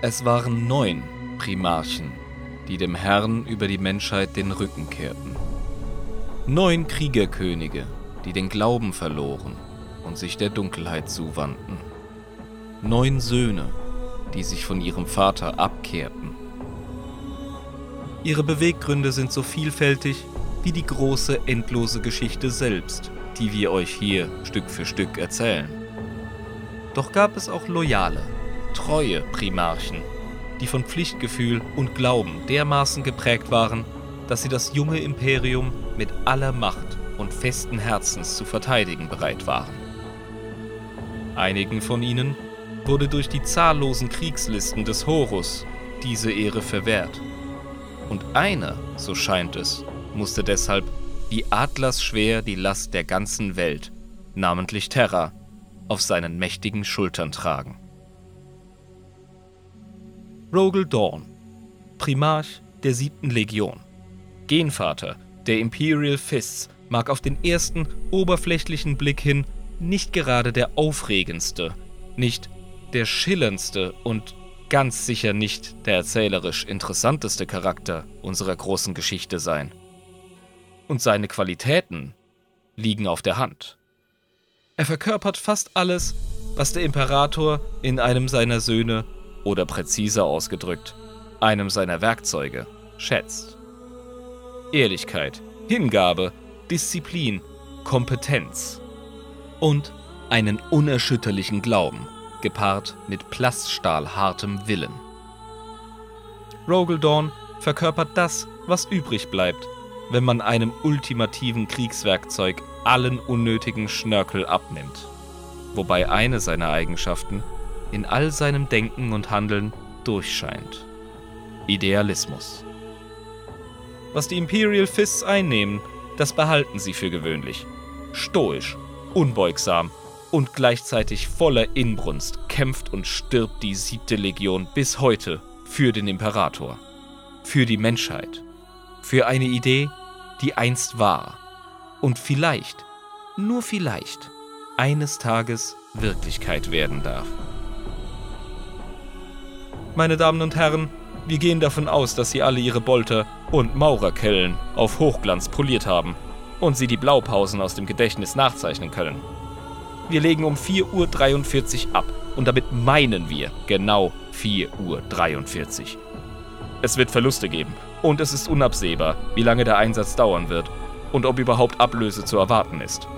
Es waren neun Primarchen, die dem Herrn über die Menschheit den Rücken kehrten. Neun Kriegerkönige, die den Glauben verloren und sich der Dunkelheit zuwandten. Neun Söhne, die sich von ihrem Vater abkehrten. Ihre Beweggründe sind so vielfältig wie die große endlose Geschichte selbst, die wir euch hier Stück für Stück erzählen. Doch gab es auch loyale, treue Primarchen, die von Pflichtgefühl und Glauben dermaßen geprägt waren, dass sie das junge Imperium mit aller Macht und festen Herzens zu verteidigen bereit waren. Einigen von ihnen wurde durch die zahllosen Kriegslisten des Horus diese Ehre verwehrt. Und einer, so scheint es, musste deshalb wie adlersschwer die Last der ganzen Welt, namentlich Terra, auf seinen mächtigen Schultern tragen. Rogel Dawn, Primarch der siebten Legion, Genvater der Imperial Fists, mag auf den ersten oberflächlichen Blick hin nicht gerade der aufregendste, nicht der schillerndste und ganz sicher nicht der erzählerisch interessanteste Charakter unserer großen Geschichte sein. Und seine Qualitäten liegen auf der Hand. Er verkörpert fast alles, was der Imperator in einem seiner Söhne oder präziser ausgedrückt, einem seiner Werkzeuge schätzt. Ehrlichkeit, Hingabe, Disziplin, Kompetenz und einen unerschütterlichen Glauben, gepaart mit plaststahlhartem Willen. Rogel verkörpert das, was übrig bleibt, wenn man einem ultimativen Kriegswerkzeug allen unnötigen Schnörkel abnimmt. Wobei eine seiner Eigenschaften in all seinem Denken und Handeln durchscheint. Idealismus. Was die Imperial Fists einnehmen, das behalten sie für gewöhnlich. Stoisch, unbeugsam und gleichzeitig voller Inbrunst kämpft und stirbt die siebte Legion bis heute für den Imperator, für die Menschheit, für eine Idee, die einst war und vielleicht, nur vielleicht, eines Tages Wirklichkeit werden darf. Meine Damen und Herren, wir gehen davon aus, dass Sie alle Ihre Bolter und Maurerkellen auf Hochglanz poliert haben und Sie die Blaupausen aus dem Gedächtnis nachzeichnen können. Wir legen um 4.43 Uhr ab und damit meinen wir genau 4.43 Uhr. Es wird Verluste geben und es ist unabsehbar, wie lange der Einsatz dauern wird und ob überhaupt Ablöse zu erwarten ist.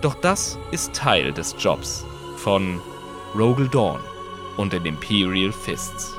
Doch das ist Teil des Jobs von Rogel Dawn und den Imperial Fists.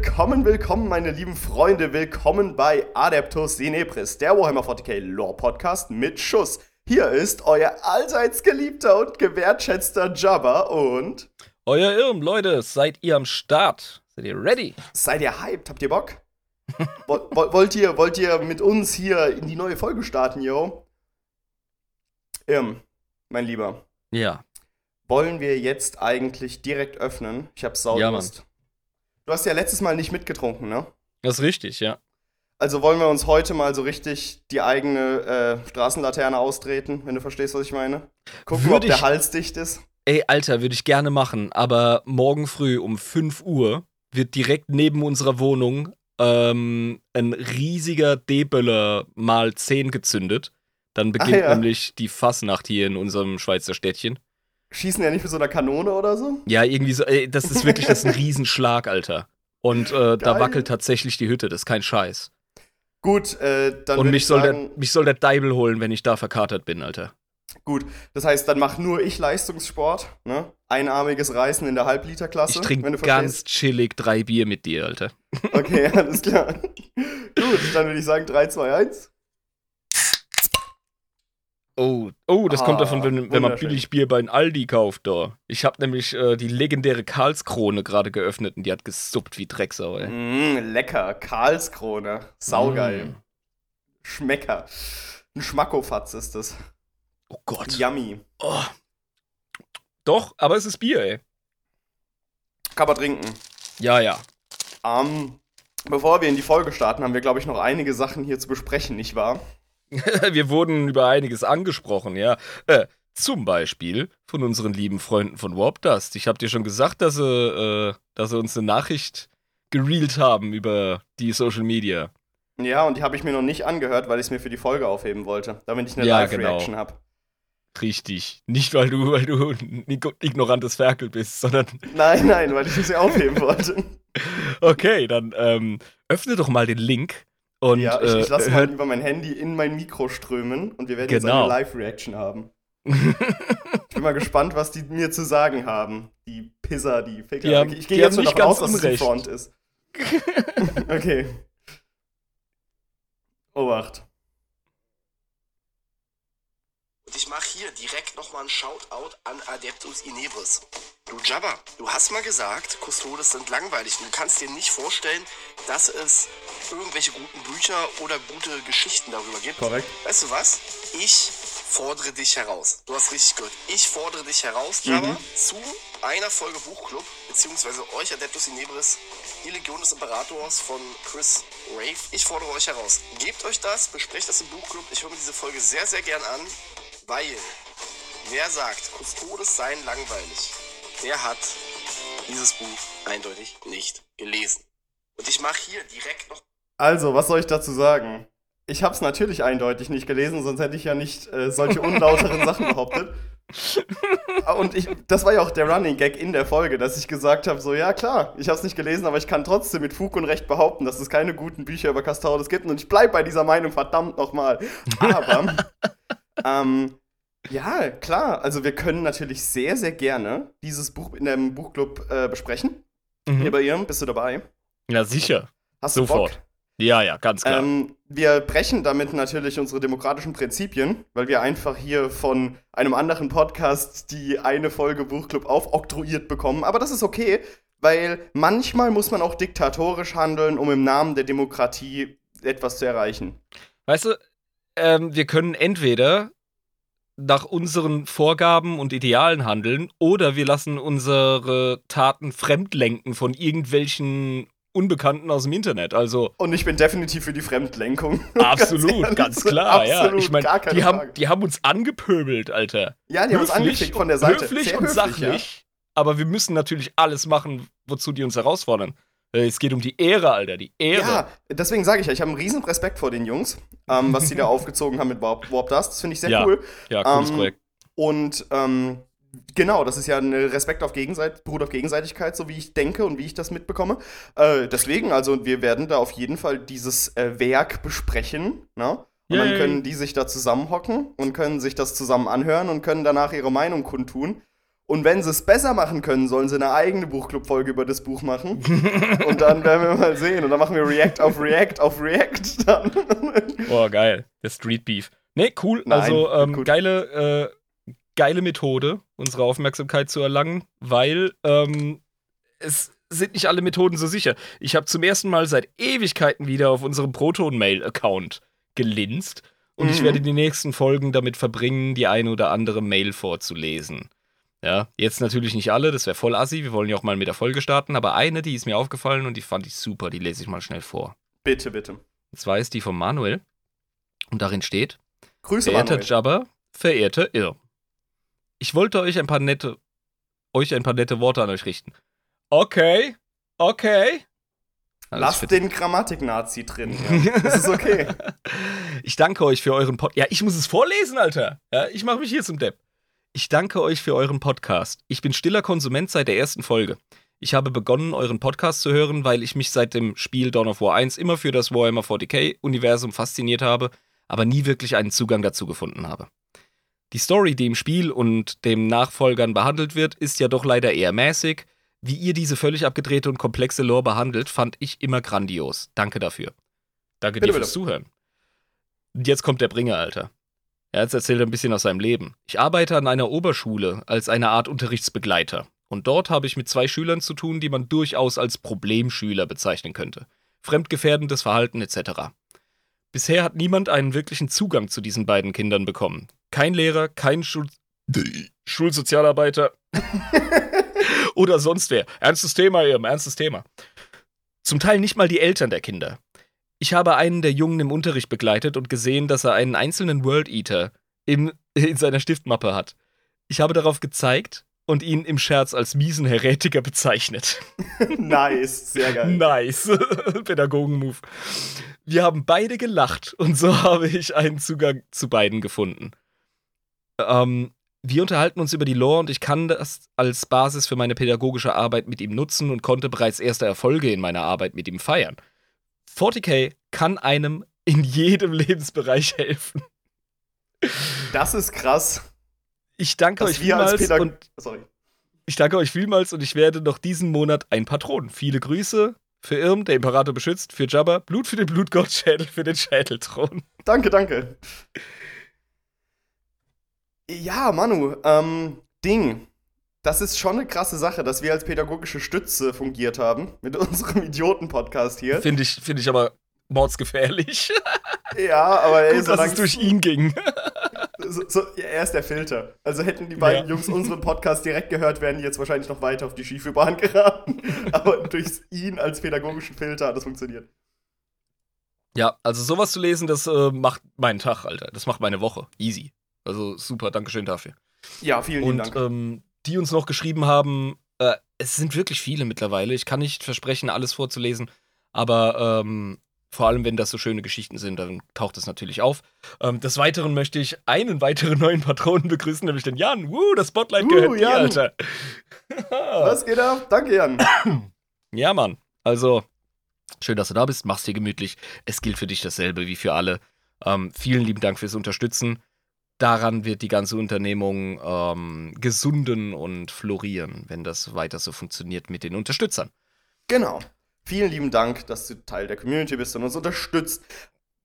Willkommen, willkommen, meine lieben Freunde. Willkommen bei Adeptus Sinebris, der Warhammer 40k Lore Podcast mit Schuss. Hier ist euer allseits geliebter und gewertschätzter Jabba und. Euer Irm, Leute, seid ihr am Start? Seid ihr ready? Seid ihr hyped? Habt ihr Bock? wollt, ihr, wollt ihr mit uns hier in die neue Folge starten, yo? Irm, mein Lieber. Ja. Wollen wir jetzt eigentlich direkt öffnen? Ich hab Saulust. Ja, Du hast ja letztes Mal nicht mitgetrunken, ne? Das ist richtig, ja. Also wollen wir uns heute mal so richtig die eigene äh, Straßenlaterne austreten, wenn du verstehst, was ich meine? Gucken, Würde ob der Hals dicht ist. Ey, Alter, würde ich gerne machen, aber morgen früh um 5 Uhr wird direkt neben unserer Wohnung ähm, ein riesiger D-Böller mal 10 gezündet. Dann beginnt ah, ja. nämlich die Fassnacht hier in unserem Schweizer Städtchen schießen ja nicht mit so einer Kanone oder so? Ja, irgendwie so. Ey, das ist wirklich das ist ein Riesenschlag, Alter. Und äh, da wackelt tatsächlich die Hütte, das ist kein Scheiß. Gut, äh, dann. Und mich soll, sagen, der, mich soll der Deibel holen, wenn ich da verkatert bin, Alter. Gut, das heißt, dann mach nur ich Leistungssport, ne? Einarmiges Reißen in der Halbliterklasse. Ich trinke ganz chillig drei Bier mit dir, Alter. Okay, alles klar. Gut, dann würde ich sagen 3, 2, 1. Oh, oh, das Ah, kommt davon, wenn, wenn man billig Bier bei Aldi kauft, da. Ich habe nämlich äh, die legendäre Karlskrone gerade geöffnet und die hat gesuppt wie Drecksau, ey. Mm, lecker, Karlskrone. Saugeil. Mm. Schmecker. Ein Schmackofatz ist das. Oh Gott. Yummy. Oh. Doch, aber es ist Bier, ey. Kann man trinken. Ja, ja. Ähm, bevor wir in die Folge starten, haben wir, glaube ich, noch einige Sachen hier zu besprechen, nicht wahr? Wir wurden über einiges angesprochen, ja. Äh, zum Beispiel von unseren lieben Freunden von Warp Dust. Ich habe dir schon gesagt, dass sie, äh, dass sie uns eine Nachricht gereelt haben über die Social Media. Ja, und die habe ich mir noch nicht angehört, weil ich es mir für die Folge aufheben wollte, damit ich eine Ja, Live-Reaction genau. habe. Richtig. Nicht, weil du, weil du ein ig- ignorantes Ferkel bist, sondern. Nein, nein, weil ich es mir aufheben wollte. Okay, dann ähm, öffne doch mal den Link und ja, ich, ich äh, lasse mal hört. über mein Handy in mein Mikro strömen und wir werden jetzt Genau. eine Live-Reaction haben. Ich bin mal gespannt, was die mir zu sagen haben. Die Pisser, die Ficker. Die haben- ich gehe jetzt mal nicht davon aus, ganz dass es die. Front ist. Okay. Obacht. Und ich mache hier direkt nochmal einen Shoutout an Adeptus Inebris. Du Jabba, du hast mal gesagt, Custodes sind langweilig. Du kannst dir nicht vorstellen, dass es irgendwelche guten Bücher oder gute Geschichten darüber gibt. Korrekt. Weißt du was? Ich fordere dich heraus. Du hast richtig gehört. Ich fordere dich heraus, Jabba, zu einer Folge Buchclub, beziehungsweise euch Adeptus Inebris, die Legion des Imperators von Chris Rave. Ich fordere euch heraus. Gebt euch das, besprecht das im Buchclub. Ich höre mir diese Folge sehr, sehr gern an, weil wer sagt, Custodes seien langweilig, der hat dieses Buch eindeutig nicht gelesen. Und ich mache hier direkt noch Also, was soll ich dazu sagen? Ich habe es natürlich eindeutig nicht gelesen, sonst hätte ich ja nicht äh, solche unlauteren Sachen behauptet. Und ich, das war ja auch der Running Gag in der Folge, dass ich gesagt habe, so ja klar, ich habe es nicht gelesen, aber ich kann trotzdem mit Fug und Recht behaupten, dass es keine guten Bücher über Castordes gibt. Und ich bleib bei dieser Meinung, verdammt nochmal. Aber, ähm, ja, klar, also wir können natürlich sehr, sehr gerne dieses Buch in dem Buchclub äh, besprechen. Hier Mhm. bei ihr, bist du dabei? Ja, sicher. Hast du Sofort. Bock? Ja, ja, ganz klar. Ähm, wir brechen damit natürlich unsere demokratischen Prinzipien, weil wir einfach hier von einem anderen Podcast die eine Folge Buchclub aufoktroyiert bekommen. Aber das ist okay, weil manchmal muss man auch diktatorisch handeln, um im Namen der Demokratie etwas zu erreichen. Weißt du, ähm, wir können entweder nach unseren Vorgaben und Idealen handeln oder wir lassen unsere Taten fremdlenken von irgendwelchen Unbekannten aus dem Internet. Also Und ich bin definitiv für die Fremdlenkung. absolut, ehrlich, ganz klar, ja. absolut, Ich meine, die haben, Frage. die haben uns angepöbelt, Alter. Ja, die haben uns angefickt von der Seite. Höflich Sehr und höflich, sachlich, aber wir müssen natürlich alles machen, wozu die uns herausfordern. Äh, Es geht um die Ehre, Alter, die Ehre. Ja, deswegen sage ich ja, ich habe einen riesen Respekt vor den Jungs, ähm, was sie da aufgezogen haben mit Warp, Warp Dust. Das finde ich sehr Ja. cool. Ja, cooles Ähm, Projekt. Und ähm, genau, das ist ja ein Respekt auf Gegenseit beruht auf Gegenseitigkeit, so wie ich denke und wie ich das mitbekomme. Äh, deswegen, also wir werden da auf jeden Fall dieses äh, Werk besprechen, ne? Und dann Yay. können die sich da zusammenhocken und können sich das zusammen anhören und können danach ihre Meinung kundtun. Und wenn sie es besser machen können, sollen sie eine eigene Buchclub-Folge über das Buch machen. und dann werden wir mal sehen. Und dann machen wir React auf React auf React. Dann. Boah, geil. Der Street Beef. Nee, cool. Nein, also, ähm, gut. geile, äh, geile Methode, unsere Aufmerksamkeit zu erlangen, weil ähm, es sind nicht alle Methoden so sicher. Ich habe zum ersten Mal seit Ewigkeiten wieder auf unserem Proton-Mail-Account gelinst und ich Mhm. werde die nächsten Folgen damit verbringen, die eine oder andere Mail vorzulesen. Ja, jetzt natürlich nicht alle, das wäre voll assi, wir wollen ja auch mal mit der Folge starten, aber eine, die ist mir aufgefallen und die fand ich super, die lese ich mal schnell vor. bitte, bitte. Und zwar ist die von Manuel und darin steht, Grüße, Verehrter Manuel. Jabber, verehrte Irr. Ich wollte euch ein paar nette, euch ein paar nette Worte an euch richten. Okay, okay. Also Lasst ich den Grammatik-Nazi drin. Ja. Das ist okay. Ich danke euch für euren Podcast. Ja, ich muss es vorlesen, Alter. Ja, ich mache mich hier zum Depp. Ich danke euch für euren Podcast. Ich bin stiller Konsument seit der ersten Folge. Ich habe begonnen, euren Podcast zu hören, weil ich mich seit dem Spiel Dawn of War 1 immer für das Warhammer 40k-Universum fasziniert habe, aber nie wirklich einen Zugang dazu gefunden habe. Die Story, die im Spiel und dem Nachfolgern behandelt wird, ist ja doch leider eher mäßig. Wie ihr diese völlig abgedrehte und komplexe Lore behandelt, fand ich immer grandios. Danke dafür. Danke Bitte, dir fürs bitte. Zuhören. Und jetzt kommt der Bringer, Alter. Jetzt erzählt ein bisschen aus seinem Leben. Ich arbeite an einer Oberschule als eine Art Unterrichtsbegleiter. Und dort habe ich mit zwei Schülern zu tun, die man durchaus als Problemschüler bezeichnen könnte. Fremdgefährdendes Verhalten etc. Bisher hat niemand einen wirklichen Zugang zu diesen beiden Kindern bekommen. Kein Lehrer, kein Schul Schulsozialarbeiter oder sonst wer. Ernstes Thema eben, ernstes Thema. Zum Teil nicht mal die Eltern der Kinder. Ich habe einen der Jungen im Unterricht begleitet und gesehen, dass er einen einzelnen World Eater in, in seiner Stiftmappe hat. Ich habe darauf gezeigt und ihn im Scherz als miesen Heretiker bezeichnet. nice, sehr geil. Nice. Pädagogen-Move. Wir haben beide gelacht und so habe ich einen Zugang zu beiden gefunden. Ähm, wir unterhalten uns über die Lore und ich kann das als Basis für meine pädagogische Arbeit mit ihm nutzen und konnte bereits erste Erfolge in meiner Arbeit mit ihm feiern. 40k kann einem in jedem Lebensbereich helfen. Das ist krass. Ich danke euch vielmals und Sorry. ich danke euch vielmals und ich werde noch diesen Monat ein Patron. Viele Grüße für Irm, der Imperator beschützt, für Jabba, Blut für den Blutgottschädel, für den Schädelthron. Danke, danke. Ja, Manu, ähm, Ding. Das ist schon eine krasse Sache, dass wir als pädagogische Stütze fungiert haben mit unserem Idioten-Podcast hier. Finde ich, find ich aber mordsgefährlich. Ja, aber ey, Gut, dass es durch ihn ging. so, so, ja, er ist der Filter. Also hätten die beiden Ja. Jungs unseren Podcast direkt gehört, wären die jetzt wahrscheinlich noch weiter auf die schiefe Bahn geraten. Aber durch ihn als pädagogischen Filter hat das funktioniert. Ja, also sowas zu lesen, das äh, macht meinen Tag, Alter. Das macht meine Woche. Easy. Also super, Dankeschön dafür. Ja, vielen lieben Und Dank. ähm, die uns noch geschrieben haben, äh, es sind wirklich viele mittlerweile. Ich kann nicht versprechen, alles vorzulesen, aber ähm, vor allem, wenn das so schöne Geschichten sind, dann taucht das natürlich auf. Ähm, des Weiteren möchte ich einen weiteren neuen Patronen begrüßen, nämlich den Jan. Woo, das Spotlight Uh, gehört dir, Jan. Alter. Was geht ab? Danke, Jan. Ja, Mann. Also, schön, dass du da bist. Mach's dir gemütlich. Es gilt für dich dasselbe wie für alle. Ähm, vielen lieben Dank fürs Unterstützen. Daran wird die ganze Unternehmung ähm, gesunden und florieren, wenn das weiter so funktioniert mit den Unterstützern. Genau. Vielen lieben Dank, dass du Teil der Community bist und uns unterstützt.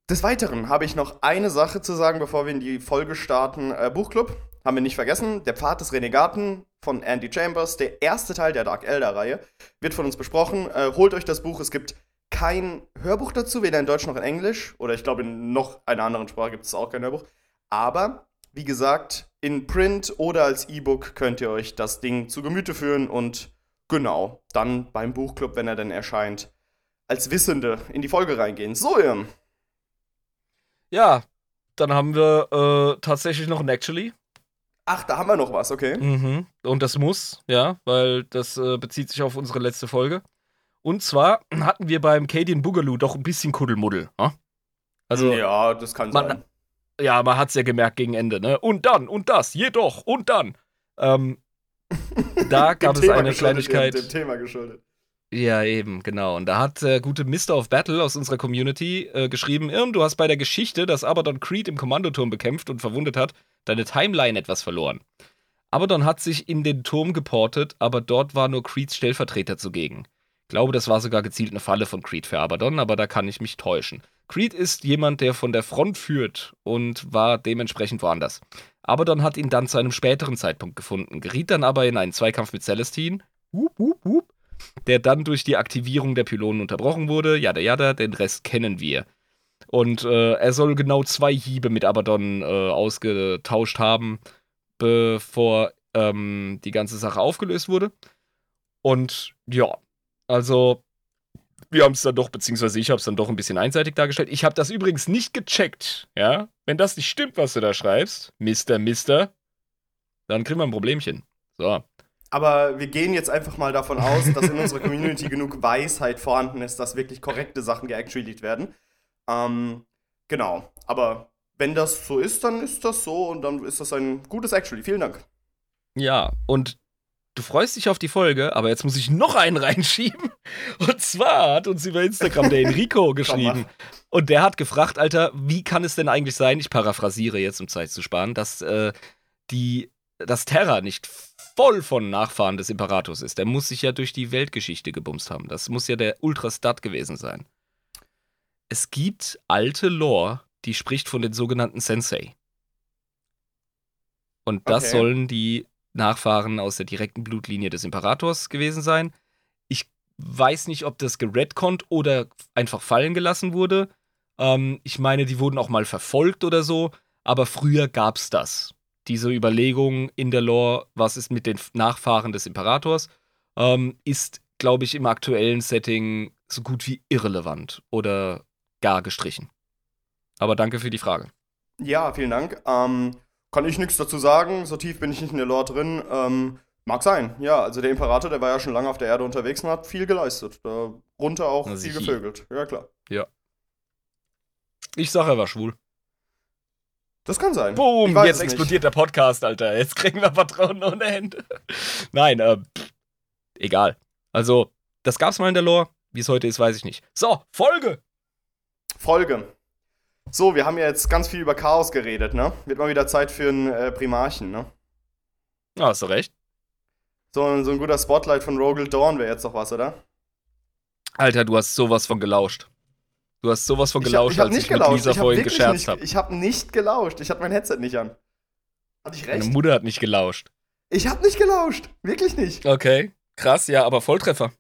Des Weiteren habe ich noch eine Sache zu sagen, bevor wir in die Folge starten. Äh, Buchclub, haben wir nicht vergessen. Der Pfad des Renegaten von Andy Chambers, der erste Teil der Dark Elder-Reihe, wird von uns besprochen. Äh, holt euch das Buch. Es gibt kein Hörbuch dazu, weder in Deutsch noch in Englisch. Oder ich glaube, in noch einer anderen Sprache gibt es auch kein Hörbuch. Aber, wie gesagt, in Print oder als E-Book könnt ihr euch das Ding zu Gemüte führen und genau, dann beim Buchclub, wenn er denn erscheint, als Wissende in die Folge reingehen. So, Irm. Ja, dann haben wir äh, tatsächlich noch ein Actually. Ach, da haben wir noch was, okay. Mhm. Und das muss, ja, weil das äh, bezieht sich auf unsere letzte Folge. Und zwar hatten wir beim Cadian Boogaloo doch ein bisschen Kuddelmuddel. Ne? Also, ja, das kann man- sein. Ja, man hat es ja gemerkt gegen Ende, ne? Und dann, und das, jedoch, und dann. Ähm, da gab es eine Kleinigkeit. Dem, dem Thema geschuldet. Ja, eben, genau. Und da hat der gute Mr. of Battle aus unserer Community äh, geschrieben: Irm, du hast bei der Geschichte, dass Abaddon Creed im Kommandoturm bekämpft und verwundet hat, deine Timeline etwas verloren. Abaddon hat sich in den Turm geportet, aber dort war nur Creeds Stellvertreter zugegen. Ich glaube, das war sogar gezielt eine Falle von Creed für Abaddon, aber da kann ich mich täuschen. Creed ist jemand, der von der Front führt und war dementsprechend woanders. Abaddon hat ihn dann zu einem späteren Zeitpunkt gefunden, geriet dann aber in einen Zweikampf mit Celestine. Wup, wup, wup der dann durch die Aktivierung der Pylonen unterbrochen wurde. Jada, jada, den Rest kennen wir. Und äh, er soll genau zwei Hiebe mit Abaddon äh, ausgetauscht haben, bevor ähm, die ganze Sache aufgelöst wurde. Und ja, also wir haben es dann doch, beziehungsweise ich habe es dann doch ein bisschen einseitig dargestellt. Ich habe das übrigens nicht gecheckt, ja. Wenn das nicht stimmt, was du da schreibst, Mister, Mister, dann kriegen wir ein Problemchen. So. Aber wir gehen jetzt einfach mal davon aus, dass in unserer Community genug Weisheit vorhanden ist, dass wirklich korrekte Sachen geactualisiert werden. Ähm, genau. Aber wenn das so ist, dann ist das so und dann ist das ein gutes Actually. Vielen Dank. Ja, und du freust dich auf die Folge, aber jetzt muss ich noch einen reinschieben. Und zwar hat uns über Instagram der Enrico geschrieben. Und der hat gefragt, Alter, wie kann es denn eigentlich sein, ich paraphrasiere jetzt, um Zeit zu sparen, dass äh, die, das Terra nicht voll von Nachfahren des Imperators ist. Der muss sich ja durch die Weltgeschichte gebumst haben. Das muss ja der Ultrastat gewesen sein. Es gibt alte Lore, die spricht von den sogenannten Sensei. Und das Okay. sollen die Nachfahren aus der direkten Blutlinie des Imperators gewesen sein. Ich weiß nicht, ob das geredconnt oder einfach fallen gelassen wurde. Ähm, ich meine, die wurden auch mal verfolgt oder so, aber früher gab's das. Diese Überlegung in der Lore, was ist mit den Nachfahren des Imperators, ähm, ist, glaube ich, im aktuellen Setting so gut wie irrelevant oder gar gestrichen. Aber danke für die Frage. Ja, vielen Dank. Ähm, kann ich nichts dazu sagen, so tief bin ich nicht in der Lore drin. Ähm, mag sein, ja. Also der Imperator, der war ja schon lange auf der Erde unterwegs und hat viel geleistet. Darunter auch Na, viel gevögelt. Ja, klar. Ich sage, er war schwul. Das kann sein. Boom, jetzt es nicht. explodiert der Podcast, Alter. Jetzt kriegen wir Patronen ohne Hände. Nein, äh, pff, egal. Also, das gab's mal in der Lore. Wie es heute ist, weiß ich nicht. So, Folge. Folge. So, wir haben ja jetzt ganz viel über Chaos geredet, ne? Wird mal wieder Zeit für einen äh, Primarchen, ne? Ah, hast du recht. So, so ein guter Spotlight von Rogel Dawn wäre jetzt doch was, oder? Alter, du hast sowas von gelauscht. Du hast sowas von Ich hab- gelauscht, ich hab als ich mit gelauscht. Lisa Ich vorhin gescherzt habe. Ich habe nicht gelauscht. Ich hatte mein Headset nicht an. Hatte ich Meine recht? Mutter hat nicht gelauscht. Ich habe nicht gelauscht. Wirklich nicht. Okay, krass, ja, aber Volltreffer.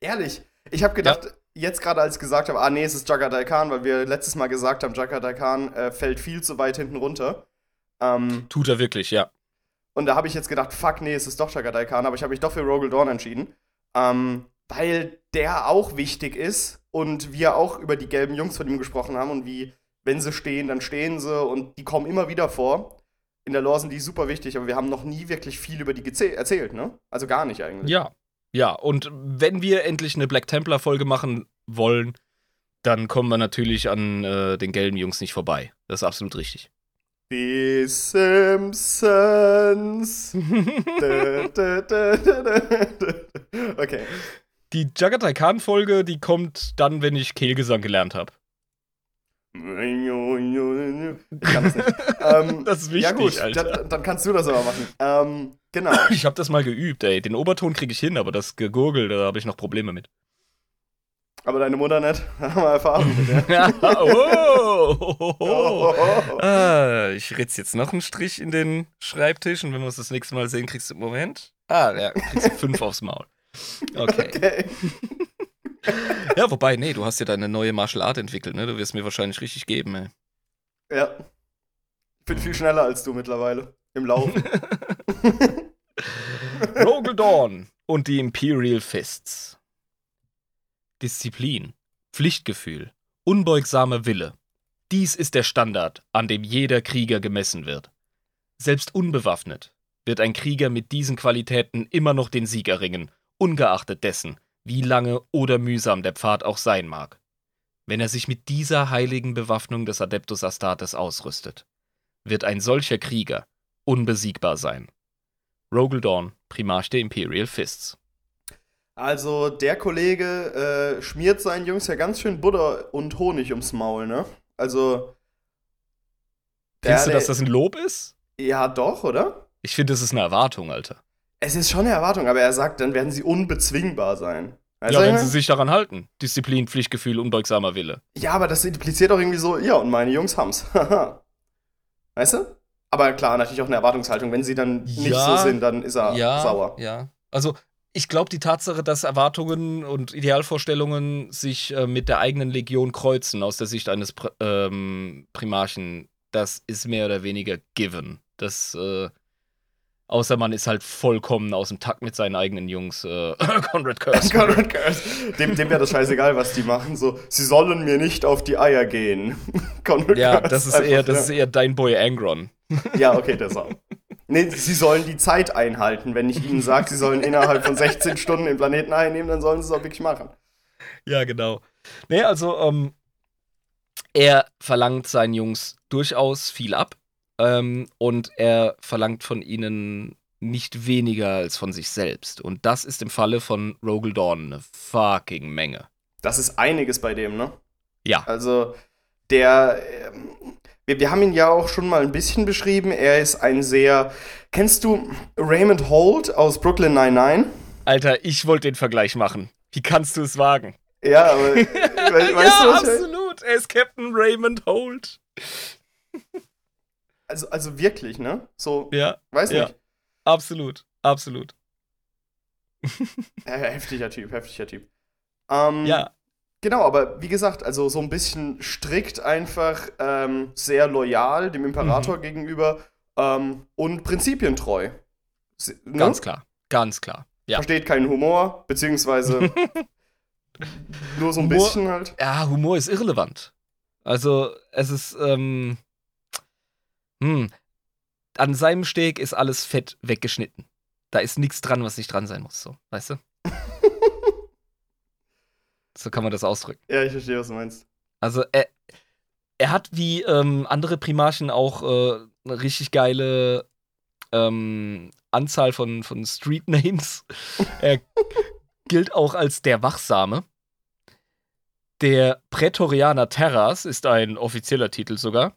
Ehrlich. Ich habe gedacht, jetzt gerade als ich gesagt habe, ah nee, es ist Jagatai Khan, weil wir letztes Mal gesagt haben, Jagatai Khan äh, fällt viel zu weit hinten runter. Ähm, Tut er wirklich, ja. und da habe ich jetzt gedacht, fuck, nee, es ist doch Jagatai Khan, aber ich habe mich doch für Rogel Dawn entschieden. Ähm, weil der auch wichtig ist und wir auch über die gelben Jungs von ihm gesprochen haben und wie, wenn sie stehen, dann stehen sie und die kommen immer wieder vor. In der Lore sind die super wichtig, aber wir haben noch nie wirklich viel über die erzählt, ne? Also gar nicht eigentlich. Ja. Ja, und wenn wir endlich eine Black Templar-Folge machen wollen, dann kommen wir natürlich an äh, den gelben Jungs nicht vorbei. Das ist absolut richtig. Die Simpsons. Okay. Die Jagatai Khan-Folge, die kommt dann, wenn ich Kehlgesang gelernt habe. Ich kann das nicht. ähm, Das ist ja wichtig, gut, Alter. Dann, kannst du das aber machen. Ähm, genau. Ich habe das mal geübt, ey. Den Oberton kriege ich hin, aber das Gegurgel, da habe ich noch Probleme mit. Aber deine Mutter nicht. Haben wir Erfahrung mit der. oh, oh, oh. Ah, ich ritze jetzt noch einen Strich in den Schreibtisch und wenn wir uns das nächste Mal sehen, kriegst du Moment. Ah, ja, kriegst du fünf aufs Maul. Okay. Okay. Ja, wobei, nee, du hast ja deine neue Martial Art entwickelt, ne? Du wirst mir wahrscheinlich richtig geben, ey. Ja. Ich bin viel schneller als du mittlerweile. Im Laufen. Rogel Dawn und die Imperial Fists. Disziplin, Pflichtgefühl, unbeugsamer Wille. Dies ist der Standard, an dem jeder Krieger gemessen wird. Selbst unbewaffnet wird ein Krieger mit diesen Qualitäten immer noch den Sieg erringen, ungeachtet dessen, wie lange oder mühsam der Pfad auch sein mag. Wenn er sich mit dieser heiligen Bewaffnung des Adeptus Astartes ausrüstet, wird ein solcher Krieger unbesiegbar sein. Rogel Dawn, Primarch der Imperial Fists. Also, der Kollege äh, schmiert seinen Jungs ja ganz schön Butter und Honig ums Maul, ne? Also. Findest du, dass das ein Lob ist? Ja, doch, oder? Ich finde, das ist eine Erwartung, Alter. Es ist schon eine Erwartung, aber er sagt, dann werden sie unbezwingbar sein. Weißt ja, wenn sie ich sich daran halten. Disziplin, Pflichtgefühl, unbeugsamer Wille. ja, aber das impliziert doch irgendwie so, ja, und meine Jungs haben's. Weißt du? Aber klar, natürlich auch eine Erwartungshaltung. Wenn sie dann nicht Ja, so sind, dann ist er sauer. ja. Also, ich glaube, die Tatsache, dass Erwartungen und Idealvorstellungen sich äh, mit der eigenen Legion kreuzen, aus der Sicht eines Pr ähm, Primarchen, das ist mehr oder weniger given. Das, äh, außer man ist halt vollkommen aus dem Takt mit seinen eigenen Jungs. Äh, Conrad Curse. Conrad Curse. Dem, dem wäre das scheißegal, was die machen. So, sie sollen mir nicht auf die Eier gehen. Conrad Ja, Curse das ist, einfach, eher, das ja. ist eher dein Boy Angron. Ja, okay, das auch. Nee, sie sollen die Zeit einhalten. Wenn ich ihnen sage, sie sollen innerhalb von 16 Stunden den Planeten einnehmen, dann sollen sie es auch wirklich machen. Ja, genau. Nee, also, ähm, er verlangt seinen Jungs durchaus viel ab. Ähm, und er verlangt von ihnen nicht weniger als von sich selbst. Und das ist im Falle von Rogel Dawn eine fucking Menge. Das ist einiges bei dem, ne? Ja. Also, der. Ähm, wir, wir haben ihn ja auch schon mal ein bisschen beschrieben. Er ist ein sehr. Kennst du Raymond Holt aus Brooklyn 99? Alter, ich wollte den Vergleich machen. Wie kannst du es wagen? Ja, aber. we weißt ja, du, was ich- absolut. Er ist Captain Raymond Holt. Also, also wirklich, ne? So, Ja, weiß ja. nicht. absolut. Absolut. Heftiger Typ, heftiger Typ. Ähm, Ja. Genau, aber wie gesagt, also so ein bisschen strikt einfach, ähm, sehr loyal dem Imperator Mhm. gegenüber ähm, und prinzipientreu. Se- ne? Ganz klar. Ganz klar. Ja. Versteht keinen Humor, beziehungsweise nur so ein Humor- bisschen halt. Ja, Humor ist irrelevant. Also, es ist, ähm, hm, an seinem Steg ist alles fett weggeschnitten. Da ist nichts dran, was nicht dran sein muss, so, weißt du? so kann man das ausdrücken. Ja, ich verstehe, was du meinst. Also, er, er hat wie ähm, andere Primarchen auch äh, eine richtig geile ähm, Anzahl von, von Street Names. er gilt auch als der Wachsame. Der Prätorianer Terras ist ein offizieller Titel sogar.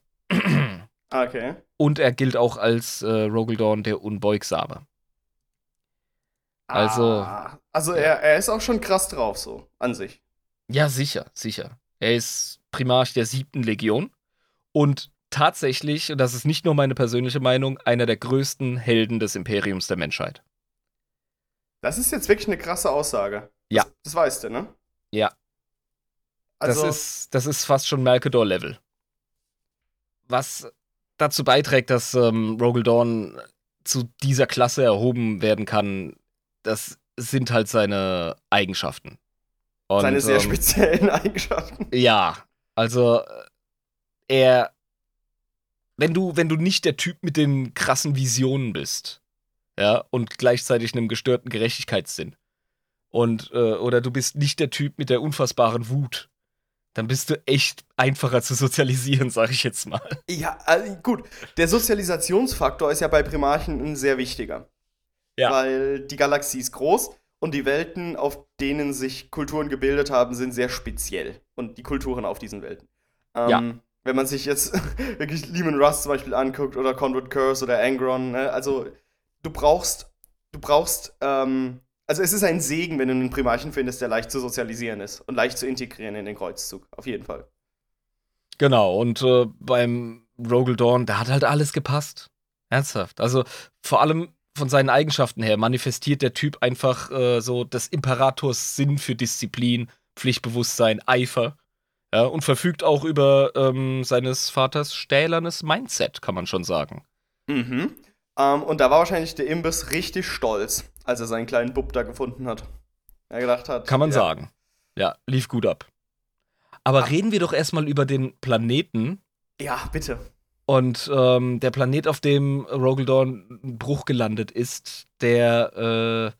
Ah, okay. Und er gilt auch als äh, Rogaldorn der Unbeugsame. Also- Ah, also er, er ist auch schon krass drauf, so, an sich. Ja, sicher, sicher. Er ist Primarch der siebten Legion und tatsächlich, und das ist nicht nur meine persönliche Meinung, einer der größten Helden des Imperiums der Menschheit. Das ist jetzt wirklich eine krasse Aussage. Ja. Das, das weißt du, ne? Ja. Also, das, ist, das ist fast schon Malkador-Level. Was dazu beiträgt, dass ähm, Rogaldorn zu dieser Klasse erhoben werden kann, das sind halt seine Eigenschaften. Und, seine sehr ähm, speziellen Eigenschaften. Ja, also äh, er, wenn du, wenn du nicht der Typ mit den krassen Visionen bist, ja, und gleichzeitig einem gestörten Gerechtigkeitssinn, und, äh, oder du bist nicht der Typ mit der unfassbaren Wut, dann bist du echt einfacher zu sozialisieren, sag ich jetzt mal. Ja, also gut. Der Sozialisationsfaktor ist ja bei Primarchen ein sehr wichtiger. Ja. Weil die Galaxie ist groß und die Welten, auf denen sich Kulturen gebildet haben, sind sehr speziell. Und die Kulturen auf diesen Welten. Ähm, Ja. Wenn man sich jetzt wirklich Lehman Russ zum Beispiel anguckt oder Conrad Curse oder Angron, ne? also du brauchst, du brauchst, ähm, also es ist ein Segen, wenn du einen Primarchen findest, der leicht zu sozialisieren ist und leicht zu integrieren in den Kreuzzug. Auf jeden Fall. Genau, und äh, beim Rogaldorn, da hat halt alles gepasst. Ernsthaft. Also vor allem von seinen Eigenschaften her manifestiert der Typ einfach äh, so des Imperators Sinn für Disziplin, Pflichtbewusstsein, Eifer. Ja, und verfügt auch über ähm, seines Vaters stählernes Mindset, kann man schon sagen. Mhm. Ähm, und da war wahrscheinlich der Imbiss richtig stolz, als er seinen kleinen Bub da gefunden hat. Er gedacht hat. Kann man ja, sagen. Ja, lief gut ab. Aber reden wir doch erstmal über den Planeten, Ja, bitte. Und ähm, der Planet, auf dem Rogaldorn Bruch gelandet ist, der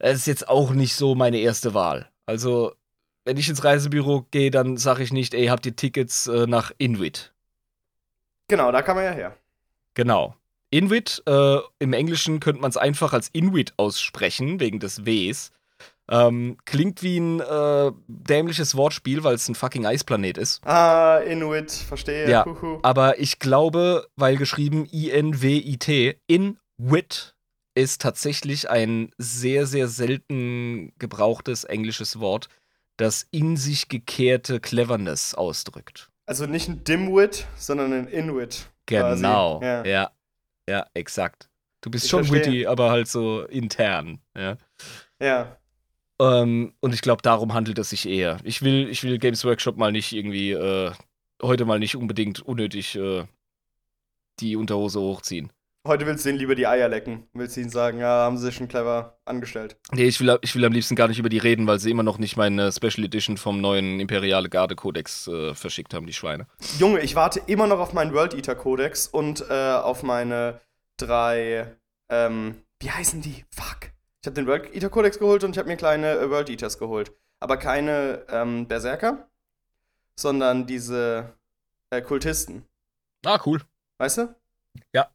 äh, ist jetzt auch nicht so meine erste Wahl. Also, wenn ich ins Reisebüro gehe, dann sage ich nicht, ey, habt ihr Tickets äh, nach Inuit? Genau, da kam er ja her. Genau. Inuit, äh, im Englischen könnte man es einfach als Inuit aussprechen, wegen des Ws. Ähm, klingt wie ein äh, dämliches Wortspiel, weil es ein fucking Eisplanet ist. Ah, Inuit, verstehe. Ja. Huhu. Aber ich glaube, weil geschrieben I-N-W-I-T, Inwit ist tatsächlich ein sehr, sehr selten gebrauchtes englisches Wort, das in sich gekehrte Cleverness ausdrückt. Also nicht ein Dimwit, sondern ein Inuit. Genau. Ja. Ja. Ja. exakt. Du bist Ich schon verstehe. witty, aber halt so intern. Ja. ja. Ähm, und ich glaube, darum handelt es sich eher. Ich will, ich will Games Workshop mal nicht irgendwie, äh, heute mal nicht unbedingt unnötig äh, die Unterhose hochziehen. Heute willst du ihn lieber die Eier lecken. Willst du ihn sagen, ja, haben sie schon clever angestellt. Nee, ich will, ich will am liebsten gar nicht über die reden, weil sie immer noch nicht meine Special Edition vom neuen Imperiale Garde Kodex äh, verschickt haben, die Schweine. Junge, ich warte immer noch auf meinen World Eater Codex und äh, auf meine drei, ähm, wie heißen die? Fuck. Ich habe den World Eater Codex geholt und ich habe mir kleine äh, World Eaters geholt. Aber keine ähm, Berserker, sondern diese äh, Kultisten. Ah, cool. Weißt du? Ja.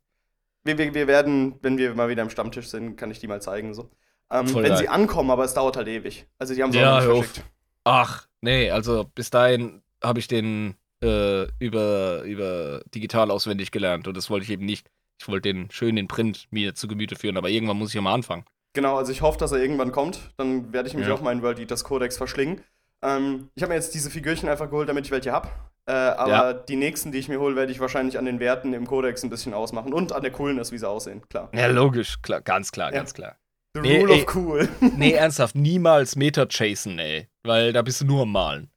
Wir, wir, wir werden, wenn wir mal wieder am Stammtisch sind, kann ich die mal zeigen. So. Ähm, wenn geil. sie ankommen, aber es dauert halt ewig. Also die haben sie Ja, auch nicht verschickt. Ach, nee, also bis dahin habe ich den äh, über, über digital auswendig gelernt und das wollte ich eben nicht. Ich wollte den schön in Print mir zu Gemüte führen, aber irgendwann muss ich ja mal anfangen. Genau, also ich hoffe, dass er irgendwann kommt. Dann werde ich mich Ja. auch meinen World Eaters Codex verschlingen. Ähm, ich habe mir jetzt diese Figürchen einfach geholt, damit ich welche habe. Äh, aber Ja. die nächsten, die ich mir hole, werde ich wahrscheinlich an den Werten im Codex ein bisschen ausmachen. Und an der Coolness, wie sie aussehen, klar. Ja, logisch, klar, ganz klar, Ja. ganz klar. The Nee, Rule ey. of Cool. Nee, ernsthaft, niemals Meta chasen, ey. Weil da bist du nur am Malen.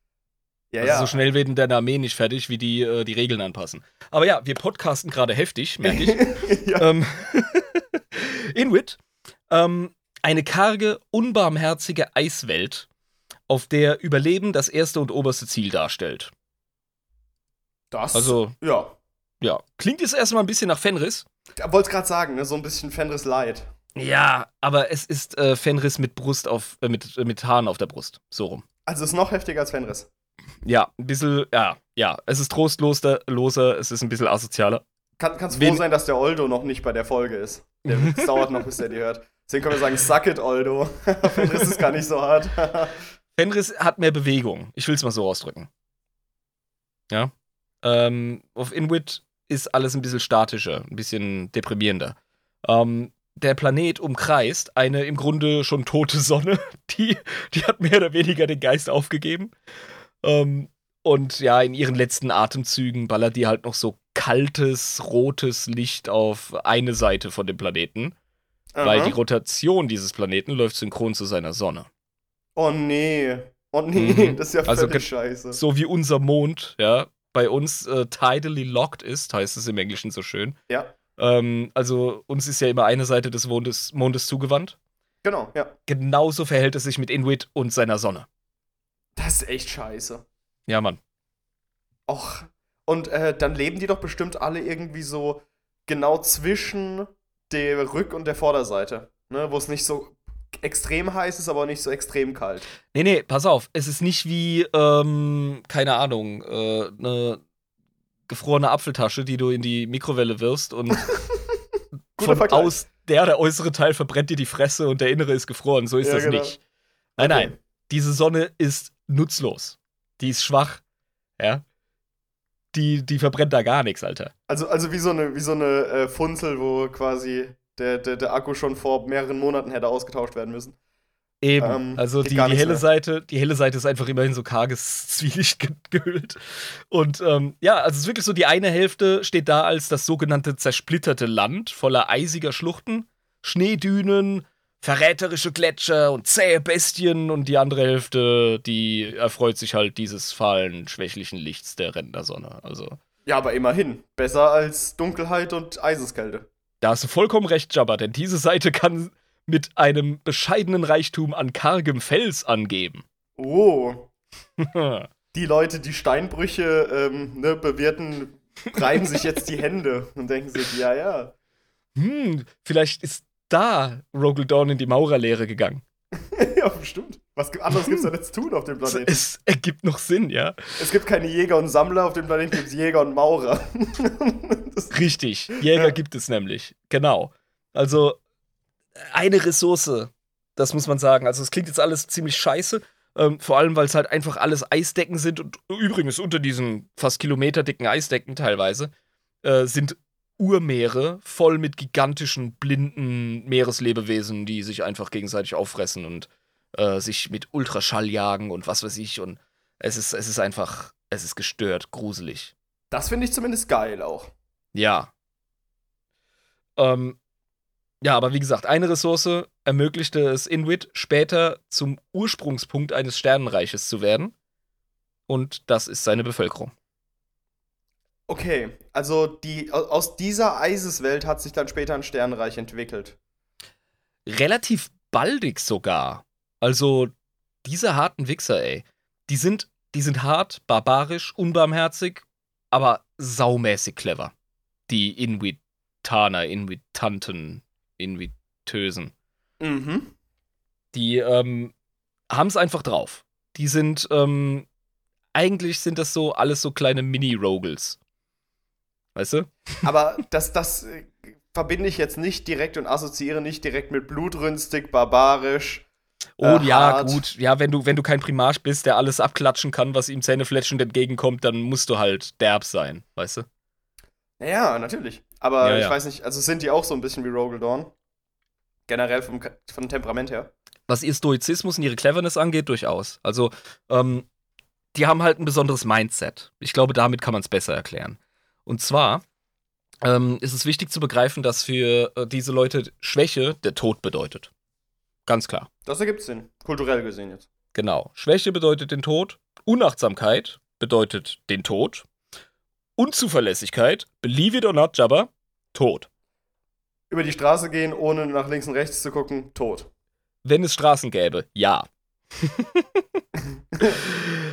ja, Also ja. so schnell werden deine Armee nicht fertig, wie die äh, die Regeln anpassen. Aber ja, wir podcasten gerade heftig, merke ich. ähm, Inuit, ähm, eine karge, unbarmherzige Eiswelt, auf der Überleben das erste und oberste Ziel darstellt. Das. Also, ja. ja, klingt jetzt erstmal ein bisschen nach Fenris. Ich wollte es gerade sagen, ne? so ein bisschen Fenris Light. Ja, aber es ist äh, Fenris mit Brust auf, äh, mit, äh, mit Haaren auf der Brust. So rum. Also ist noch heftiger als Fenris. Ja, ein bisschen, ja, ja, es ist trostloser, loser, es ist ein bisschen asozialer. Kann, kannst Wen- froh sein, dass der Oldo noch nicht bei der Folge ist. Der, es dauert noch, bis der die hört. Deswegen können wir sagen, suck it, Oldo. Fenris ist gar nicht so hart. Fenris hat mehr Bewegung. Ich will es mal so ausdrücken. Ja. Ähm, auf Inuit ist alles ein bisschen statischer, ein bisschen deprimierender. Ähm, der Planet umkreist eine im Grunde schon tote Sonne, die, die hat mehr oder weniger den Geist aufgegeben. Ähm, und ja, in ihren letzten Atemzügen ballert die halt noch so kaltes, rotes Licht auf eine Seite von dem Planeten, weil Aha. die Rotation dieses Planeten läuft synchron zu seiner Sonne. Oh nee. Oh nee, Mhm. das ist ja Also völlig ge- scheiße. so wie unser Mond, ja, bei uns äh, tidally locked ist, heißt es im Englischen so schön. Ja, Ähm, also uns ist ja immer eine Seite des Mondes, Mondes zugewandt. genau, ja. Genauso verhält es sich mit Inuit und seiner Sonne. Das ist echt scheiße. Ja, Mann. Och. Und äh, dann leben die doch bestimmt alle irgendwie so genau zwischen der Rück- und der Vorderseite. Ne? Wo es nicht so extrem heiß ist, aber nicht so extrem kalt. Nee, nee, pass auf. Es ist nicht wie, ähm, keine Ahnung, äh, eine gefrorene Apfeltasche, die du in die Mikrowelle wirfst und von Vergleich. aus der, der äußere Teil verbrennt dir die Fresse und der innere ist gefroren. So ist Ja, das genau. nicht. Nein, Okay. nein. Diese Sonne ist nutzlos. Die ist schwach. Ja. Die, die verbrennt da gar nichts, Alter. Also, also wie so eine, wie so eine äh, Funzel, wo quasi der, der, der Akku schon vor mehreren Monaten hätte ausgetauscht werden müssen. Eben. Ähm, also die, die helle mehr. Seite, die helle Seite ist einfach immerhin so karges Zwielicht ge gehüllt. Und ähm, ja, also es ist wirklich so, die eine Hälfte steht da als das sogenannte zersplitterte Land voller eisiger Schluchten, Schneedünen, verräterische Gletscher und zähe Bestien und die andere Hälfte, die erfreut sich halt dieses fahlen, schwächlichen Lichts der Rendersonne. Also Ja, aber immerhin. Besser als Dunkelheit und Eiseskälte. Da hast du vollkommen recht, Jabba, denn diese Seite kann mit einem bescheidenen Reichtum an kargem Fels angeben. Oh. Die Leute, die Steinbrüche ähm, ne, bewerten, reiben sich jetzt die Hände und denken sich, ja, ja. hm, vielleicht ist da Rogel Dawn in die Maurerlehre gegangen. ja, bestimmt. Was gibt- anderes gibt es da nicht zu tun auf dem Planeten? Es ergibt noch Sinn, ja. Es gibt keine Jäger und Sammler, auf dem Planeten gibt es Jäger und Maurer. das, Richtig. Jäger Ja. gibt es nämlich. Genau. Also eine Ressource, das muss man sagen. Also es klingt jetzt alles ziemlich scheiße. Ähm, vor allem, weil es halt einfach alles Eisdecken sind. Und übrigens unter diesen fast kilometerdicken Eisdecken teilweise äh, sind Urmeere voll mit gigantischen, blinden Meereslebewesen, die sich einfach gegenseitig auffressen und äh, sich mit Ultraschall jagen und was weiß ich. Und es ist, es ist einfach, es ist gestört, gruselig. das finde ich zumindest geil auch. Ja. Ähm, ja, aber wie gesagt, eine Ressource ermöglichte es Inuit, später zum Ursprungspunkt eines Sternenreiches zu werden. Und das ist seine Bevölkerung. Okay, also die, au- aus dieser Eiseswelt hat sich dann später ein Sternenreich entwickelt. Relativ baldig sogar. Also, diese harten Wichser, ey. Die sind, die sind hart, barbarisch, unbarmherzig, aber saumäßig clever. Die Inuitaner, Inuitanten, Inuitösen. Mhm. Die ähm, haben es einfach drauf. Die sind, ähm, eigentlich sind das so alles so kleine Mini-Rogels. Weißt du? Aber das, das äh, verbinde ich jetzt nicht direkt und assoziiere nicht direkt mit blutrünstig, barbarisch. Oh äh, ja, hart. gut. Ja, wenn du, wenn du kein Primarch bist, der alles abklatschen kann, was ihm zähnefletschend entgegenkommt, dann musst du halt derb sein, weißt du? Ja, natürlich. Aber Ja, ich ja. weiß nicht, also sind die auch so ein bisschen wie Rogel Dawn? Generell vom, vom Temperament her. was ihr Stoizismus und ihre Cleverness angeht, durchaus. Also, ähm, die haben halt ein besonderes Mindset. Ich glaube, damit kann man es besser erklären. Und zwar ähm, ist es wichtig zu begreifen, dass für äh, diese Leute Schwäche der Tod bedeutet. Ganz klar. Das ergibt Sinn. Kulturell gesehen jetzt. Genau. Schwäche bedeutet den Tod. Unachtsamkeit bedeutet den Tod. Unzuverlässigkeit, believe it or not, Jabba, Tod. Über die Straße gehen, ohne nach links und rechts zu gucken, tot. Wenn es Straßen gäbe, ja.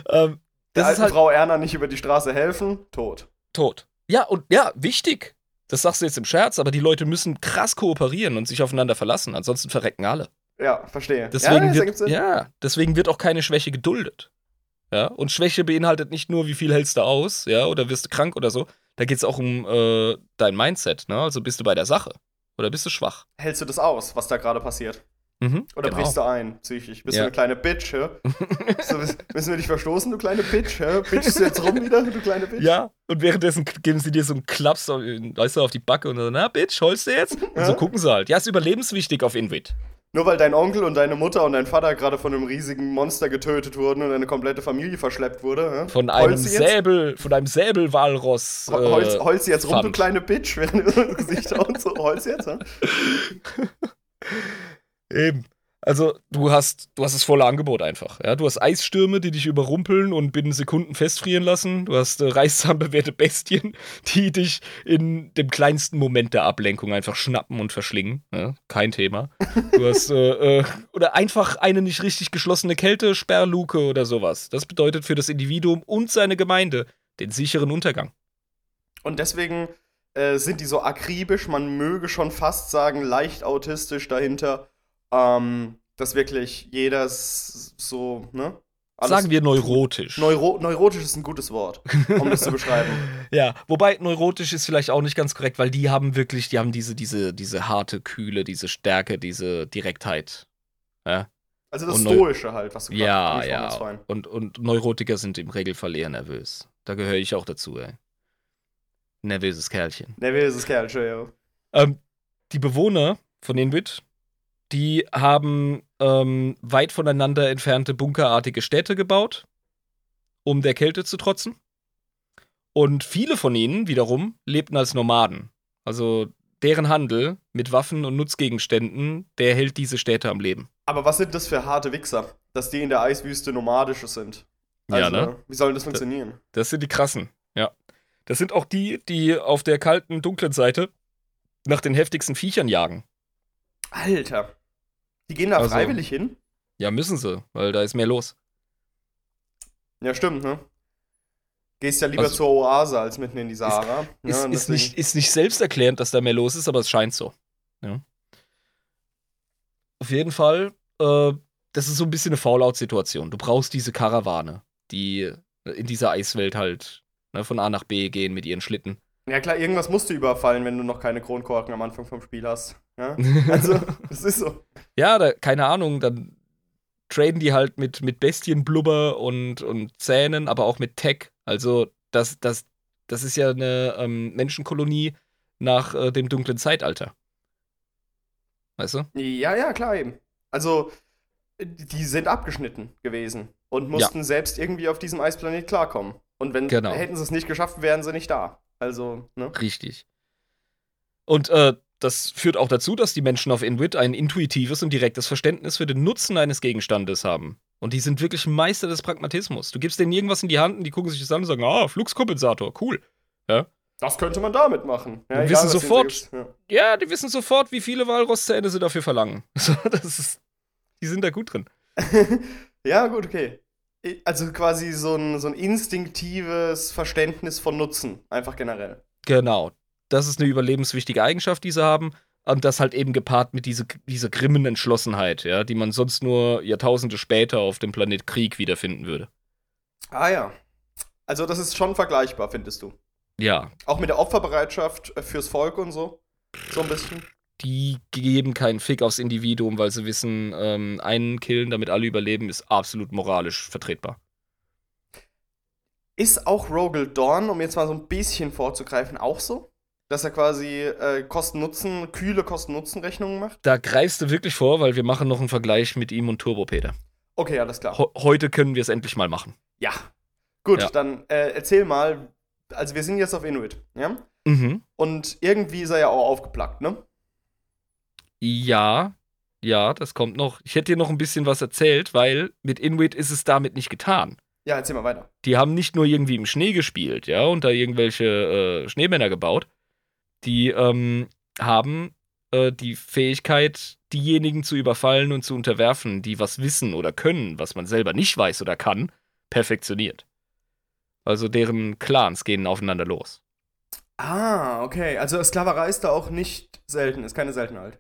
ähm, Der das ist alten halt Frau Erna nicht über die Straße helfen, tot. tot. Ja, und ja, wichtig. Das sagst du jetzt im Scherz, aber die Leute müssen krass kooperieren und sich aufeinander verlassen, ansonsten verrecken alle. Ja, verstehe. Deswegen, ja, wird, ja, deswegen wird auch keine Schwäche geduldet. Ja, und Schwäche beinhaltet nicht nur, wie viel hältst du aus, ja, oder wirst du krank oder so. Da geht es auch um äh, dein Mindset, ne? Also bist du bei der Sache oder bist du schwach? Hältst du das aus, was da gerade passiert? Mhm, Oder genau. brichst du ein, psychisch? Bist Ja. du eine kleine Bitch, hä? so, müssen wir dich verstoßen, du kleine Bitch, hä? Bitchst du jetzt rum wieder, du kleine Bitch? Ja, und währenddessen geben sie dir so einen Klaps, auf- weißt du, auf die Backe und dann, na, Bitch, holst du jetzt? Und so Ja. gucken sie halt. Ja, ist überlebenswichtig auf Invid. Nur weil dein Onkel und deine Mutter und dein Vater gerade von einem riesigen Monster getötet wurden und deine komplette Familie verschleppt wurde? Von einem? Säbel, von einem Säbelwalross. Äh, heulst du jetzt rum, du kleine Bitch, während du Gesicht und so heulst jetzt, hä? Eben. Also, du hast, du hast das volle Angebot einfach. Ja? Du hast Eisstürme, die dich überrumpeln und binnen Sekunden festfrieren lassen. Du hast äh, bewährte Bestien, die dich in dem kleinsten Moment der Ablenkung einfach schnappen und verschlingen. Ja? Kein Thema. Du hast, äh, äh, oder einfach eine nicht richtig geschlossene Kältesperrluke oder sowas. Das bedeutet für das Individuum und seine Gemeinde den sicheren Untergang. Und deswegen äh, sind die so akribisch, man möge schon fast sagen, leicht autistisch dahinter, ähm, dass wirklich jeder so, ne? Sagen wir neurotisch. Neuro neurotisch ist ein gutes Wort, um das zu beschreiben. Ja, wobei neurotisch ist vielleicht auch nicht ganz korrekt, weil die haben wirklich, die haben diese, diese, diese harte Kühle, diese Stärke, diese Direktheit. Ja, Also das Und Stoische halt, was du gerade ja. hast ja. vorhin. Und, und Neurotiker sind im Regelfall eher nervös. Da gehöre ich auch dazu, ey. Nervöses Kerlchen. Nervöses Kerlchen, ja. Ähm, die Bewohner von Inwit, die haben ähm, weit voneinander entfernte bunkerartige Städte gebaut, um der Kälte zu trotzen. Und viele von ihnen wiederum lebten als Nomaden. Also deren Handel mit Waffen und Nutzgegenständen, der hält diese Städte am Leben. Aber was sind das für harte Wichser, dass die in der Eiswüste nomadische sind? Ja, Also, ne? Wie soll das funktionieren? Das sind die krassen, ja. Das sind auch die, die auf der kalten, dunklen Seite nach den heftigsten Viechern jagen. Alter. Die gehen da Also- freiwillig hin? Ja, müssen sie, weil da ist mehr los. Ja, stimmt, ne? Gehst ja lieber Also- zur Oase als mitten in die Sahara. Ist, ja, und ist, deswegen- nicht, ist nicht selbsterklärend, dass da mehr los ist, aber es scheint so. Ja. Auf jeden Fall, äh, das ist so ein bisschen eine Fallout-Situation. Du brauchst diese Karawane, die in dieser Eiswelt halt ne, von A nach B gehen mit ihren Schlitten. Ja klar, irgendwas musst du überfallen, wenn du noch keine Kronkorken am Anfang vom Spiel hast. Ja? Also, das ist so. ja, da, keine Ahnung, dann traden die halt mit, mit Bestienblubber und, und Zähnen, aber auch mit Tech. Also, das, das, das ist ja eine ähm, Menschenkolonie nach äh, dem dunklen Zeitalter. Weißt du? Ja, ja, klar eben. Also, die sind abgeschnitten gewesen und mussten selbst irgendwie auf diesem Eisplanet klarkommen. Und wenn Genau. hätten sie es nicht geschafft, wären sie nicht da. Also, ne? Richtig. Und äh, das führt auch dazu, dass die Menschen auf Inwit ein intuitives und direktes Verständnis für den Nutzen eines Gegenstandes haben. Und die sind wirklich Meister des Pragmatismus. Du gibst denen irgendwas in die Hand und die gucken sich das an und sagen, ah, Fluxkompensator, cool. Das könnte man damit machen. Ja, egal, wissen sofort. so gibst. Ja, die wissen sofort, wie viele Walrosszähne sie dafür verlangen. Das ist, die sind da gut drin. Ja. ja, gut, okay. Also quasi so ein, so ein instinktives Verständnis von Nutzen, einfach generell. Genau. Das ist eine überlebenswichtige Eigenschaft, die sie haben. Und das halt eben gepaart mit diese, dieser grimmen Entschlossenheit, ja, die man sonst nur Jahrtausende später auf dem Planet Krieg wiederfinden würde. Ah ja. Also das ist schon vergleichbar, findest du. Ja, Auch mit der Opferbereitschaft äh, fürs Volk und so. So ein bisschen. Die geben keinen Fick aufs Individuum, weil sie wissen, ähm, einen killen, damit alle überleben, ist absolut moralisch vertretbar. Ist auch Rogel Dawn, um jetzt mal so ein bisschen vorzugreifen, auch so? Dass er quasi äh, Kosten-Nutzen, kühle Kosten-Nutzen-Rechnungen macht? Da greifst du wirklich vor, weil wir machen noch einen Vergleich mit ihm und Turbo Peter. Okay, alles klar. Ho heute können wir es endlich mal machen. Ja. Gut, Ja. dann äh, erzähl mal. Also, wir sind jetzt auf Inuit, ja? Mhm. Und irgendwie ist er ja auch aufgeplackt, ne? Ja, ja, das kommt noch. Ich hätte dir noch ein bisschen was erzählt, weil mit Inuit ist es damit nicht getan. Ja, erzähl mal weiter. Die haben nicht nur irgendwie im Schnee gespielt, ja, und da irgendwelche äh, Schneemänner gebaut. Die ähm, haben äh, die Fähigkeit, diejenigen zu überfallen und zu unterwerfen, die was wissen oder können, was man selber nicht weiß oder kann, perfektioniert. Also deren Clans gehen aufeinander los. Ah, okay. Also, Sklaverei ist da auch nicht selten, ist keine Seltenheit.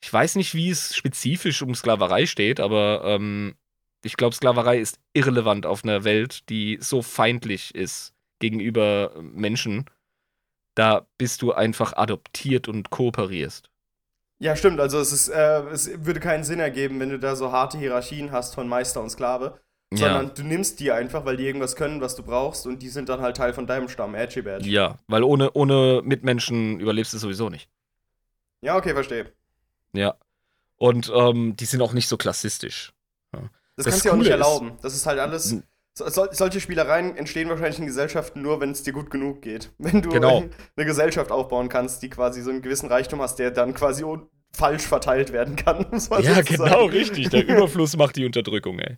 Ich weiß nicht, wie es spezifisch um Sklaverei steht, aber ähm, ich glaube, Sklaverei ist irrelevant auf einer Welt, die so feindlich ist gegenüber Menschen. Da bist du einfach adoptiert und kooperierst. Ja, stimmt. Also, es, ist, äh, es würde keinen Sinn ergeben, wenn du da so harte Hierarchien hast von Meister und Sklave. Sondern du nimmst die einfach, weil die irgendwas können, was du brauchst, und die sind dann halt Teil von deinem Stamm, Edgy Badge. Ja, weil ohne, ohne Mitmenschen überlebst du sowieso nicht. Ja, okay, verstehe. Ja. Und ähm, die sind auch nicht so klassistisch. Das, Das kannst du dir auch nicht erlauben. Das ist halt alles. So, sol- solche Spielereien entstehen wahrscheinlich in Gesellschaften nur, wenn es dir gut genug geht. Wenn du Genau. eine Gesellschaft aufbauen kannst, die quasi so einen gewissen Reichtum hast, der dann quasi falsch verteilt werden kann. Ja, genau, richtig. Der Überfluss macht die Unterdrückung, ey.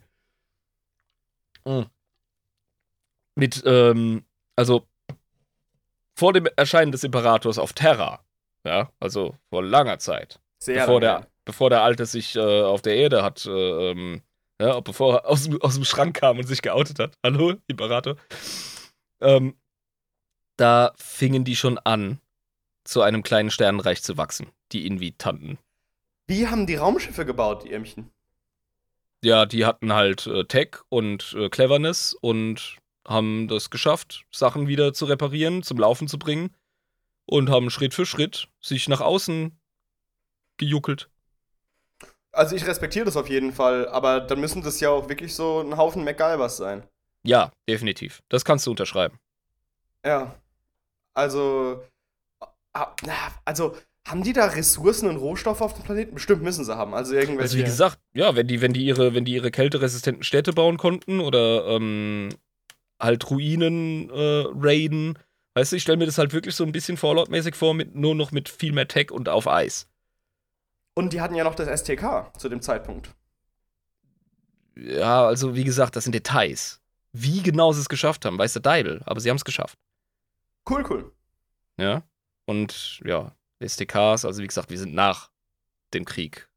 Mhm. Mit, ähm, also vor dem Erscheinen des Imperators auf Terra, ja, also vor langer Zeit, Sehr bevor, lange. der, bevor der Alte sich äh, auf der Erde hat, äh, ähm, ja, bevor er aus, dem- aus dem Schrank kam und sich geoutet hat. Hallo, Imperator. Ähm, da fingen die schon an, zu einem kleinen Sternenreich zu wachsen, die Invitanten. Wie haben die Raumschiffe gebaut, die Irmchen? ja, die hatten halt äh, Tech und äh, Cleverness und haben das geschafft, Sachen wieder zu reparieren, zum Laufen zu bringen und haben Schritt für Schritt sich nach außen gejuckelt. Also ich respektiere das auf jeden Fall, aber dann müssen das ja auch wirklich so ein Haufen MacGyvers sein. Ja, definitiv. Das kannst du unterschreiben. Ja. Also. ah, Also, haben die da Ressourcen und Rohstoffe auf dem Planeten? Bestimmt müssen sie haben. Also irgendwelche. Also wie gesagt, ja, wenn die, wenn die ihre, wenn die ihre kälteresistenten Städte bauen konnten oder ähm, halt Ruinen äh, raiden, weißt du, ich stelle mir das halt wirklich so ein bisschen Fallout-mäßig vor, mit, nur noch mit viel mehr Tech und auf Eis. Und die hatten ja noch das STK zu dem Zeitpunkt. Ja, also wie gesagt, das sind Details. Wie genau sie es geschafft haben, weiß der Deibel, aber sie haben es geschafft. Cool, cool. Ja. Und ja, STKs, also wie gesagt, wir sind nach dem Krieg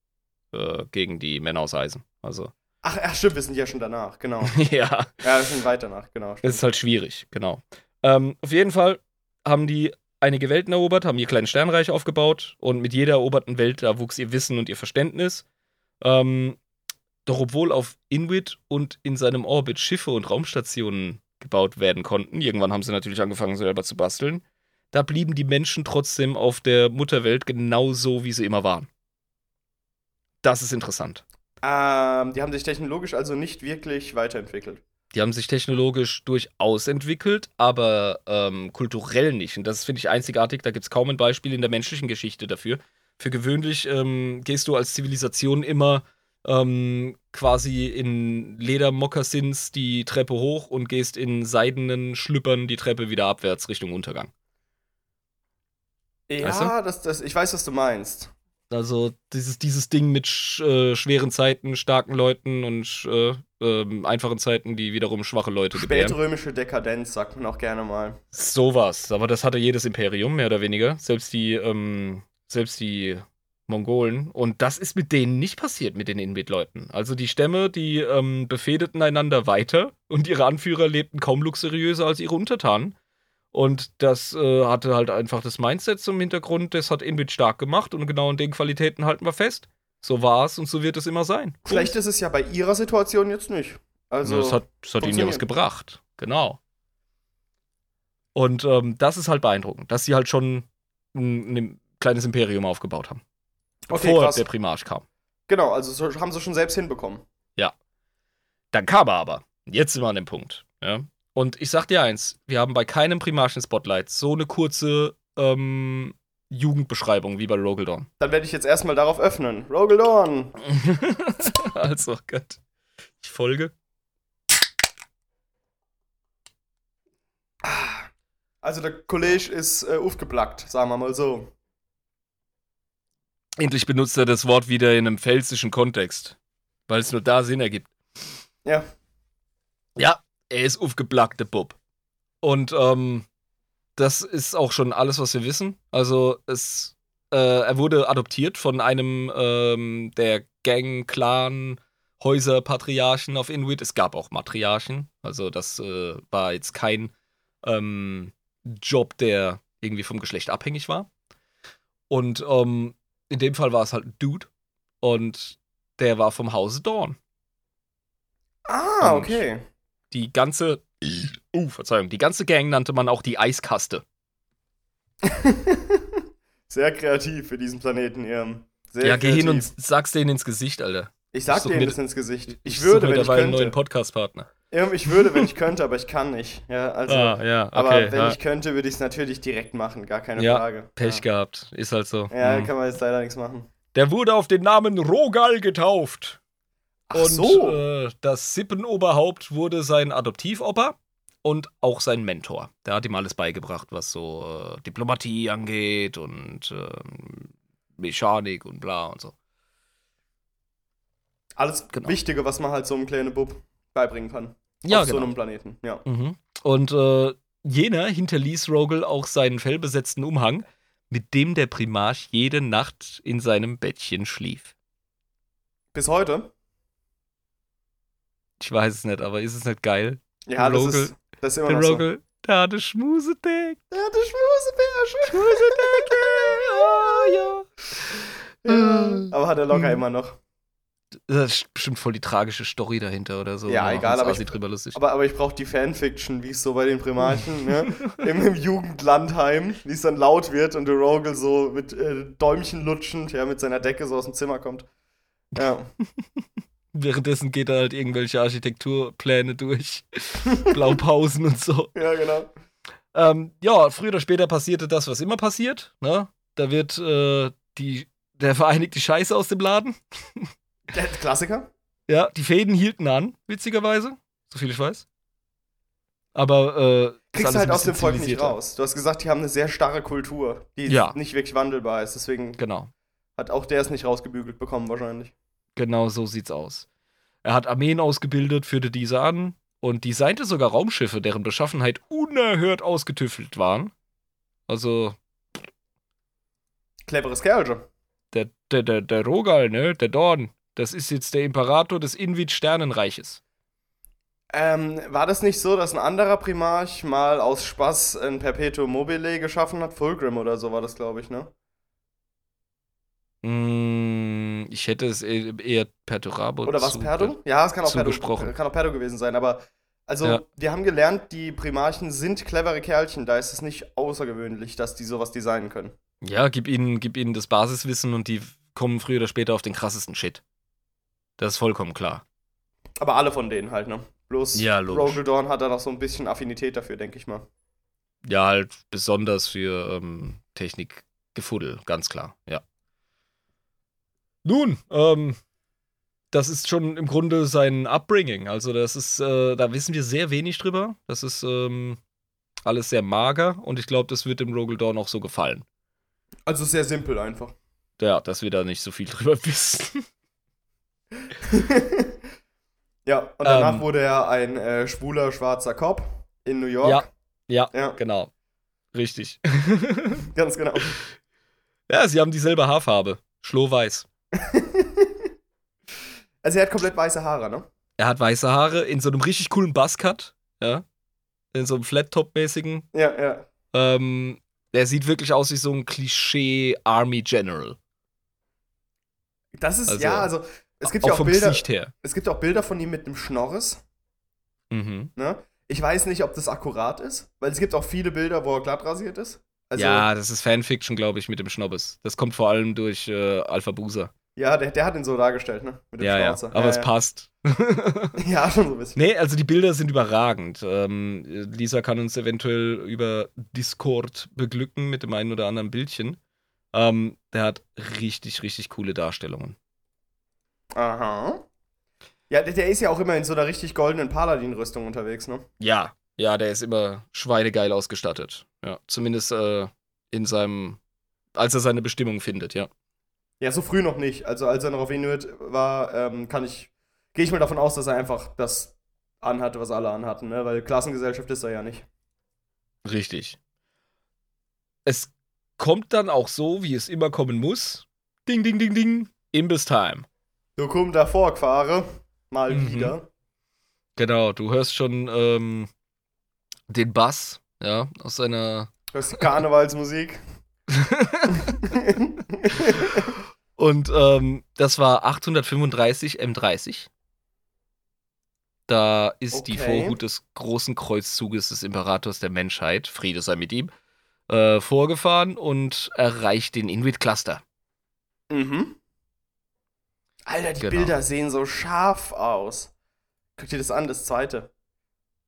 äh, gegen die Männer aus Eisen. Also, Ach, ach, stimmt, wir sind ja schon danach, genau. ja, Ja, wir sind weit danach, genau. es ist halt schwierig, genau. Ähm, auf jeden Fall haben die einige Welten erobert, haben ihr kleines Sternreich aufgebaut und mit jeder eroberten Welt, da wuchs ihr Wissen und ihr Verständnis. Ähm, doch obwohl auf Inuit und in seinem Orbit Schiffe und Raumstationen gebaut werden konnten, irgendwann haben sie natürlich angefangen, selber zu basteln, da blieben die Menschen trotzdem auf der Mutterwelt genauso, wie sie immer waren. Das ist interessant. Ähm, die haben sich technologisch also nicht wirklich weiterentwickelt. Die haben sich technologisch durchaus entwickelt, aber ähm, kulturell nicht. Und das finde ich einzigartig. Da gibt es kaum ein Beispiel in der menschlichen Geschichte dafür. Für gewöhnlich ähm, gehst du als Zivilisation immer ähm, quasi in Ledermokassins die Treppe hoch und gehst in seidenen Schlüppern die Treppe wieder abwärts Richtung Untergang. Ja, Weißt du? das, das, ich weiß, was du meinst. Also dieses, dieses Ding mit sch äh, schweren Zeiten, starken Leuten und äh, ähm, einfachen Zeiten, die wiederum schwache Leute gebären. Spätrömische Dekadenz, sagt man auch gerne mal. Sowas, aber das hatte jedes Imperium, mehr oder weniger. Selbst die, ähm, selbst die Mongolen. Und das ist mit denen nicht passiert, mit den Inuit-Leuten. Also die Stämme, die ähm, befehdeten einander weiter und ihre Anführer lebten kaum luxuriöser als ihre Untertanen. Und das äh, hatte halt einfach das Mindset zum Hintergrund, das hat Inuit stark gemacht und genau an den Qualitäten halten wir fest. So war es und so wird es immer sein. Vielleicht ist es ja bei ihrer Situation jetzt nicht. Also, das hat, das hat ihnen ja was gebracht. Genau. Und ähm, das ist halt beeindruckend, dass sie halt schon eine kleines Imperium aufgebaut haben. Okay, bevor krass. der Primarch kam. Genau, also so haben sie schon selbst hinbekommen. Dann kam er aber. Jetzt sind wir an dem Punkt. Ja? Und ich sag dir eins: Wir haben bei keinem Primarchen Spotlight so eine kurze ähm, Jugendbeschreibung wie bei Rogaldorn. Dann werde ich jetzt erstmal darauf öffnen. Rogaldorn. also, Gott. Ich folge. Also der Kollege ist äh, aufgeplackt, sagen wir mal so. Endlich benutzt er das Wort wieder in einem pfälzischen Kontext. Weil es nur da Sinn ergibt. Ja. Ja, er ist aufgeplackte Bub. Und ähm, das ist auch schon alles, was wir wissen. Also es, äh, er wurde adoptiert von einem ähm, der Gang, Clan, Häuser, Patriarchen auf Inuit. Es gab auch Matriarchen. Also das äh, war jetzt kein ähm, Job, der irgendwie vom Geschlecht abhängig war. Und ähm, in dem Fall war es halt ein Dude. Und der war vom Hause Dorn Ah, Und- okay. Die ganze, uh, Verzeihung, die ganze Gang nannte man auch die Eiskaste. Sehr kreativ für diesen Planeten, ihr. Sehr ja, geh hin und kreativ. sag's denen ins Gesicht, Alter. Ich sag dir mir- das ins Gesicht. Ich, such würde, wenn ich dabei einen neuen könnte. Podcast-Partner. Ich würde, wenn ich könnte, aber ich kann nicht. Ja, also. ah, ja, okay. aber wenn ja. ich könnte, würde ich es natürlich direkt machen, gar keine Ja, Frage. Pech ja. gehabt, ist halt so. Ja, Mhm. kann man jetzt leider nichts machen. Der wurde auf den Namen Rogal getauft. Ach und so. äh, das Sippenoberhaupt wurde sein Adoptivopa und auch sein Mentor. Der hat ihm alles beigebracht, was so äh, Diplomatie angeht und ähm, Mechanik und bla und so. Alles genau. Wichtige, was man halt so einem kleinen Bub beibringen kann. Ja, auf genau. so einem Planeten, ja. Mhm. Und äh, jener hinterließ Rogel auch seinen fellbesetzten Umhang, mit dem der Primarch jede Nacht in seinem Bettchen schlief. Bis heute. Ich weiß es nicht, aber ist es nicht geil? Ja, das Rogel- ist, das ist immer Der noch so. Rogel, der hatte Schmusedeck. Der Schmusebär. Schmusedecke, oh, ja. Ja, aber hat er locker Mhm. immer noch. Das ist bestimmt voll die tragische Story dahinter oder so. Ja, Wir egal, aber ich- drüber lustig. Aber, aber ich brauche die Fanfiction, wie es so bei den Primarchen, ne? Im, Im Jugendlandheim, wie es dann laut wird und der Rogel so mit äh, Däumchen lutschend, ja, mit seiner Decke so aus dem Zimmer kommt. Ja. Währenddessen geht er halt irgendwelche Architekturpläne durch. Blaupausen und so. ja, genau. Ähm, ja, früher oder später passierte das, was immer passiert. Ne? Da wird äh, die, der vereinigte Scheiße aus dem Laden. Der Klassiker? Ja, die Fäden hielten an, witzigerweise. So viel ich weiß. Aber äh, Kriegst du halt aus dem Volk nicht raus. Du hast gesagt, die haben eine sehr starre Kultur, die Ja. nicht wirklich wandelbar ist. Deswegen Genau. hat auch der es nicht rausgebügelt bekommen, wahrscheinlich. Genau so sieht's aus. Er hat Armeen ausgebildet, führte diese an und designte sogar Raumschiffe, deren Beschaffenheit unerhört ausgetüftelt waren. Also Cleveres Kerlchen. der, der, der, der Rogal, ne, der Dorn, das ist jetzt der Imperator des Invid-Sternenreiches. Ähm, war das nicht so, dass ein anderer Primarch mal aus Spaß ein Perpetuum mobile geschaffen hat? Fulgrim oder so war das, glaube ich, ne? Mm, ich hätte es eher eher Perturabo Oder was Perdo? Ja, es kann auch Perdo, kann auch Perdo gewesen sein, aber also Ja. wir haben gelernt, die Primarchen sind clevere Kerlchen, da ist es nicht außergewöhnlich, dass die sowas designen können. Ja, gib ihnen, gib ihnen das Basiswissen und die kommen früher oder später auf den krassesten Shit. Das ist vollkommen klar. Aber alle von denen halt, ne? Bloß Ja. Rogaldorn hat da noch so ein bisschen Affinität dafür, denke ich mal. Ja, halt besonders für ähm, Technikgefuddel, ganz klar, ja. Nun, ähm, das ist schon im Grunde sein Upbringing. Also, das ist, äh, da wissen wir sehr wenig drüber. Das ist ähm, alles sehr mager und ich glaube, das wird dem Rogel Dawn auch so gefallen. Also sehr simpel einfach. Ja, dass wir da nicht so viel drüber wissen. ja, und danach Ähm. wurde er ein äh, schwuler schwarzer Cop in New York. Ja. Ja, Ja. genau. Richtig. Ganz genau. ja, sie haben dieselbe Haarfarbe. Schlohweiß. Also er hat komplett weiße Haare, ne? Er hat weiße Haare in so einem richtig coolen Buzzcut. Ja. In so einem Flat-Top-mäßigen. Ja, ja. Ähm, der sieht wirklich aus wie so ein Klischee Army General. Das ist, Also, ja, also es gibt auch ja auch Bilder, Gesicht her. es gibt auch Bilder von ihm mit einem Schnorres, Mhm. ne? Ich weiß nicht, ob das akkurat ist, weil es gibt auch viele Bilder, wo er glatt rasiert ist. Also, ja, das ist Fanfiction, glaube ich, mit dem Schnobbes. Das kommt vor allem durch äh, Alpha Buser. Ja, der, der hat ihn so dargestellt, ne? Mit dem Ja, ja. Aber ja, es ja. passt. Ja, schon so ein bisschen. Nee, also die Bilder sind überragend. Ähm, Lisa kann uns eventuell über Discord beglücken mit dem einen oder anderen Bildchen. Ähm, der hat richtig, richtig coole Darstellungen. Aha. Ja, der, der ist ja auch immer in so einer richtig goldenen Paladin-Rüstung unterwegs, ne? Ja, ja, der ist immer schweinegeil ausgestattet. Ja, zumindest äh, in seinem, als er seine Bestimmung findet, ja. Ja, so früh noch nicht. Also als er noch auf Inuit war, ähm, kann ich, gehe ich mal davon aus, dass er einfach das anhatte, was alle anhatten, ne? Weil Klassengesellschaft ist er ja nicht. Richtig. Es kommt dann auch so, wie es immer kommen muss. Ding, ding, ding, ding. Imbiss Time. Du komm davor, Quare. Mal Mhm. wieder. Genau, du hörst schon ähm, den Bass, ja, aus seiner. Das ist Karnevalsmusik. Und ähm, das war 835 M30. Da ist die Okay. Vorhut des großen Kreuzzuges des Imperators der Menschheit, Friede sei mit ihm, äh, vorgefahren und erreicht den Inuit Cluster. mhm. Alter, die Genau. Bilder sehen so scharf aus. Guck dir das an, das zweite.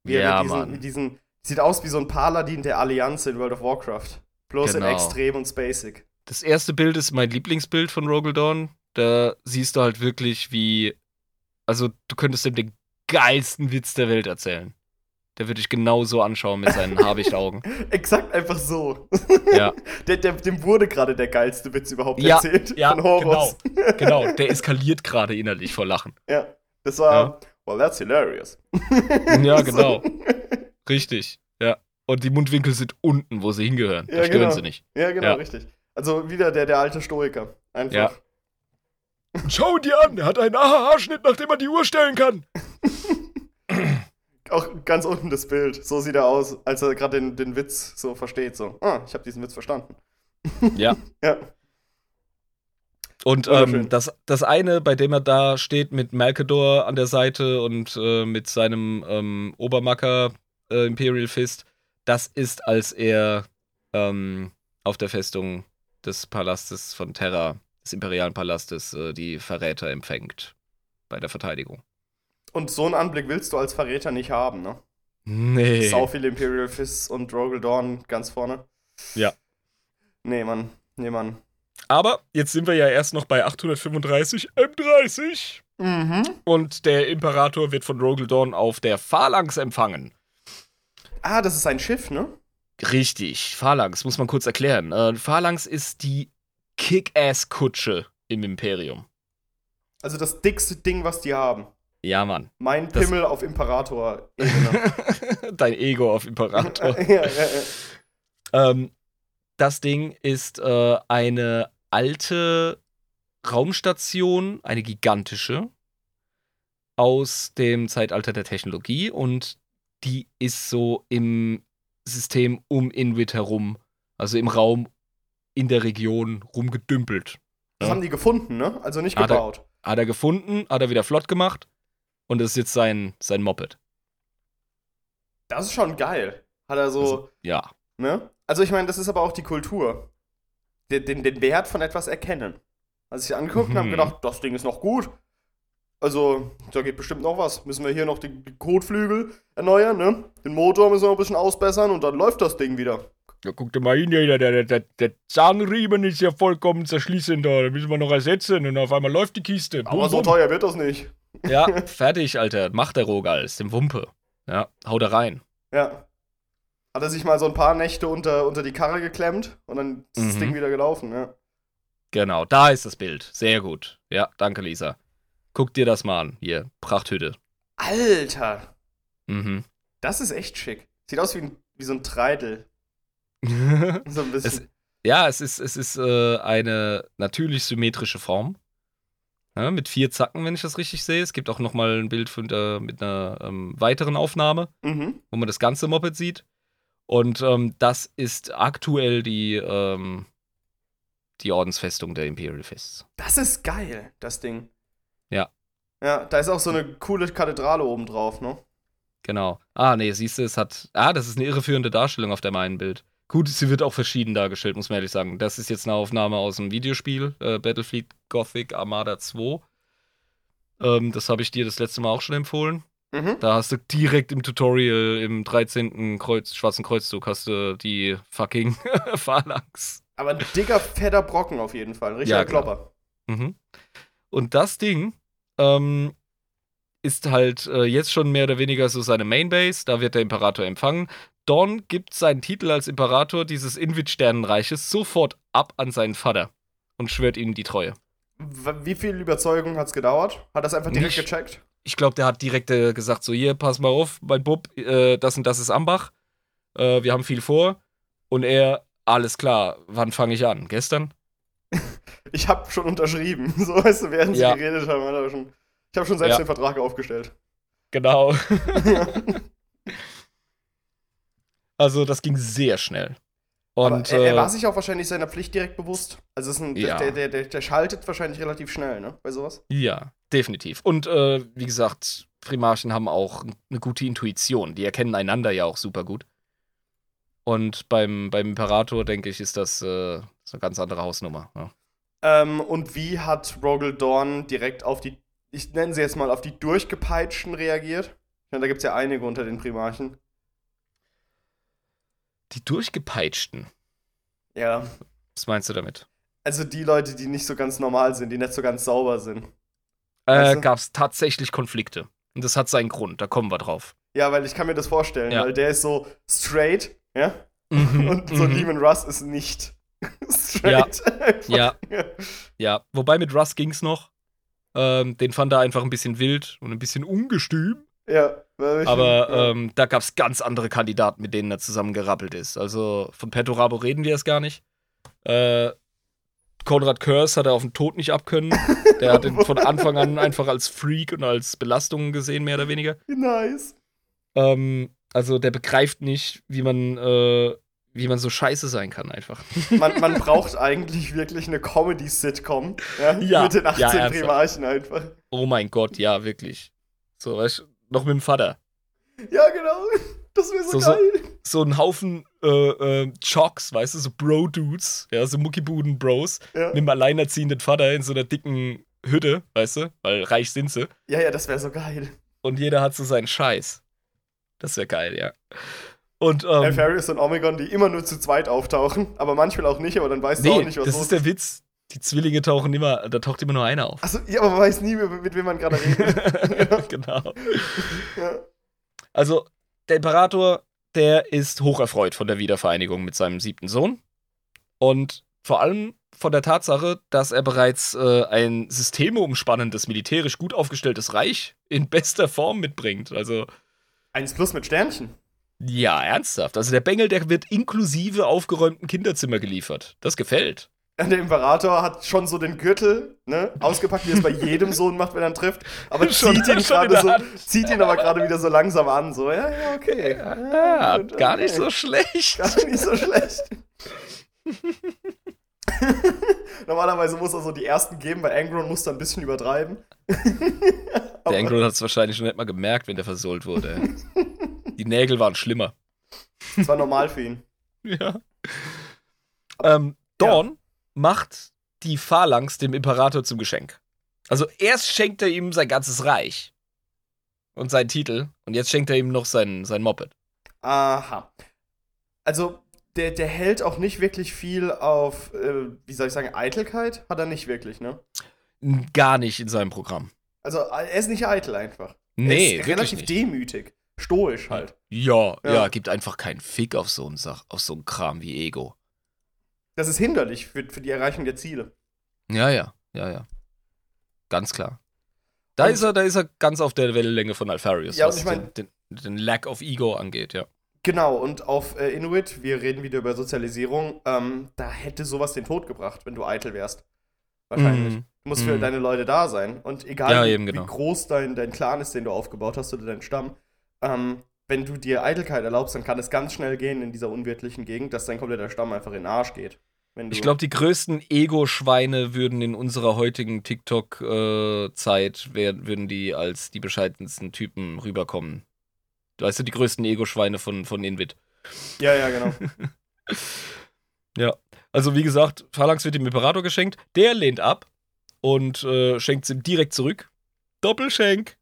Wie Ja, mit diesen, Mann. mit diesen, sieht aus wie so ein Paladin der Allianz in World of Warcraft. Bloß Genau. in extrem und basic. Das erste Bild ist mein Lieblingsbild von Rogel Dawn. Da siehst du halt wirklich, wie. Also, du könntest ihm den geilsten Witz der Welt erzählen. Der würde dich genauso anschauen mit seinen Habichtaugen. Exakt einfach so. Ja. Der, der, dem wurde gerade der geilste Witz überhaupt Ja, erzählt ja, von Horus. Genau, der eskaliert gerade innerlich vor Lachen. Ja, das war, Ja. well, that's hilarious. Ja, So. genau. Richtig. Ja. Und die Mundwinkel sind unten, wo sie hingehören. Da Ja, stören genau. sie nicht. Ja, genau, richtig. Also wieder der, der alte Stoiker. Einfach. Ja. Schau dir an, er hat einen Aha-Haarschnitt, nachdem er die Uhr stellen kann. Auch ganz unten das Bild. So sieht er aus, als er gerade den, den Witz so versteht. So, ah, ich habe diesen Witz verstanden. Ja. Ja. Und ähm, das, das eine, bei dem er da steht mit Malkador an der Seite und äh, mit seinem ähm, Obermacker äh, Imperial Fist, das ist, als er ähm, auf der Festung des Palastes von Terra, des imperialen Palastes, äh, die Verräter empfängt bei der Verteidigung. Und so einen Anblick willst du als Verräter nicht haben, ne? Nee. Sau viele Imperial Fists und Rogel Dawn ganz vorne. Ja. Nee, Mann. Nee, Mann. Aber jetzt sind wir ja erst noch bei 835 M30 Mhm. und der Imperator wird von Rogel Dawn auf der Phalanx empfangen. Ah, das ist ein Schiff, ne? Richtig, Phalanx, muss man kurz erklären. Äh, Phalanx ist die Kick-Ass-Kutsche im Imperium. Also das dickste Ding, was die haben. Ja, Mann. Mein Das- Pimmel auf Imperator-Ebene. Dein Ego auf Imperator. ja, ja, ja. ähm, das Ding ist äh, eine alte Raumstation, eine gigantische, aus dem Zeitalter der Technologie und die ist so im System um Inuit herum, also im Raum in der Region rumgedümpelt. Das Ja. haben die gefunden, ne? Also nicht Hat er- gebaut. Hat er gefunden, hat er wieder flott gemacht und das ist jetzt sein, sein Moped. Das ist schon geil. Hat er so, Also, ja. ne? Also ich meine, das ist aber auch die Kultur. Den, den, den Wert von etwas erkennen. Als ich angeguckt und habe Mhm. gedacht, das Ding ist noch gut. Also, da geht bestimmt noch was. Müssen wir hier noch die Kotflügel erneuern, ne? Den Motor müssen wir noch ein bisschen ausbessern und dann läuft das Ding wieder. Ja, guck dir mal hin, der, der, der, der Zahnriemen ist ja vollkommen zerschließen da. Müssen wir noch ersetzen und auf einmal läuft die Kiste. Bum, Aber so bum. teuer wird das nicht. Ja, fertig, Alter. Macht der Rogal, dem Wumpe. Ja, hau da rein. Ja. Hat er sich mal so ein paar Nächte unter, unter die Karre geklemmt und dann ist das Mhm. Ding wieder gelaufen, ja. Genau, da ist das Bild. Sehr gut. Ja, danke, Lisa. Guck dir das mal an. Hier, Prachthütte. Alter, Mhm. das ist echt schick. Sieht aus wie, ein, wie so ein Treidel. So ein bisschen. ja, es ist, es ist äh, eine natürlich symmetrische Form. Ja, mit vier Zacken, wenn ich das richtig sehe. Es gibt auch noch mal ein Bild von der, mit einer ähm, weiteren Aufnahme. mhm. wo man das ganze Moped sieht. Und ähm, das ist aktuell die, ähm, die Ordensfestung der Imperial Fists. Das ist geil, das Ding. Ja. Da ist auch so eine coole Kathedrale oben drauf, ne? Genau. Ah, nee, siehst du, es hat. Ah, das ist eine irreführende Darstellung auf dem einen Bild. Gut, sie wird auch verschieden dargestellt, muss man ehrlich sagen. Das ist jetzt eine Aufnahme aus dem Videospiel, äh, Battlefield Gothic Armada 2. Ähm, das habe ich dir das letzte Mal auch schon empfohlen. Mhm. Da hast du direkt im Tutorial im 13. Kreuz, Schwarzen Kreuzzug hast du die fucking Phalanx. Aber ein dicker, fetter Brocken auf jeden Fall. Richtiger Ja. Klopper. Mhm. Und das Ding ähm, ist halt äh, jetzt schon mehr oder weniger so seine Mainbase. Da wird der Imperator empfangen. Dawn gibt seinen Titel als Imperator dieses Invid-Sternenreiches sofort ab an seinen Vater und schwört ihm die Treue. Wie viel Überzeugung hat es gedauert? Hat das einfach direkt Nicht. gecheckt? Ich glaube, der hat direkt äh, gesagt: So, hier, pass mal auf, mein Bub, äh, das und das ist Ambach. Äh, wir haben viel vor. Und er, alles klar, wann fange ich an? Gestern? Ich habe schon unterschrieben. So, weißt du, während Ja. sie geredet haben, hat er schon. Ich habe schon selbst Ja. den Vertrag aufgestellt. Genau. also, das ging sehr schnell. Und er, er äh, war sich auch wahrscheinlich seiner Pflicht direkt bewusst. Also ist ein, Ja. der, der, der, der schaltet wahrscheinlich relativ schnell, ne? Bei sowas. Ja, definitiv. Und äh, wie gesagt, Primarchen haben auch eine gute Intuition. Die erkennen einander ja auch super gut. Und beim, beim Imperator, denke ich, ist das, äh, ist eine ganz andere Hausnummer. Ja. Ähm, und wie hat Rogel Dorn direkt auf die, ich nenne sie jetzt mal, auf die Durchgepeitschten reagiert? Ich meine, da gibt es ja einige unter den Primarchen. Die Durchgepeitschten. Ja. Was meinst du damit? Also die Leute, die nicht so ganz normal sind, die nicht so ganz sauber sind. Äh? Gab es tatsächlich Konflikte. Und das hat seinen Grund, da kommen wir drauf. Ja, weil ich kann mir das vorstellen, Ja. weil der ist so straight, ja? Mhm, Und so mhm. Lehman Russ ist nicht Einfach. Ja. Ja, wobei mit Russ ging's noch. Ähm, den fand er einfach ein bisschen wild und ein bisschen ungestüm. Ja. Aber ja. ähm, da gab es ganz andere Kandidaten, mit denen er zusammengerappelt ist. Also von Petorabo reden wir es gar nicht. Äh, Konrad Körs hat er auf den Tod nicht abkönnen. Der hat ihn von Anfang an einfach als Freak und als Belastung gesehen, mehr oder weniger. nice. Ähm, also der begreift nicht, wie man, äh, wie man so scheiße sein kann, einfach. Man, man braucht eigentlich wirklich eine Comedy-Sitcom. Ja, Ja, Mit den ja, 18 ernsthaft. Primarchen einfach. Oh mein Gott, ja, wirklich. So, weißt du, noch mit dem Vater. Ja, genau. Das wäre so, So- so- geil. So ein Haufen äh, äh, Jocks, weißt du, so Bro-Dudes, ja, so Muckibuden-Bros, Ja. mit einem alleinerziehenden Vater in so einer dicken Hütte, weißt du, weil reich sind sie. ja, ja, das wäre so geil. Und jeder hat so seinen Scheiß. Das wäre geil, ja. Und, ähm, Alpharius und Omegon, die immer nur zu zweit auftauchen, aber manchmal auch nicht, aber dann weißt du auch nee, nicht, was das los ist der Witz. Die Zwillinge tauchen immer, da taucht immer nur einer auf. Achso, ja, aber man weiß nie, mit, mit wem man gerade redet. genau. ja. Also, der Imperator, der ist hocherfreut von der Wiedervereinigung mit seinem siebten Sohn. Und vor allem von der Tatsache, dass er bereits äh, ein systemumspannendes, militärisch gut aufgestelltes Reich in bester Form mitbringt. Also, Eins plus mit Sternchen. Ja, ernsthaft. Also, der Bengel, der wird inklusive aufgeräumten Kinderzimmer geliefert. Das gefällt. Der Imperator hat schon so den Gürtel, ne, ausgepackt, wie er es bei jedem Sohn macht, wenn er ihn trifft, aber Schon- zieht ihn so, zieht ihn aber gerade wieder so langsam an, so, ja, ja, okay. Ja, gut, gar nicht okay. so schlecht. Gar nicht so schlecht. Normalerweise muss er so die ersten geben, bei Angron muss er ein bisschen übertreiben. Der Angron hat es wahrscheinlich schon nicht mal gemerkt, wenn der versohlt wurde. Die Nägel waren schlimmer. Das war normal für ihn. Ja. Ähm, Dawn macht die Phalanx dem Imperator zum Geschenk. Also erst schenkt er ihm sein ganzes Reich und seinen Titel und jetzt schenkt er ihm noch sein, sein Moped. Aha. Also, der, der hält auch nicht wirklich viel auf, äh, wie soll ich sagen, Eitelkeit? Hat er nicht wirklich, ne? Gar nicht in seinem Programm. Also, er ist nicht eitel einfach. Nee, er ist relativ nicht. demütig. Stoisch halt. Ja, ja, Ja. gibt einfach keinen Fick auf so einen, Sach auf so einen Kram wie Ego. Das ist hinderlich für, für die Erreichung der Ziele. Ja, ja, ja, ja. Ganz klar. Da Und- ist er, da ist er ganz auf der Wellenlänge von Alpharius, Ja, was ich mein- den, den, den Lack of Ego angeht, ja. Genau, und auf äh, Inuit, wir reden wieder über Sozialisierung, ähm, da hätte sowas den Tod gebracht, wenn du eitel wärst. Wahrscheinlich. Mhm. Du musst für Mhm. deine Leute da sein. Und egal, Ja, wie, genau. wie groß dein, dein Clan ist, den du aufgebaut hast oder dein Stamm, ähm, wenn du dir Eitelkeit erlaubst, dann kann es ganz schnell gehen in dieser unwirtlichen Gegend, dass dein kompletter Stamm einfach in den Arsch geht. Ich glaube, die größten Ego-Schweine würden in unserer heutigen TikTok-Zeit, würden die als die bescheidensten Typen rüberkommen. Weißt du, die größten Ego-Schweine von, von Invid. Ja, ja, genau. Ja, also wie gesagt, Phalanx wird dem Imperator geschenkt. Der lehnt ab und äh, schenkt es ihm direkt zurück. Doppelschenk.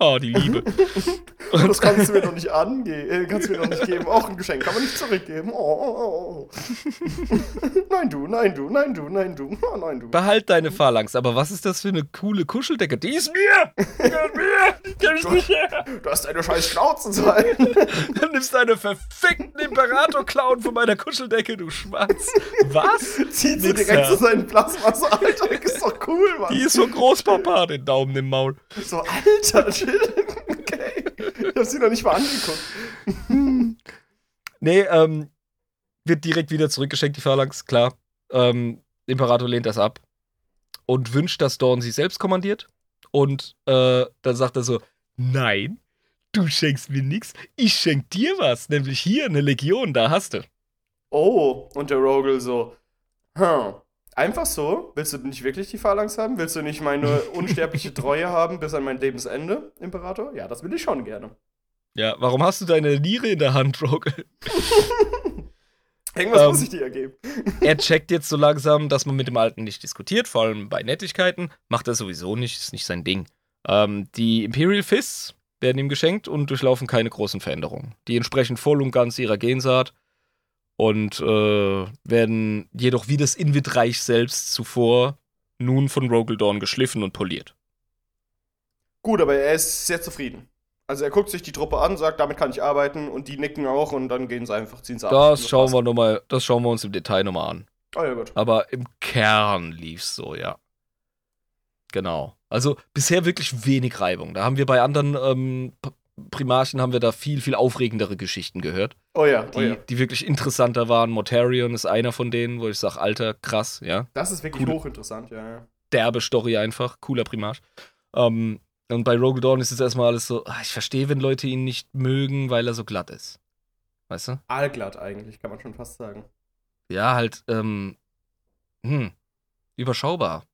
Oh, die Liebe. das kannst du mir doch nicht angehen. Äh, kannst du mir doch nicht geben. Auch ein Geschenk kann man nicht zurückgeben. Oh, oh, oh. nein, du, nein, du, nein, du, nein, du, oh, nein, du. Behalt deine Phalanx, aber was ist das für eine coole Kuscheldecke? Die ist mir! Die gehört mir! Die geb ich nicht her! Du hast eine scheiß Schnauze zu halten. Dann nimmst deine verfickten Imperator-Clown von meiner Kuscheldecke, du Schwanz. Was? Zieht sie direkt zu seinen Plasmas. Alter, das ist doch cool, Mann. Die ist von Großpapa, den Daumen im Maul. So, Alter, chill. Okay. Ich hab sie noch nicht mal angeguckt. Nee, ähm, wird direkt wieder zurückgeschenkt, die Phalanx, klar. Ähm, Imperator lehnt das ab und wünscht, dass Dawn sie selbst kommandiert. Und äh, dann sagt er so: Nein, du schenkst mir nichts, ich schenk dir was, nämlich hier eine Legion, da hast du. Oh, und der Rogel so, hm, einfach so? Willst du nicht wirklich die Phalanx haben? Willst du nicht meine unsterbliche Treue haben bis an mein Lebensende, Imperator? Ja, das will ich schon gerne. Ja, warum hast du deine Niere in der Hand, Rogel? Irgendwas Ähm. muss ich dir ja geben. er checkt jetzt so langsam, dass man mit dem Alten nicht diskutiert, vor allem bei Nettigkeiten. Macht er sowieso nicht, ist nicht sein Ding. Ähm, die Imperial Fists werden ihm geschenkt und durchlaufen keine großen Veränderungen. Die entsprechen voll und ganz ihrer Gensaat und äh, werden jedoch wie das Invid-Reich selbst zuvor nun von Rogel Dawn geschliffen und poliert. Gut, aber er ist sehr zufrieden. Also er guckt sich die Truppe an, sagt, damit kann ich arbeiten und die nicken auch und dann gehen sie einfach, ziehen sie ab. Das schauen wir noch mal, das schauen wir uns im Detail nochmal an. Oh ja, gut. Aber im Kern lief's so, ja. Genau. Also bisher wirklich wenig Reibung. Da haben wir bei anderen ähm, Primarchen haben wir da viel, viel aufregendere Geschichten gehört, Oh ja, die, oh ja. die wirklich interessanter waren. Mortarion ist einer von denen, wo ich sage, Alter, krass, ja. Das ist wirklich Cool. hochinteressant, ja, ja. Derbe Story einfach, cooler Primarch. Ähm, und bei Rogue Dawn ist es erstmal alles so, ah, ich verstehe, wenn Leute ihn nicht mögen, weil er so glatt ist. Weißt du? Allglatt eigentlich, kann man schon fast sagen. ja, halt, ähm, hm, überschaubar.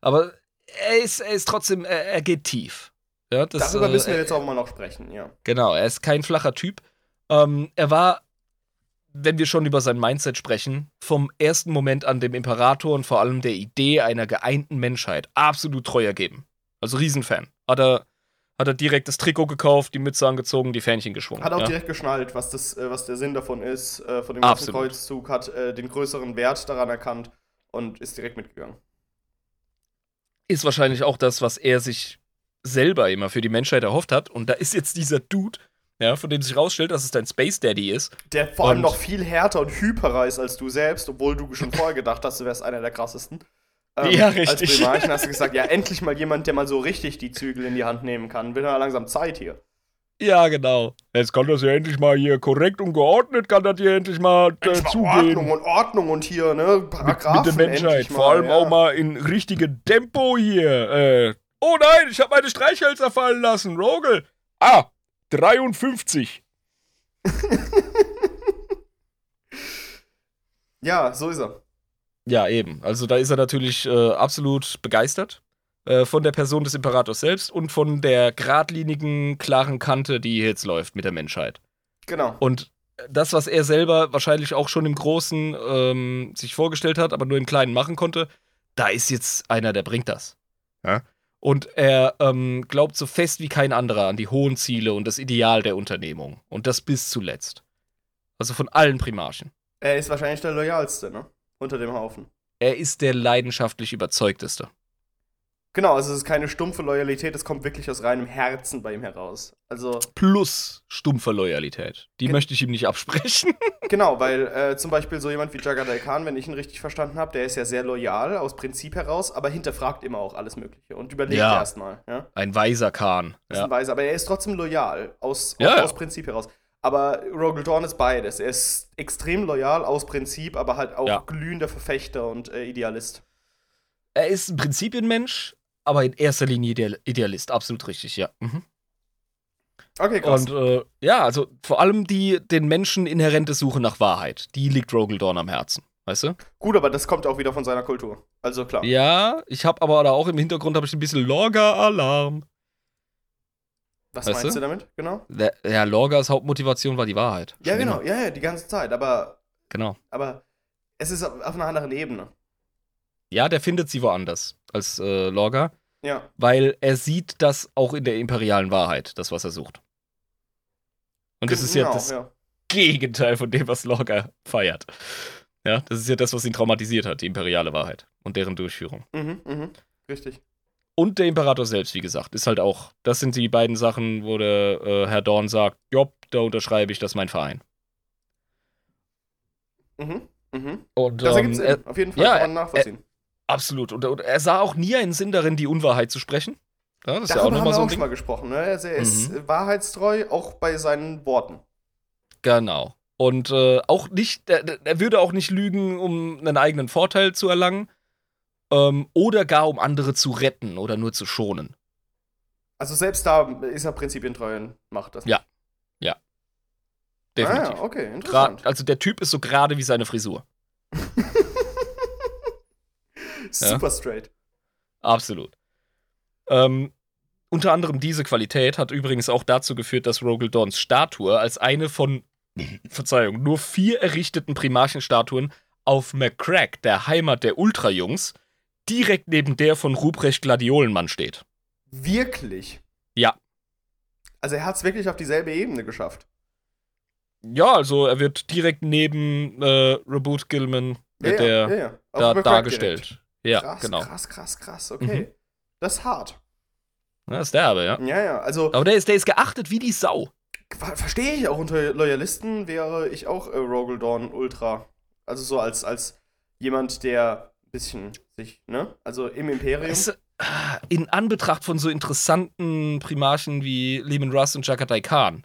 Aber er ist, er ist trotzdem, er, er geht tief. Ja, das, Darüber äh, müssen wir er- jetzt auch mal noch sprechen, ja. Genau, er ist kein flacher Typ. Ähm, er war, wenn wir schon über sein Mindset sprechen, vom ersten Moment an dem Imperator und vor allem der Idee einer geeinten Menschheit absolut treu ergeben. Also Riesenfan. Hat er, hat er direkt das Trikot gekauft, die Mütze angezogen, die Fähnchen geschwungen. Hat auch ja? direkt geschnallt, was, das, äh, was der Sinn davon ist, äh, von dem ganzen. Kreuzzug, hat äh, den größeren Wert daran erkannt und ist direkt mitgegangen. ist wahrscheinlich auch das, was er sich selber immer für die Menschheit erhofft hat. Und da ist jetzt dieser Dude, ja, von dem sich rausstellt, dass es dein Space Daddy ist. Der vor allem Und- noch viel härter und hyperer ist als du selbst, obwohl du schon vorher gedacht hast, du wärst einer der krassesten. Ähm, Ja, Als richtig. Primarchen hast du gesagt, ja, endlich mal jemand, der mal so richtig die Zügel in die Hand nehmen kann. Wird ja langsam Zeit hier. Ja, genau. Jetzt kann das ja endlich mal hier korrekt und geordnet, kann das hier endlich mal äh, Endlich mal zugehen. Ordnung und Ordnung und hier, ne, mit, Paragraphen mit der Menschheit. endlich Vor allem ja. auch mal in richtigem Tempo hier. Äh, oh nein, ich habe meine Streichhölzer fallen lassen. Rogel. Ah, 53. Ja, so ist er. Ja, eben. Also da ist er natürlich äh, absolut begeistert äh, von der Person des Imperators selbst und von der geradlinigen, klaren Kante, die hier jetzt läuft mit der Menschheit. Genau. Und das, was er selber wahrscheinlich auch schon im Großen ähm, sich vorgestellt hat, aber nur im Kleinen machen konnte, da ist jetzt einer, der bringt das. Ja? Und er ähm, glaubt so fest wie kein anderer an die hohen Ziele und das Ideal der Unternehmung. Und das bis zuletzt. Also von allen Primarchen. Er ist wahrscheinlich der loyalste, ne? Unter dem Haufen. Er ist der leidenschaftlich überzeugteste. Genau, also es ist keine stumpfe Loyalität, es kommt wirklich aus reinem Herzen bei ihm heraus. Also, Plus stumpfe Loyalität. Die möchte ich ihm nicht absprechen. genau, weil äh, zum Beispiel so jemand wie Jagadai Khan, wenn ich ihn richtig verstanden habe, der ist ja sehr loyal aus Prinzip heraus, aber hinterfragt immer auch alles Mögliche und überlegt Ja. erstmal. Ja? Ein weiser Kahn. ist Ja. ein Weiser, aber er ist trotzdem loyal, aus, Ja, aus, Prinzip heraus. Aber Rogel Dawn ist beides. Er ist extrem loyal aus Prinzip, aber halt auch glühender Verfechter und äh, Idealist. Er ist ein Prinzipienmensch, aber in erster Linie Ideal Idealist. Absolut richtig, ja. Mhm. Okay, krass. Und äh, ja, also vor allem die den Menschen inhärente Suche nach Wahrheit, die liegt Rogel Dawn am Herzen. Weißt du? Gut, aber das kommt auch wieder von seiner Kultur. Also klar. Ja, ich habe aber da auch im Hintergrund habe ich ein bisschen Lorga-Alarm. Was Weißt meinst du? du damit? Genau. Der, ja, Lorgas Hauptmotivation war die Wahrheit. Ja, genau. Ja, ja, die ganze Zeit. Aber, Genau. aber es ist auf auf einer anderen Ebene. Ja, der findet sie woanders als äh, Lorga, Ja. weil er sieht das auch in der imperialen Wahrheit, das, was er sucht. Und das ist ja Genau, das Gegenteil von dem, was Lorga feiert. Ja, das ist ja das, was ihn traumatisiert hat, die imperiale Wahrheit und deren Durchführung. Mhm, mhm. Richtig. Und der Imperator selbst, wie gesagt, ist halt auch, das sind die beiden Sachen, wo der äh, Herr Dorn sagt, jopp, da unterschreibe ich, das ist mein Verein. Mhm, mhm. Und, Das ergibt ähm, Sinn. er, Auf jeden Fall ja, kann man nachvollziehen. Absolut. Und, und er sah auch nie einen Sinn darin, die Unwahrheit zu sprechen. Ja, das ist ja auch Darüber haben nochmal wir so auch ein schon Ding. mal gesprochen. Ne? Er ist Mhm. wahrheitstreu, auch bei seinen Worten. Genau. Und äh, auch nicht, er, er würde auch nicht lügen, um einen eigenen Vorteil zu erlangen. Ähm, oder gar um andere zu retten oder nur zu schonen. Also selbst da ist er prinzipientreu und macht das. Ja. Definitiv. Ah, ja, okay, Gra interessant. also der Typ ist so gerade wie seine Frisur. Super straight. Absolut. Ähm, unter anderem diese Qualität hat übrigens auch dazu geführt, dass Rogel Dawns Statue als eine von, Verzeihung, nur vier errichteten Primarchenstatuen auf McCrack, der Heimat der Ultrajungs, direkt neben der von Ruprecht Gladiolenmann steht. Wirklich. Ja. Also er hat es wirklich auf dieselbe Ebene geschafft. Ja, also er wird direkt neben äh, Reboot Gilman ja, der ja, ja. Auf da dargestellt. direkt. Ja, krass, genau. krass, krass, krass. Okay. Mhm. Das ist hart. Das ist der aber, ja. Ja, ja. Also Aber der ist, der ist geachtet wie die Sau. ver verstehe ich auch unter Loyalisten wäre ich auch äh, Rogel Dawn Ultra. Also so als, als jemand, der ein bisschen sich, ne? Also im Imperium. Du, ah, in Anbetracht von so interessanten Primarchen wie Lehman Russ und Jakatai Khan,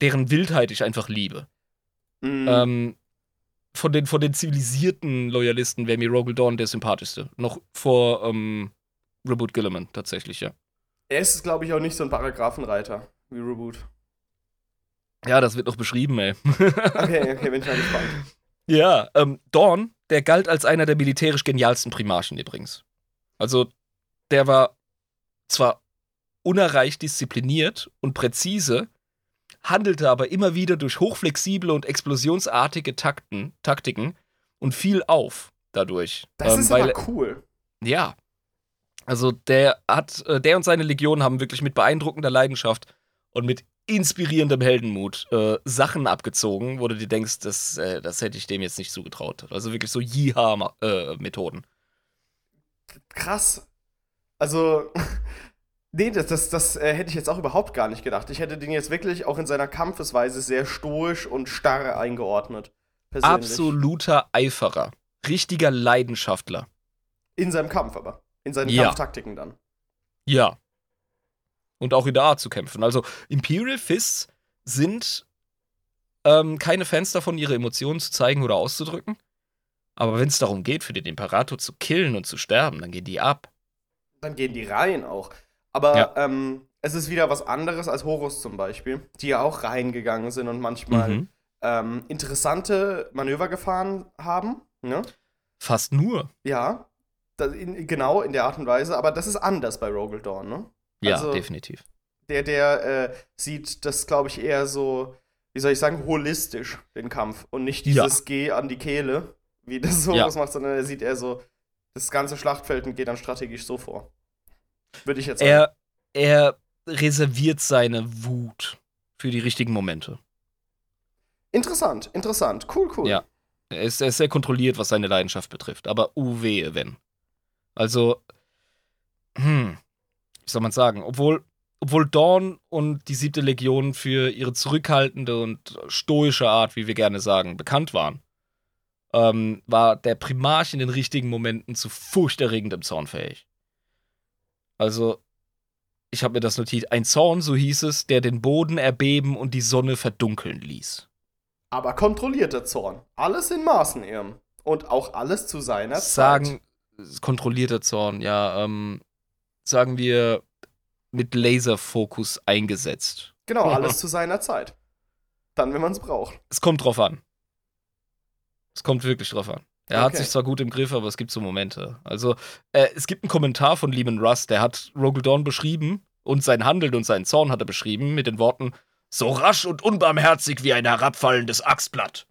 deren Wildheit ich einfach liebe. Mm, Ähm, von, den, von den zivilisierten Loyalisten wäre mir Rogel Dawn der sympathischste. Noch vor ähm, Reboot Gilliman tatsächlich, ja. er ist, glaube ich, auch nicht so ein Paragraphenreiter wie Reboot. Ja, das wird noch beschrieben, ey. Okay, okay, bin ich mal gespannt. Ja, ähm, Dawn, der galt als einer der militärisch genialsten Primarchen übrigens. Also, der war zwar unerreicht diszipliniert und präzise, handelte aber immer wieder durch hochflexible und explosionsartige Takten, Taktiken und fiel auf dadurch. Das Ähm, ist weil, aber cool. ja. Also der hat, äh, der und seine Legion haben wirklich mit beeindruckender Leidenschaft und mit inspirierendem Heldenmut äh, Sachen abgezogen, wo du dir denkst, das, äh, das hätte ich dem jetzt nicht zugetraut. Also wirklich so Jiha-Methoden. Krass. Also, nee, das, das, das äh, hätte ich jetzt auch überhaupt gar nicht gedacht. Ich hätte den jetzt wirklich auch in seiner Kampfesweise sehr stoisch und starr eingeordnet. Persönlich. Absoluter Eiferer. Richtiger Leidenschaftler. In seinem Kampf aber. In seinen Ja. Kampftaktiken dann. Ja. Und auch in der Art zu kämpfen. Also Imperial Fists sind ähm, keine Fans davon, ihre Emotionen zu zeigen oder auszudrücken. Aber wenn es darum geht, für den Imperator zu killen und zu sterben, dann gehen die ab. Dann gehen die rein auch. Aber Ja. ähm, es ist wieder was anderes als Horus zum Beispiel, die ja auch reingegangen sind und manchmal Mhm. ähm, interessante Manöver gefahren haben. Ne? Fast nur. Ja, in, genau in der Art und Weise, aber das ist anders bei Rogel Dawn, ne? Ja, Also- definitiv. Der, der äh, sieht das, glaube ich, eher so, wie soll ich sagen, holistisch, den Kampf. Und nicht Ja. dieses Geh an die Kehle, wie das so Ja. macht, sondern er sieht eher so das ganze Schlachtfeld und geht dann strategisch so vor. Würde ich jetzt sagen. Er, er reserviert seine Wut für die richtigen Momente. Interessant, interessant. Cool, cool. Ja. Er ist, er ist sehr kontrolliert, was seine Leidenschaft betrifft. Aber uwehe, wenn. Also, hm, wie soll man sagen? Obwohl, obwohl Dawn und die siebte Legion für ihre zurückhaltende und stoische Art, wie wir gerne sagen, bekannt waren, ähm, war der Primarch in den richtigen Momenten zu furchterregendem Zorn fähig. Also, ich habe mir das notiert. Ein Zorn, so hieß es, der den Boden erbeben und die Sonne verdunkeln ließ. Aber kontrollierter Zorn. Alles in Maßen, Irm. Und auch alles zu seiner sagen, Zeit. kontrollierter Zorn, ja, ähm, sagen wir mit Laserfokus eingesetzt. Genau, alles zu seiner Zeit. Dann, wenn man es braucht. Es kommt drauf an. Es kommt wirklich drauf an. Er hat Okay. sich zwar gut im Griff, aber es gibt so Momente. Also, äh, es gibt einen Kommentar von Lehman Russ, der hat Rogel Dawn beschrieben Und sein Handeln und seinen Zorn hat er beschrieben mit den Worten: So rasch und unbarmherzig wie ein herabfallendes Axtblatt.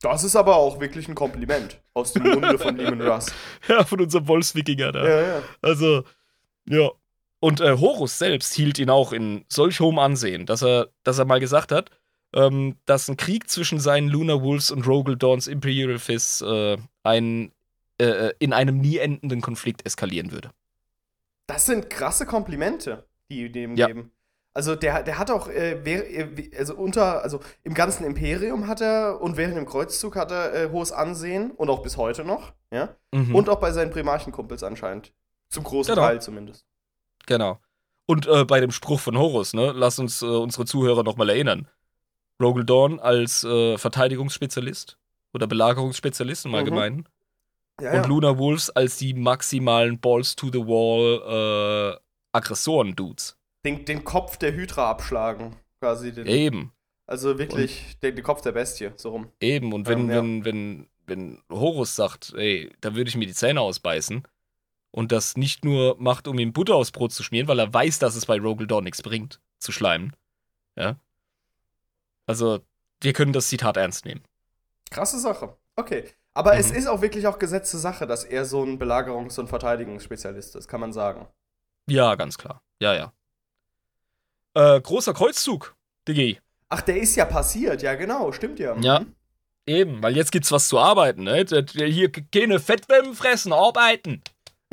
Das ist aber auch wirklich ein Kompliment aus dem Munde von Lehman Russ. Ja, von unserem Wolfswikinger da. Ja, ja. Also, ja. Und äh, Horus selbst hielt ihn auch in solch hohem Ansehen, dass er, dass er mal gesagt hat, ähm, dass ein Krieg zwischen seinen Lunar Wolves und Rogel Dawns Imperial Fists äh, ein, äh, in einem nie endenden Konflikt eskalieren würde. Das sind krasse Komplimente, die dem Ja. geben. Also der, der hat auch, äh, äh, also unter, also im ganzen Imperium hat er und während dem Kreuzzug hat er äh, hohes Ansehen und auch bis heute noch, ja. Mhm. Und auch bei seinen Primarchenkumpels anscheinend. Zum großen Genau. Teil zumindest. Genau. Und äh, bei dem Spruch von Horus, ne, lass uns äh, unsere Zuhörer nochmal erinnern. Rogel Dawn als äh, Verteidigungsspezialist oder Belagerungsspezialist im Mhm. Allgemeinen. Ja, Und ja. Luna Wolves als die maximalen Balls to the Wall äh, Aggressoren-Dudes. Den, den Kopf der Hydra abschlagen, quasi. Den, Eben, Also wirklich den, den Kopf der Bestie, so rum. eben. Und wenn, Ähm, ja. wenn, wenn, wenn Horus sagt, ey, da würde ich mir die Zähne ausbeißen und das nicht nur macht, um ihm Butter aufs Brot zu schmieren, weil er weiß, dass es bei Rogel Dawn nichts bringt, zu schleimen. Ja. Also, wir können das Zitat ernst nehmen. Krasse Sache. Okay. Aber es Mhm. ist auch wirklich auch gesetzte Sache, dass er so ein Belagerungs- und Verteidigungsspezialist ist, kann man sagen. Ja, ganz klar. Ja, ja. Äh, großer Kreuzzug, Digi. Ach, der ist ja passiert, ja genau, stimmt ja. Ja. Eben, weil jetzt gibt's was zu arbeiten, ne? Hier keine Fettwämmen fressen, arbeiten.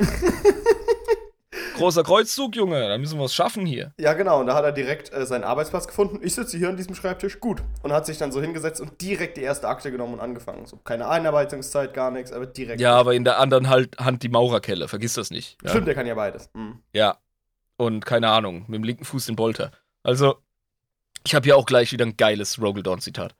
Großer Kreuzzug, Junge, da müssen wir was schaffen hier. Ja, genau, und da hat er direkt äh, seinen Arbeitsplatz gefunden. Ich sitze hier an diesem Schreibtisch, gut. Und hat sich dann so hingesetzt und direkt die erste Akte genommen und angefangen. So, keine Einarbeitungszeit, gar nichts, aber direkt. Ja, aber in der anderen halt Hand die Maurerkelle, vergiss das nicht. Ja. Stimmt, der kann ja beides. Mhm. Ja. Und keine Ahnung, mit dem linken Fuß den Bolter. Also, ich habe hier auch gleich wieder ein geiles Rogel-Dawn-Zitat.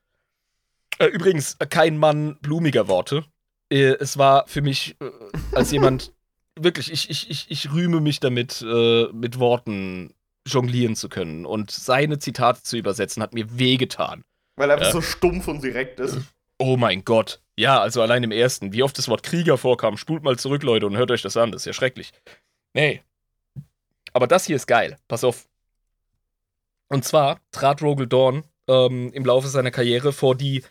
Äh, übrigens, äh, kein Mann blumiger Worte. Äh, es war für mich äh, als jemand, wirklich, ich, ich, ich, ich rühme mich damit, äh, mit Worten jonglieren zu können. Und seine Zitate zu übersetzen, hat mir wehgetan. Weil er einfach Ja. so stumpf und direkt ist. Oh mein Gott. Ja, also allein im ersten, wie oft das Wort Krieger vorkam, spult mal zurück, Leute, und hört euch das an. Das ist ja schrecklich. Nee. Aber das hier ist geil. Pass auf. Und zwar trat Rogel Dawn ähm, im Laufe seiner Karriere vor die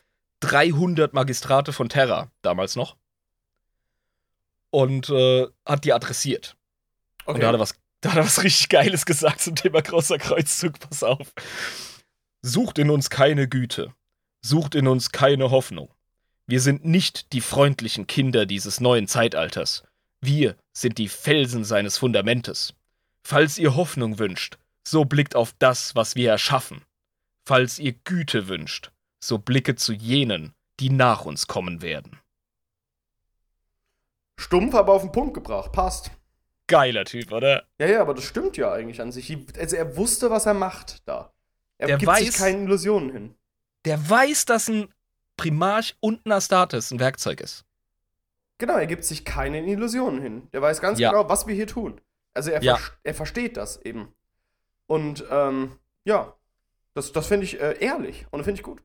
300 Magistrate von Terra, damals noch. Und äh, hat die adressiert. Und da hat, er was, da hat er was richtig Geiles gesagt zum Thema großer Kreuzzug. Pass auf. Sucht in uns keine Güte. Sucht in uns keine Hoffnung. Wir sind nicht die freundlichen Kinder dieses neuen Zeitalters. Wir sind die Felsen seines Fundamentes. Falls ihr Hoffnung wünscht, so blickt auf das, was wir erschaffen. Falls ihr Güte wünscht, so blicke zu jenen, die nach uns kommen werden. Stumpf, aber auf den Punkt gebracht. Passt. Geiler Typ, oder? Ja, ja, aber das stimmt ja eigentlich an sich. Also er wusste, was er macht da. Er Der gibt sich weiß- keine Illusionen hin. Der weiß, dass ein Primarch und ein Astartes ein Werkzeug ist. Genau, er gibt sich keine Illusionen hin. Der weiß ganz Ja. genau, was wir hier tun. Also er, Ja. vers- er versteht das eben. Und ähm, ja, das, das finde ich äh, ehrlich und finde ich gut.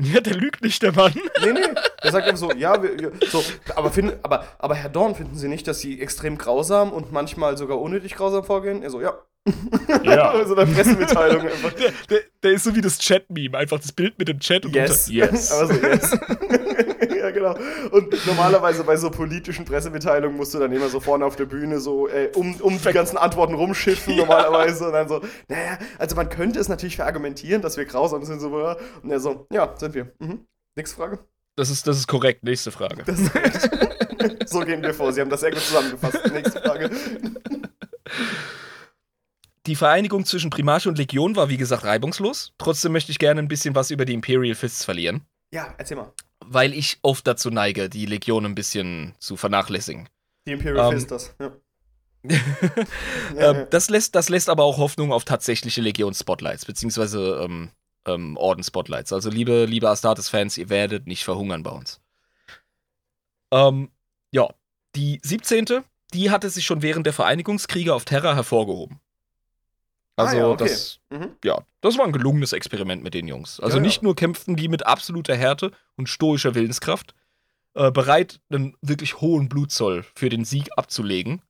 Ja, der lügt nicht, der Mann. Nee, nee. Er sagt einfach so, ja, wir, wir, so, aber, find, aber, aber Herr Dorn, finden Sie nicht, dass Sie extrem grausam und manchmal sogar unnötig grausam vorgehen? Er so, ja. Ja. so eine Pressemitteilung einfach. Der, der, der ist so wie das Chat-Meme, einfach das Bild mit dem Chat und Yes. unter- yes. Aber so, yes. Ja, genau. Und normalerweise bei so politischen Pressemitteilungen musst du dann immer so vorne auf der Bühne so äh, um, um die ganzen Antworten rumschiffen normalerweise und dann so, naja, also man könnte es natürlich verargumentieren, dass wir grausam sind, so, und er so, ja, sind wir. Mhm. Nächste Frage. Das ist, das ist korrekt. Nächste Frage. So gehen wir vor. Sie haben das sehr gut zusammengefasst. Nächste Frage. Die Vereinigung zwischen Primarch und Legion war wie gesagt reibungslos. Trotzdem möchte ich gerne ein bisschen was über die Imperial Fists verlieren, Ja, erzähl mal. Weil ich oft dazu neige, die Legion ein bisschen zu vernachlässigen. Die Imperial Ähm, Fist das. Ja. Ähm, das, lässt, das lässt aber auch Hoffnung auf tatsächliche Legion-Spotlights, beziehungsweise ähm, ähm, Orden-Spotlights. Also, liebe, liebe Astartes-Fans, ihr werdet nicht verhungern bei uns. Ähm, ja, die 17. Die hatte sich schon während der Vereinigungskriege auf Terra hervorgehoben. Also, Ah, ja, okay. das, Mhm. ja, das war ein gelungenes Experiment mit den Jungs. Also Ja, ja. nicht nur kämpften die mit absoluter Härte und stoischer Willenskraft, äh, bereit, einen wirklich hohen Blutzoll für den Sieg abzulegen.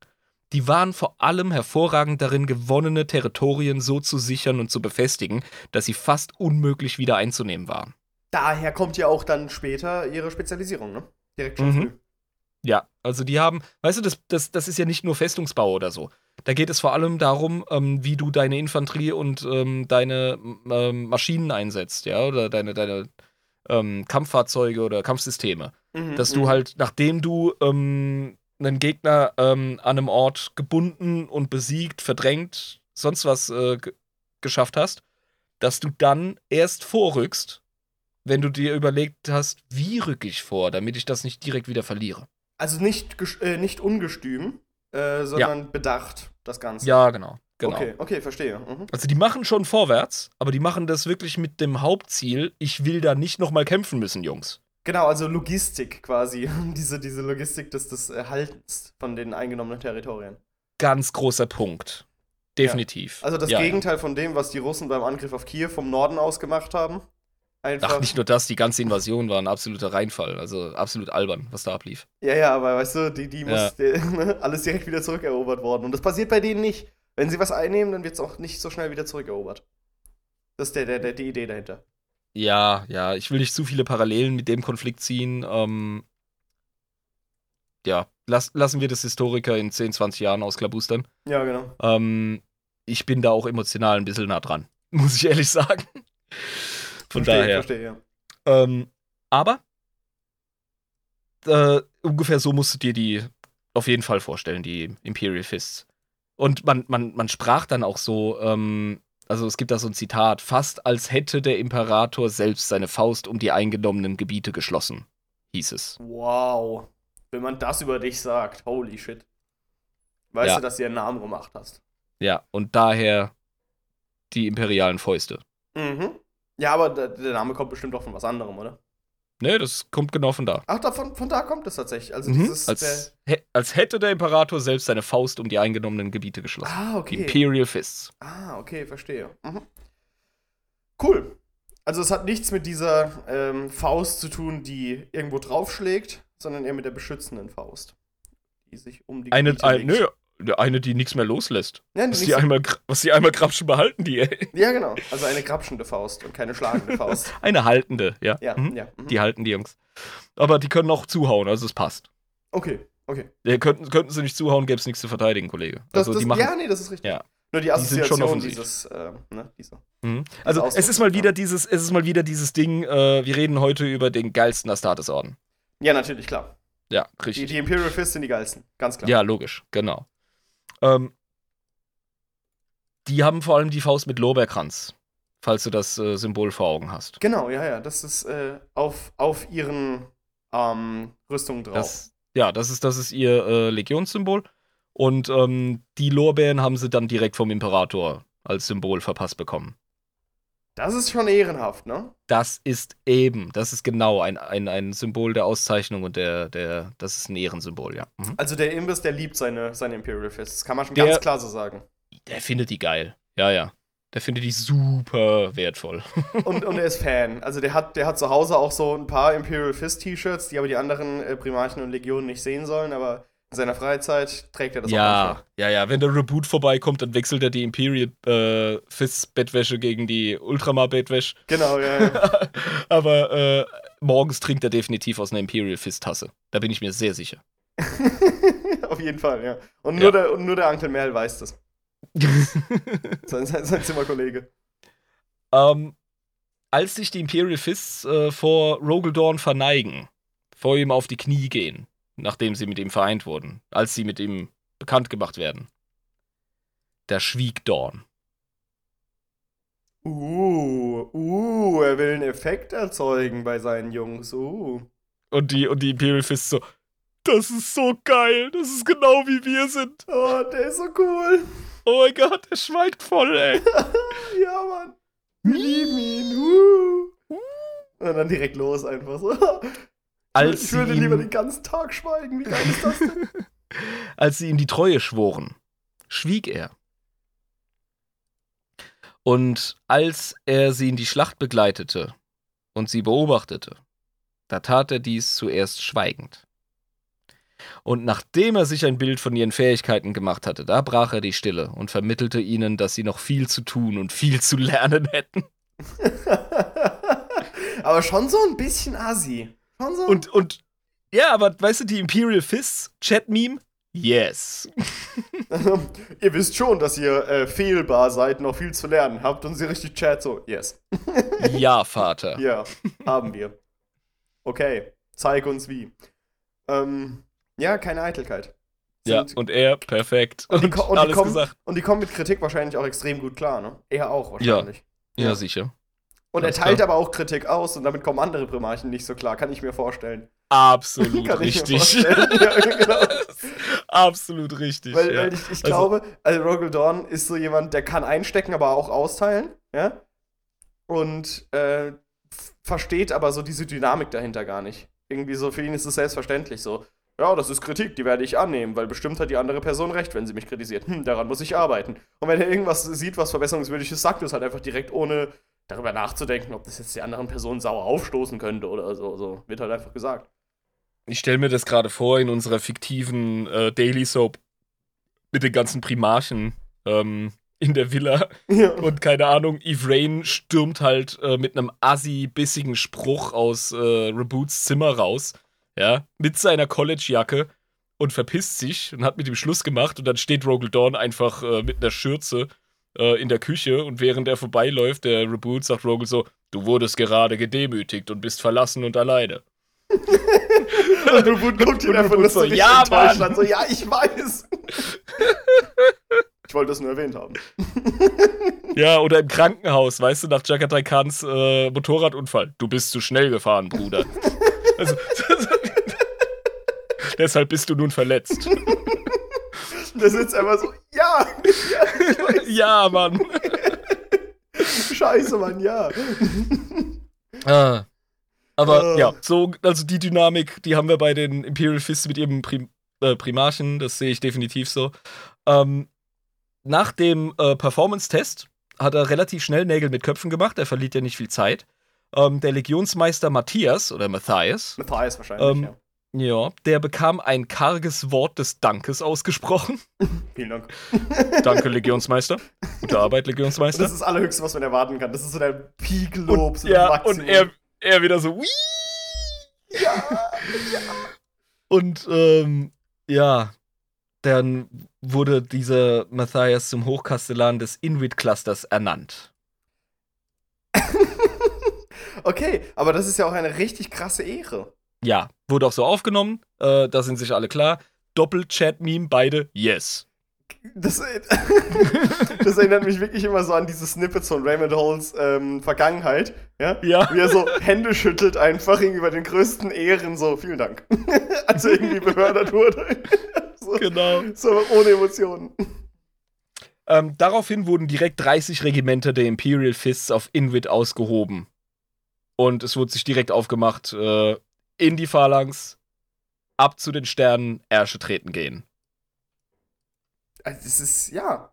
die waren vor allem hervorragend darin, gewonnene Territorien so zu sichern und zu befestigen, dass sie fast unmöglich wieder einzunehmen waren. Daher kommt ja auch dann später ihre Spezialisierung, ne? Direkt schon Mhm. früh. Ja, also die haben, weißt du, das, das, das ist ja nicht nur Festungsbau oder so. Da geht es vor allem darum, ähm, wie du deine Infanterie und ähm, deine ähm, Maschinen einsetzt, ja, oder deine, deine ähm, Kampffahrzeuge oder Kampfsysteme. Mhm, Dass du mhm. halt, nachdem du ähm, einen Gegner an einem Ort gebunden und besiegt, verdrängt, sonst was äh, geschafft hast, dass du dann erst vorrückst, wenn du dir überlegt hast, wie rücke ich vor, damit ich das nicht direkt wieder verliere. Also nicht, äh, nicht ungestüm, äh, sondern bedacht, das Ganze. Ja, genau. genau. Okay, okay, verstehe. Mhm. Also die machen schon vorwärts, aber die machen das wirklich mit dem Hauptziel, ich will da nicht nochmal kämpfen müssen, Jungs. Genau, also Logistik quasi. diese, diese Logistik des, des Erhaltens von den eingenommenen Territorien. Ganz großer Punkt. Definitiv. Also das Ja, ja. Gegenteil von dem, was die Russen beim Angriff auf Kiew vom Norden aus gemacht haben. Einfach. Ach, nicht nur das, die ganze Invasion war ein absoluter Reinfall. Also absolut albern, was da ablief. Ja, ja, aber weißt du, die, die muss Ja. ne, alles direkt wieder zurückerobert worden. Und das passiert bei denen nicht. Wenn sie was einnehmen, dann wird es auch nicht so schnell wieder zurückerobert. Das ist der, der, der, die Idee dahinter. Ja, ja, ich will nicht zu viele Parallelen mit dem Konflikt ziehen. Ähm, ja, lass, lassen wir das Historiker in 10, 20 Jahren ausklabustern. Ja, genau. Ähm, ich bin da auch emotional ein bisschen nah dran, muss ich ehrlich sagen. Von verstehe, daher. verstehe, ja. Ähm, aber äh, ungefähr so musst du dir die auf jeden Fall vorstellen, die Imperial Fists. Und man, man, man sprach dann auch so, ähm, also es gibt da so ein Zitat, fast als hätte der Imperator selbst seine Faust um die eingenommenen Gebiete geschlossen, hieß es. Wow. Wenn man das über dich sagt, holy shit. Weißt Ja. du, dass du einen Namen gemacht hast. Ja, und daher die imperialen Fäuste. Mhm. Ja, aber der, Name kommt bestimmt auch von was anderem, oder? Ne, das kommt genau von da. Ach, davon, von da kommt es tatsächlich. Also Mhm. dieses. Als, hä- als hätte der Imperator selbst seine Faust um die eingenommenen Gebiete geschlossen. ah, Die okay. Imperial Fists. Ah, okay, verstehe. Mhm. Cool. Also es hat nichts mit dieser ähm, Faust zu tun, die irgendwo draufschlägt, sondern eher mit der beschützenden Faust. Die sich um die Eine, Gebiete ein, nö, eine- die nichts mehr loslässt. Ja, Was die, einmal, was die einmal grapschen, behalten die, ey. ja, genau. Also eine grapschende Faust und keine schlagende Faust. Eine haltende, ja. Ja, Mhm. ja. Mhm. Die halten die Jungs. Aber die können auch zuhauen, also es passt. Okay, okay. Ja, könnten, könnten sie nicht zuhauen, gäbe es nichts zu verteidigen, Kollege. Das, Also das, die machen. ja, nee, das ist richtig. Ja. Nur die Die sind schon Assoziation offensiv. dieses, äh, ne, dieser. Mhm. Also es ist mal wieder dieses, es ist mal wieder dieses Ding, äh, wir reden heute über den geilsten Astartes-Orden. Ja, natürlich, klar. Ja, Die, richtig. die Imperial Fist sind die geilsten, ganz klar. Ja, logisch, genau. Ähm, die haben vor allem die Faust mit Lorbeerkranz, falls du das äh, Symbol vor Augen hast. Genau, ja, ja. Das ist äh, auf, auf ihren ähm, Rüstungen drauf. Das, ja, das ist, das ist ihr äh, Legionssymbol. Und ähm, die Lorbeeren haben sie dann direkt vom Imperator als Symbol verpasst bekommen. Das ist schon ehrenhaft, ne? Das ist eben, das ist genau ein, ein, ein Symbol der Auszeichnung und der, der, das ist ein Ehrensymbol, ja. Mhm. Also der Imbiss, der liebt seine, seine Imperial Fists. Das kann man schon Der- ganz klar so sagen. Der findet die geil. Ja, ja. Der findet die super wertvoll. Und, und er ist Fan. Also der hat, der hat zu Hause auch so ein paar Imperial Fist T-Shirts, die aber die anderen äh, Primarchen und Legionen nicht sehen sollen, aber in seiner Freizeit trägt er das auch ja, ja, ja. Wenn der Reboot vorbeikommt, dann wechselt er die Imperial äh, Fists Bettwäsche gegen die Ultramar Bettwäsche. Genau, ja, ja. Aber äh, morgens trinkt er definitiv aus einer Imperial Fist Tasse. Da bin ich mir sehr sicher. Auf jeden Fall, ja. Und Ja. nur, Der, und nur der Onkel Mel weiß das. Sein, sein, sein Zimmerkollege. ähm, als sich die Imperial Fists äh, vor Rogaldorn verneigen, vor ihm auf die Knie gehen, nachdem sie mit ihm vereint wurden, als sie mit ihm bekannt gemacht werden, da schwieg Dorn. Uh, uh, er will einen Effekt erzeugen bei seinen Jungs. Uh. Und die, und die Imperial Fists so, das ist so geil, das ist genau wie wir sind. Oh, der ist so cool. Oh mein Gott, er schweigt voll, ey. ja, Mann. Wir lieben ihn. Uh. Und dann direkt los einfach so. Als ich würde sie lieber ihm- den ganzen Tag schweigen. Wie geil ist das denn? Als sie ihm die Treue schworen, schwieg er. Und als er sie in die Schlacht begleitete und sie beobachtete, da tat er dies zuerst schweigend. Und nachdem er sich ein Bild von ihren Fähigkeiten gemacht hatte, da brach er die Stille und vermittelte ihnen, dass sie noch viel zu tun und viel zu lernen hätten. aber schon so ein bisschen assi. So. Und, und ja, aber weißt du, die Imperial Fists Chat-Meme? Yes. ihr wisst schon, dass ihr äh, fehlbar seid, noch viel zu lernen habt und sie richtig chat so, yes. ja, Vater. Ja, haben wir. Okay, zeig uns wie. Ähm, ja, keine Eitelkeit. ja, und er, perfekt. Und, die, und, alles die kommen, gesagt. und die kommen mit Kritik wahrscheinlich auch extrem gut klar, ne? Er auch wahrscheinlich. Ja, ja. ja sicher. Und er teilt aber auch Kritik aus und damit kommen andere Primarchen nicht so klar, kann ich mir vorstellen. Absolut richtig. ja, genau. Absolut richtig. Weil, ja. weil ich, ich also, glaube, also Rogel Dawn ist so jemand, der kann einstecken, aber auch austeilen, ja. Und äh, versteht aber so diese Dynamik dahinter gar nicht. Irgendwie so, für ihn ist es selbstverständlich so. Ja, das ist Kritik, die werde ich annehmen, weil bestimmt hat die andere Person recht, wenn sie mich kritisiert. Hm, daran muss ich arbeiten. Und wenn er irgendwas sieht, was verbesserungswürdig ist, sagt er es halt einfach direkt, ohne darüber nachzudenken, ob das jetzt die anderen Personen sauer aufstoßen könnte oder so. so. Wird halt einfach gesagt ich stelle mir das gerade vor in unserer fiktiven äh, Daily Soap mit den ganzen Primarchen ähm, in der Villa. Ja. Und keine Ahnung, Eve Rain stürmt halt äh, mit einem assi-bissigen Spruch aus äh, Reboots Zimmer raus, ja, mit seiner College-Jacke und verpisst sich und hat mit ihm Schluss gemacht und dann steht Rogel Dawn einfach äh, mit einer Schürze äh, in der Küche und während er vorbeiläuft, der Reboot sagt Rogel so, du wurdest gerade gedemütigt und bist verlassen und alleine. Und du guckt ihn einfach so, ja, Mann. So, ja, ich weiß. Ich wollte das nur erwähnt haben. Ja, oder im Krankenhaus, weißt du, nach Jagatai Khans äh, Motorradunfall. Du bist zu schnell gefahren, Bruder. also, deshalb bist du nun verletzt. Der sitzt einfach so, ja, ja, ja Mann. Scheiße, Mann, ja. Ah. Aber uh. ja, so, also die Dynamik, die haben wir bei den Imperial Fists mit ihrem Prim äh, Primarchen, das sehe ich definitiv so. Ähm, nach dem äh, Performance-Test hat er relativ schnell Nägel mit Köpfen gemacht, er verliert ja nicht viel Zeit. Ähm, der Legionsmeister Matthias oder Matthias. Matthias wahrscheinlich, ähm, ja. Ja, der bekam ein karges Wort des Dankes ausgesprochen. Vielen Dank. Danke, Legionsmeister. Gute Arbeit, Legionsmeister. Das ist das Allerhöchste, was man erwarten kann. Das ist so der Peak-Lob. So ja, und er, er wieder so, Wii! Ja, ja. Und ähm, ja, dann wurde dieser Matthias zum Hochkastellan des Inuit-Clusters ernannt. okay, aber das ist ja auch eine richtig krasse Ehre. Ja, wurde auch so aufgenommen, äh, da sind sich alle klar. Doppel-Chat-Meme, beide, yes. Das, das, erinnert mich wirklich immer so an diese Snippets von Raymond Halls ähm, Vergangenheit. Ja? ja. Wie er so Hände schüttelt, einfach gegenüber den größten Ehren, so vielen Dank. Als er irgendwie befördert wurde. so, genau. So ohne Emotionen. Ähm, daraufhin wurden direkt 30 Regimenter der Imperial Fists auf Inwit ausgehoben. Und es wurde sich direkt aufgemacht, äh, in die Phalanx, ab zu den Sternen, Ärsche treten gehen. Also es ist, ja.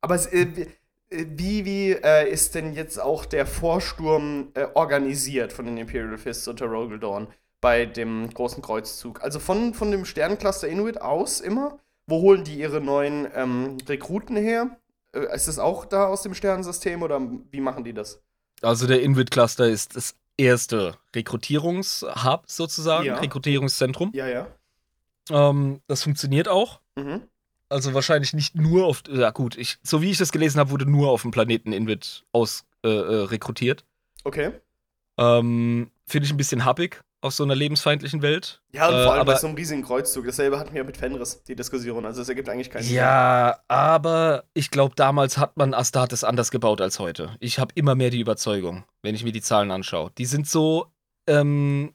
Aber es, äh, wie, wie äh, ist denn jetzt auch der Vorsturm äh, organisiert von den Imperial Fists unter Rogel Dawn bei dem großen Kreuzzug? Also von, von dem Sternencluster Inuit aus immer? Wo holen die ihre neuen ähm, Rekruten her? Äh, ist das auch da aus dem Sternensystem oder wie machen die das? Also der Inuit-Cluster ist das erste Rekrutierungshub sozusagen, ja. Rekrutierungszentrum. Ja, ja. Ähm, das funktioniert auch. Mhm. Also wahrscheinlich nicht nur auf, ja gut, ich, so wie ich das gelesen habe, wurde nur auf dem Planeten Invid aus äh, äh, rekrutiert. Okay. Ähm, Finde ich ein bisschen happig auf so einer lebensfeindlichen Welt. Ja, und vor allem äh, bei so einem riesigen Kreuzzug. Dasselbe hatten wir mit Fenris, die Diskussion. Also es ergibt eigentlich keinen Sinn. Ja, aber ich glaube, damals hat man Astartes anders gebaut als heute. Ich habe immer mehr die Überzeugung, wenn ich mir die Zahlen anschaue. Die sind so, ähm,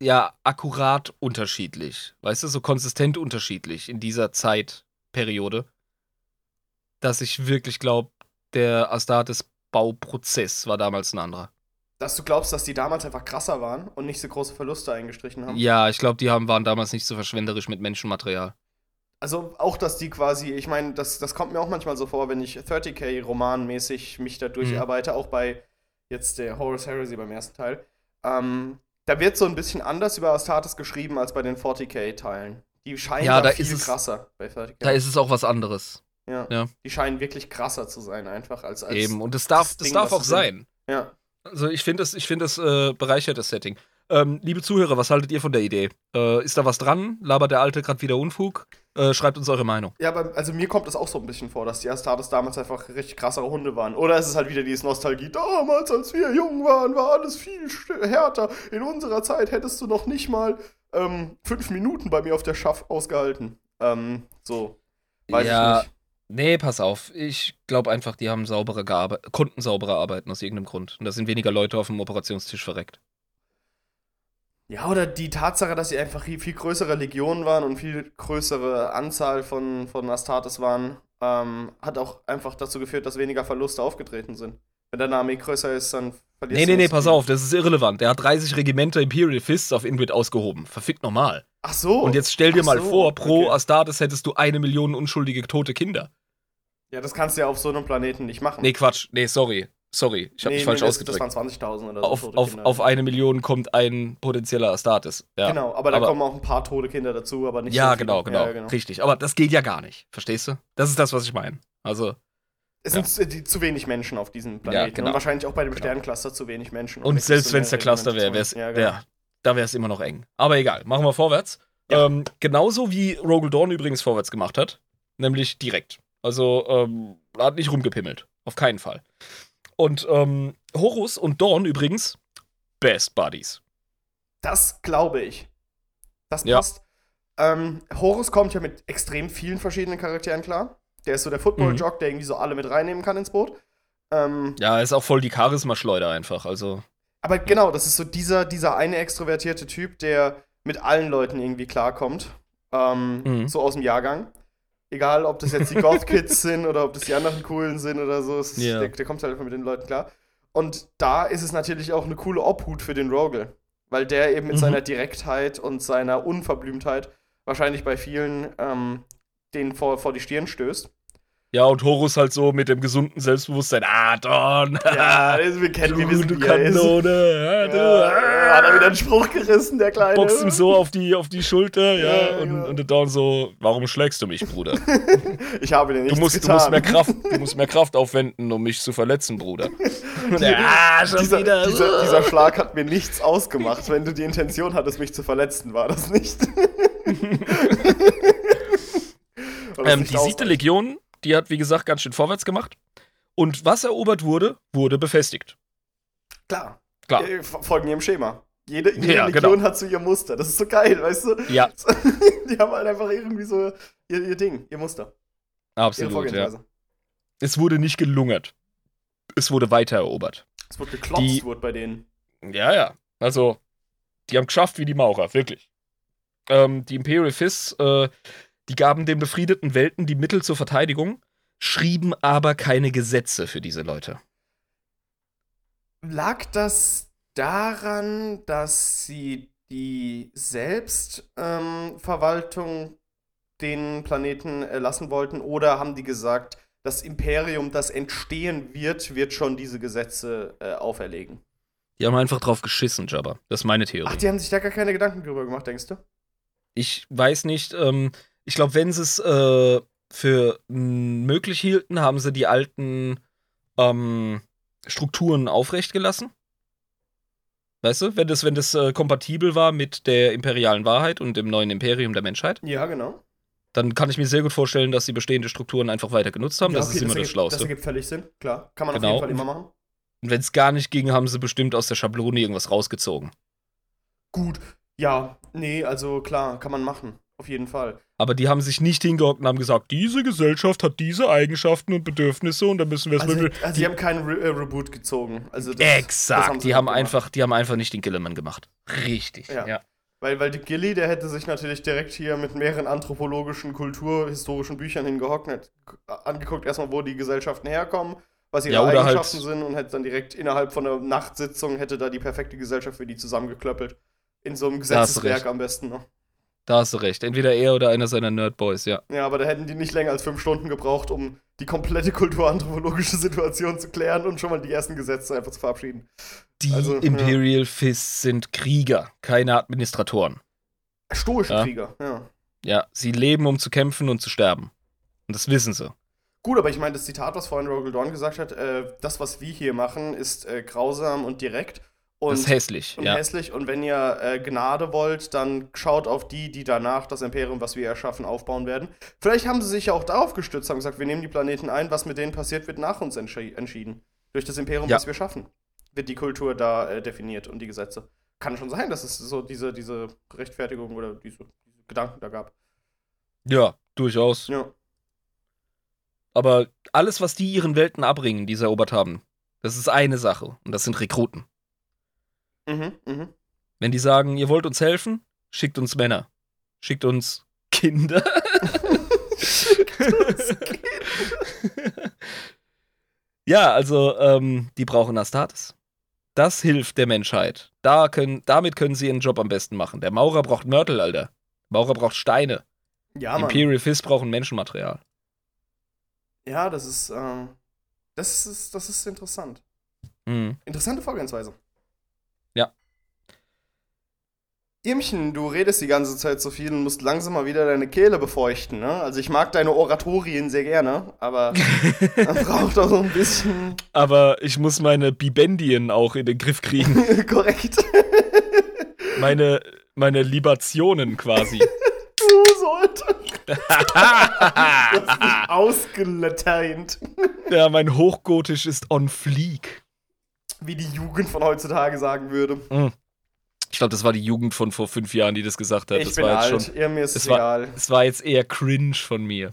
ja, akkurat unterschiedlich. Weißt du, so konsistent unterschiedlich in dieser Zeitperiode, dass ich wirklich glaube, der Astartes-Bauprozess war damals ein anderer. Dass du glaubst, dass die damals einfach krasser waren und nicht so große Verluste eingestrichen haben? Ja, ich glaube, die haben, waren damals nicht so verschwenderisch mit Menschenmaterial. Also auch, dass die quasi, ich meine, das, das kommt mir auch manchmal so vor, wenn ich 30k romanmäßig mich da durcharbeite, mhm. auch bei jetzt der Horus Heresy beim ersten Teil. Ähm, da wird so ein bisschen anders über Astartes geschrieben als bei den 40k-Teilen. Die scheinen Ja, da da viel krasser bei 40k. Da ist es auch was anderes. ja. ja. Die scheinen wirklich krasser zu sein, einfach als. als Eben. Und das darf, das das Ding, darf was auch sein. Ja. Also ich finde es, ich finde es äh, bereichert das Setting. Ähm, liebe Zuhörer, was haltet ihr von der Idee? Äh, ist da was dran? Labert der Alte gerade wieder Unfug? Äh, schreibt uns eure Meinung. Ja, aber also mir kommt das auch so ein bisschen vor, dass die Astartes damals einfach richtig krassere Hunde waren. Oder ist es halt wieder dieses Nostalgie, damals, als wir jung waren, war alles viel härter. In unserer Zeit hättest du noch nicht mal ähm, fünf Minuten bei mir auf der Schaff ausgehalten. Ähm, so. Weiß Ja. ich nicht. Nee, pass auf. Ich glaube einfach, die haben sauberer gearbeitet, konnten sauberer arbeiten aus irgendeinem Grund. Und da sind weniger Leute auf dem Operationstisch verreckt. Ja, oder die Tatsache, dass sie einfach viel, größere Legionen waren und viel größere Anzahl von, von Astartes waren, ähm, hat auch einfach dazu geführt, dass weniger Verluste aufgetreten sind. Wenn deine Armee größer ist, dann verlierst Nee, du nee, nee, nicht pass auf, das ist irrelevant. Der hat 30 Regimenter Imperial Fists auf Inwit ausgehoben. Verfickt normal. Ach so. Und jetzt stell dir Ach mal so, vor, pro okay. Astartes hättest du eine Million unschuldige tote Kinder. Ja, das kannst du ja auf so einem Planeten nicht machen. Nee, Quatsch. Nee, sorry. Sorry, ich habe mich falsch das, ausgedrückt. Das waren 20.000 oder so. auf, auf, Kinder. auf eine Million kommt ein potenzieller Astartes. Ja. Genau, aber da aber- kommen auch ein paar tote Kinder dazu, aber nicht Ja, so viele. genau, genau, Ja, genau. Richtig. Aber das geht ja gar nicht. Verstehst du? Das ist das, was ich meine. Also, Es sind zu- wenig Menschen auf diesem Planeten. genau. Und wahrscheinlich auch bei dem Genau. Sterncluster zu wenig Menschen. und wirklich selbst wenn es der Cluster wäre, wär's, zu- Ja, genau. Ja, da wäre es immer noch eng. Aber egal, machen wir vorwärts. Ja. Ähm, genauso wie Rogel Dawn übrigens vorwärts gemacht hat, nämlich direkt. Also, ähm, hat nicht rumgepimmelt. Auf keinen Fall. Und ähm, Horus und Dawn übrigens, Best Buddies. Das glaube ich. Das Ja. passt. Ähm, Horus kommt ja mit extrem vielen verschiedenen Charakteren klar. Der ist so der Football-Jock, der irgendwie so alle mit reinnehmen kann ins Boot. Ähm, Ja, ist auch voll die Charisma-Schleuder einfach. Also, aber genau, das ist so dieser, dieser eine extrovertierte Typ, der mit allen Leuten irgendwie klarkommt. Ähm, Mhm. So aus dem Jahrgang. Egal, ob das jetzt die Goth-Kids sind oder ob das die anderen coolen sind oder so. Ist, Ja. der, der kommt halt einfach mit den Leuten klar. Und da ist es natürlich auch eine coole Obhut für den Rogel. Weil der eben mit Mhm. seiner Direktheit und seiner Unverblümtheit wahrscheinlich bei vielen ähm, den vor, vor die Stirn stößt. Ja, und Horus halt so mit dem gesunden Selbstbewusstsein. Ah, Dawn. Ja, das, wir kennen, wir du, wissen, du. Kanone. Ja, du. Ja, hat er wieder einen Spruch gerissen, der Kleine. boxt ihm so auf die, auf die Schulter, ja, Ja, und, genau. und der Dawn so, warum schlägst du mich, Bruder? Ich habe dir Du nichts musst, du getan. musst mehr Kraft, du musst mehr Kraft aufwenden, um mich zu verletzen, Bruder. Er, ah, schon dieser, wieder. dieser, dieser Schlag hat mir nichts ausgemacht. Wenn du die Intention hattest, mich zu verletzen, war das nicht. Ähm, die siebte? Legion, die hat, wie gesagt, ganz schön vorwärts gemacht. Und was erobert wurde, wurde befestigt. Klar. Klar. Äh, folgen ihrem Schema. Jede, jede Ja, Legion genau. hat so ihr Muster. Das ist so geil, weißt du? Ja, Die haben halt einfach irgendwie so ihr, ihr Ding, ihr Muster, absolut, ja. Es wurde nicht gelungert. Es wurde weiter erobert. Es wurde geklopft, Die- wurde bei denen. Ja, ja. Also, die haben geschafft wie die Maurer, wirklich. Ähm, die Imperial Fists, äh, die gaben den befriedeten Welten die Mittel zur Verteidigung, schrieben aber keine Gesetze für diese Leute. Lag das daran, dass sie die Selbstverwaltung ähm, den Planeten äh, lassen wollten oder haben die gesagt, das Imperium, das entstehen wird, wird schon diese Gesetze äh, auferlegen? Die haben einfach drauf geschissen, Jabba. Das ist meine Theorie. Ach, die haben sich da gar keine Gedanken drüber gemacht, denkst du? Ich weiß nicht, ähm, ich glaube, wenn sie es äh, für möglich hielten, haben sie die alten ähm, Strukturen aufrecht gelassen. Weißt du, wenn das, wenn das äh, kompatibel war mit der imperialen Wahrheit und dem neuen Imperium der Menschheit, Ja, genau. dann kann ich mir sehr gut vorstellen, dass sie bestehende Strukturen einfach weiter genutzt haben. ja, das okay, ist immer das, ergibt, Das Schlauste. ergibt völlig Sinn, klar. Kann man Genau. auf jeden Fall immer machen. Und wenn es gar nicht ging, haben sie bestimmt aus der Schablone irgendwas rausgezogen. Gut, ja, nee, also klar, kann man machen. Auf jeden Fall. Aber die haben sich nicht hingehockt und haben gesagt, diese Gesellschaft hat diese Eigenschaften und Bedürfnisse und da müssen wir es Also, mit. also die haben keinen Re äh, Reboot gezogen. Also das, das Exakt, haben sie die haben einfach, die haben einfach nicht den Gilliman gemacht. Richtig. Ja. ja. Weil, weil die Gilly, der hätte sich natürlich direkt hier mit mehreren anthropologischen, kulturhistorischen Büchern hingehockt hätte angeguckt, erstmal, wo die Gesellschaften herkommen, was ihre Ja, oder Eigenschaften halt- sind und hätte dann direkt innerhalb von einer Nachtsitzung hätte da die perfekte Gesellschaft für die zusammengeklöppelt. In so einem Gesetzeswerk am besten noch. Da hast du recht. Entweder er oder einer seiner Nerdboys, ja. Ja, aber da hätten die nicht länger als fünf Stunden gebraucht, um die komplette kulturanthropologische Situation zu klären und schon mal die ersten Gesetze einfach zu verabschieden. Die Also, ja. Imperial Fists sind Krieger, keine Administratoren. Stoische Ja. Krieger, ja. Ja, sie leben, um zu kämpfen und zu sterben. Und das wissen sie. Gut, aber ich meine, das Zitat, was vorhin Rogel Dawn gesagt hat, äh, das, was wir hier machen, ist äh, grausam und direkt und, das ist hässlich, und ja. hässlich. Und wenn ihr äh, Gnade wollt, dann schaut auf die, die danach das Imperium, was wir erschaffen, aufbauen werden. Vielleicht haben sie sich ja auch darauf gestützt, haben gesagt, wir nehmen die Planeten ein, was mit denen passiert, wird nach uns entschi entschieden. Durch das Imperium, Ja. was wir schaffen, wird die Kultur da äh, definiert und die Gesetze. Kann schon sein, dass es so diese, diese Rechtfertigung oder diese, diese Gedanken da gab. Ja, durchaus. Ja. Aber alles, was die ihren Welten abbringen, die sie erobert haben, das ist eine Sache. Und das sind Rekruten. Mhm, mhm. Wenn die sagen, ihr wollt uns helfen, schickt uns Männer. Schickt uns Kinder. ja, also, ähm, die brauchen Astartes. Das hilft der Menschheit. Da können, damit können sie ihren Job am besten machen. Der Maurer braucht Mörtel, Alter. Maurer braucht Steine. Ja, Mann. Imperial Fist brauchen Menschenmaterial. Ja, das ist, ähm, das ist, das ist interessant. Mhm. Interessante Vorgehensweise. Ja. Irmchen, du redest die ganze Zeit so viel und musst langsam mal wieder deine Kehle befeuchten, ne? Also ich mag deine Oratorien sehr gerne, aber man braucht auch so ein bisschen Aber ich muss meine Bibendien auch in den Griff kriegen. korrekt. Meine, meine Libationen quasi. du nicht ausgelateint. ja, mein Hochgotisch ist on fleek. Wie die Jugend von heutzutage sagen würde. Ich glaube, das war die Jugend von vor fünf Jahren, die das gesagt hat. Ich das bin war jetzt alt, schon. Irm, mir ist es war- egal. Es war jetzt eher cringe von mir.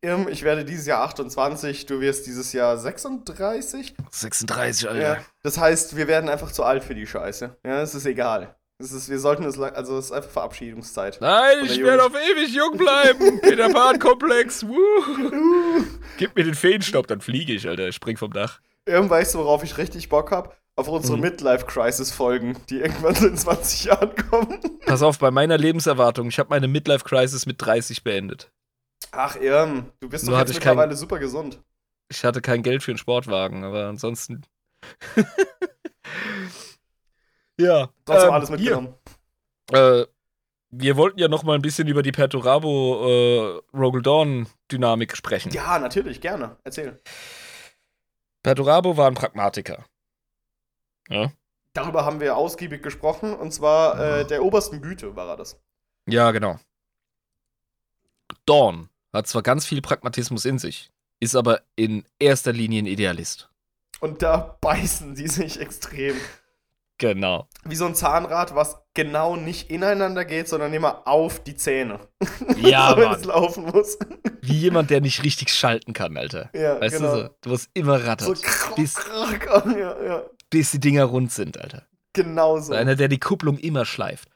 Irm, ich werde dieses Jahr 28, du wirst dieses Jahr 36. 36, Alter. Ja, das heißt, wir werden einfach zu alt für die Scheiße. Ja, es ist egal. Es ist, wir sollten es, lang- also es ist einfach Verabschiedungszeit. Nein, ich werde auf ewig jung bleiben. Peter Pan-Komplex. Woo. Gib mir den Feenstaub, dann fliege ich, Alter. Ich spring vom Dach. Irgendwann weißt du, worauf ich richtig Bock hab? Auf unsere Mhm. Midlife-Crisis-Folgen, die irgendwann so in 20 Jahren kommen. Pass auf, bei meiner Lebenserwartung, ich habe meine Midlife-Crisis mit 30 beendet. Ach, Irm, du bist Nur doch jetzt ich kein- mittlerweile super gesund. Ich hatte kein Geld für einen Sportwagen, aber ansonsten. ja. Trotzdem ähm, alles mitgenommen. Hier, äh, wir wollten ja noch mal ein bisschen über die Perturabo äh, Rogel Dawn Dynamik sprechen. Ja, natürlich, gerne. Erzähl. Perturabo war ein Pragmatiker. Ja. Darüber haben wir ausgiebig gesprochen, und zwar äh, der obersten Güte war er das. Ja, genau. Dawn hat zwar ganz viel Pragmatismus in sich, ist aber in erster Linie ein Idealist. Und da beißen die sich extrem. Genau. Wie so ein Zahnrad, was genau nicht ineinander geht, sondern immer auf die Zähne. Ja, wenn Mann. es laufen muss. Wie jemand, der nicht richtig schalten kann, Alter. Ja, Weißt genau. du so? Du musst immer So rattern, krach, bis, krach, ja, ja. bis die Dinger rund sind, Alter. Genau so. Einer, der die Kupplung immer schleift.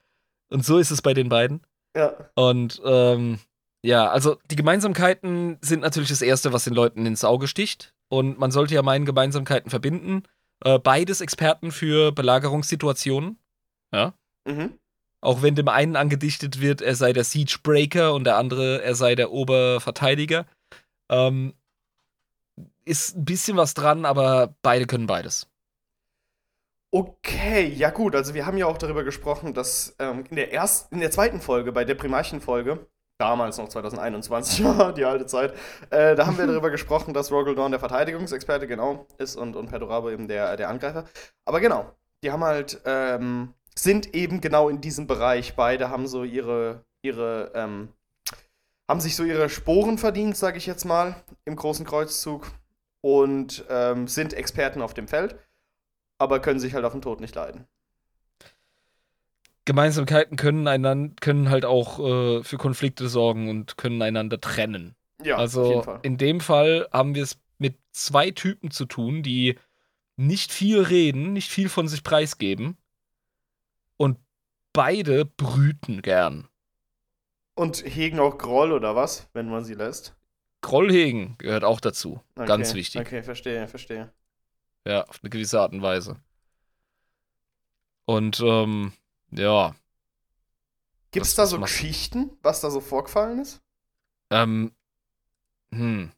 Und so ist es bei den beiden. Ja. Und ähm, ja, also die Gemeinsamkeiten sind natürlich das Erste, was den Leuten ins Auge sticht. Und man sollte ja meinen, Gemeinsamkeiten verbinden. Äh, beides Experten für Belagerungssituationen. Ja. Mhm. Auch wenn dem einen angedichtet wird, er sei der Siegebreaker und der andere, er sei der Oberverteidiger. Ähm, ist ein bisschen was dran, aber beide können beides. Okay, ja gut, also wir haben ja auch darüber gesprochen, dass ähm, in der ersten, in der zweiten Folge, bei der Primarchen-Folge, damals noch 2021, die alte Zeit, äh, da haben wir darüber gesprochen, dass Rogel Dawn der Verteidigungsexperte genau ist und, und Perdurabo eben der, der Angreifer. Aber genau, die haben halt, ähm, sind eben genau in diesem Bereich. Beide haben so ihre, ihre, ähm, haben sich so ihre Sporen verdient, sage ich jetzt mal, im großen Kreuzzug und ähm, sind Experten auf dem Feld aber können sich halt auf den Tod nicht leiden. Gemeinsamkeiten können, einander, können halt auch äh, für Konflikte sorgen und können einander trennen. Ja, auf also jeden Fall. in dem Fall haben wir es mit zwei Typen zu tun, die nicht viel reden, nicht viel von sich preisgeben und beide brüten gern. Und hegen auch Groll oder was, wenn man sie lässt? Groll hegen gehört auch dazu. Okay, Ganz wichtig. Okay, verstehe, verstehe. Ja, auf eine gewisse Art und Weise. Und ähm, ja. Gibt es da so? Geschichten, was da so vorgefallen ist? Ähm, hm.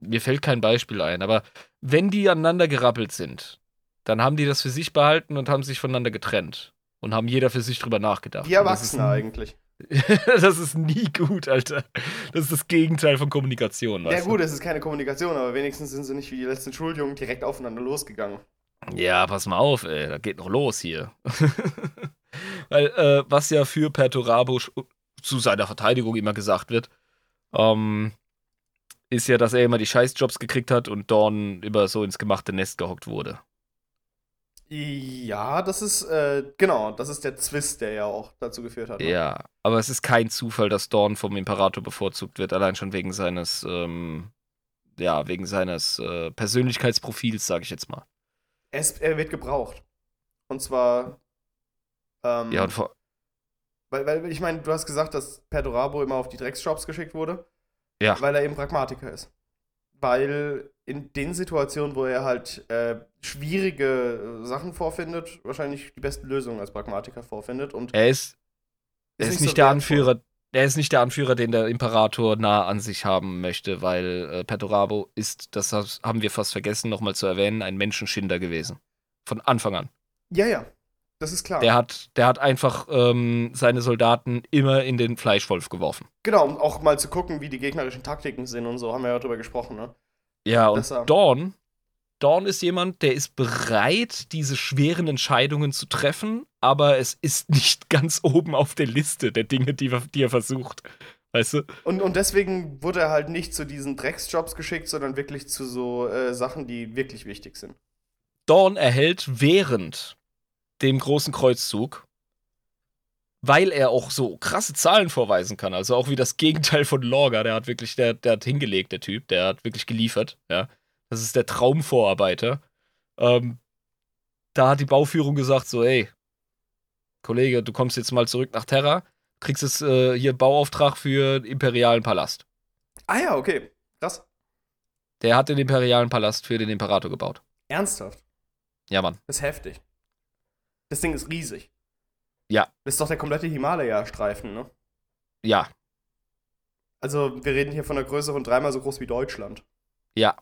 Mir fällt kein Beispiel ein, aber wenn die aneinander gerappelt sind, dann haben die das für sich behalten und haben sich voneinander getrennt. Und haben jeder für sich drüber nachgedacht. Wie Und das ist Erwachsene nie- eigentlich. das ist nie gut, Alter. Das ist das Gegenteil von Kommunikation, Ja gut, es ist keine Kommunikation, aber wenigstens sind sie nicht wie die letzten Schuljungen direkt aufeinander losgegangen. Ja, pass mal auf, ey. Da geht noch los hier. Weil, äh, was ja für Perturabo zu seiner Verteidigung immer gesagt wird, ähm, ist ja, dass er immer die Scheißjobs gekriegt hat und Dawn immer so ins gemachte Nest gehockt wurde. Ja, das ist, äh, genau, das ist der Zwist, der ja auch dazu geführt hat. ne? Ja, aber es ist kein Zufall, dass Dawn vom Imperator bevorzugt wird, allein schon wegen seines, ähm, ja, wegen seines äh, Persönlichkeitsprofils, sag ich jetzt mal. Es, er wird gebraucht. Und zwar, ähm, Ja, und vor, weil, weil ich meine, du hast gesagt, dass Perdorabo immer auf die Drecksjobs geschickt wurde. Ja. Weil er eben Pragmatiker ist. Weil in den Situationen, wo er halt äh, schwierige Sachen vorfindet, wahrscheinlich die besten Lösungen als Pragmatiker vorfindet. Und er ist, er Ist ist nicht so der. Anführer, er ist nicht der Anführer, den der Imperator nah an sich haben möchte, weil äh, Perturabo ist, das haben wir fast vergessen, nochmal zu erwähnen, ein Menschenschinder gewesen. Von Anfang an. ja, ja, das ist klar. Der hat, der hat einfach ähm, seine Soldaten immer in den Fleischwolf geworfen. genau, um auch mal zu gucken, wie die gegnerischen Taktiken sind und so, haben wir ja drüber gesprochen, ne? Ja, und Dawn, Dawn ist jemand, der ist bereit, diese schweren Entscheidungen zu treffen, aber es ist nicht ganz oben auf der Liste der Dinge, die, die er versucht. Weißt du? Und, und deswegen wurde er halt nicht zu diesen Drecksjobs geschickt, sondern wirklich zu so äh, Sachen, die wirklich wichtig sind. Dawn erhält während dem großen Kreuzzug, weil er auch so krasse Zahlen vorweisen kann, also auch wie das Gegenteil von Lorga, der hat wirklich, der, der hat hingelegt, der Typ, der hat wirklich geliefert, ja. Das ist der Traumvorarbeiter. Ähm, da hat die Bauführung gesagt, so, ey, Kollege, du kommst jetzt mal zurück nach Terra, kriegst jetzt äh, hier Bauauftrag für den imperialen Palast. Ah ja, okay. Krass. Der hat den imperialen Palast für den Imperator gebaut. Ernsthaft. Ja, Mann. Das ist heftig. Das Ding ist riesig. Ja. Das ist doch der komplette Himalaya-Streifen, ne? Ja, Also, wir reden hier von einer Größe von dreimal so groß wie Deutschland. ja.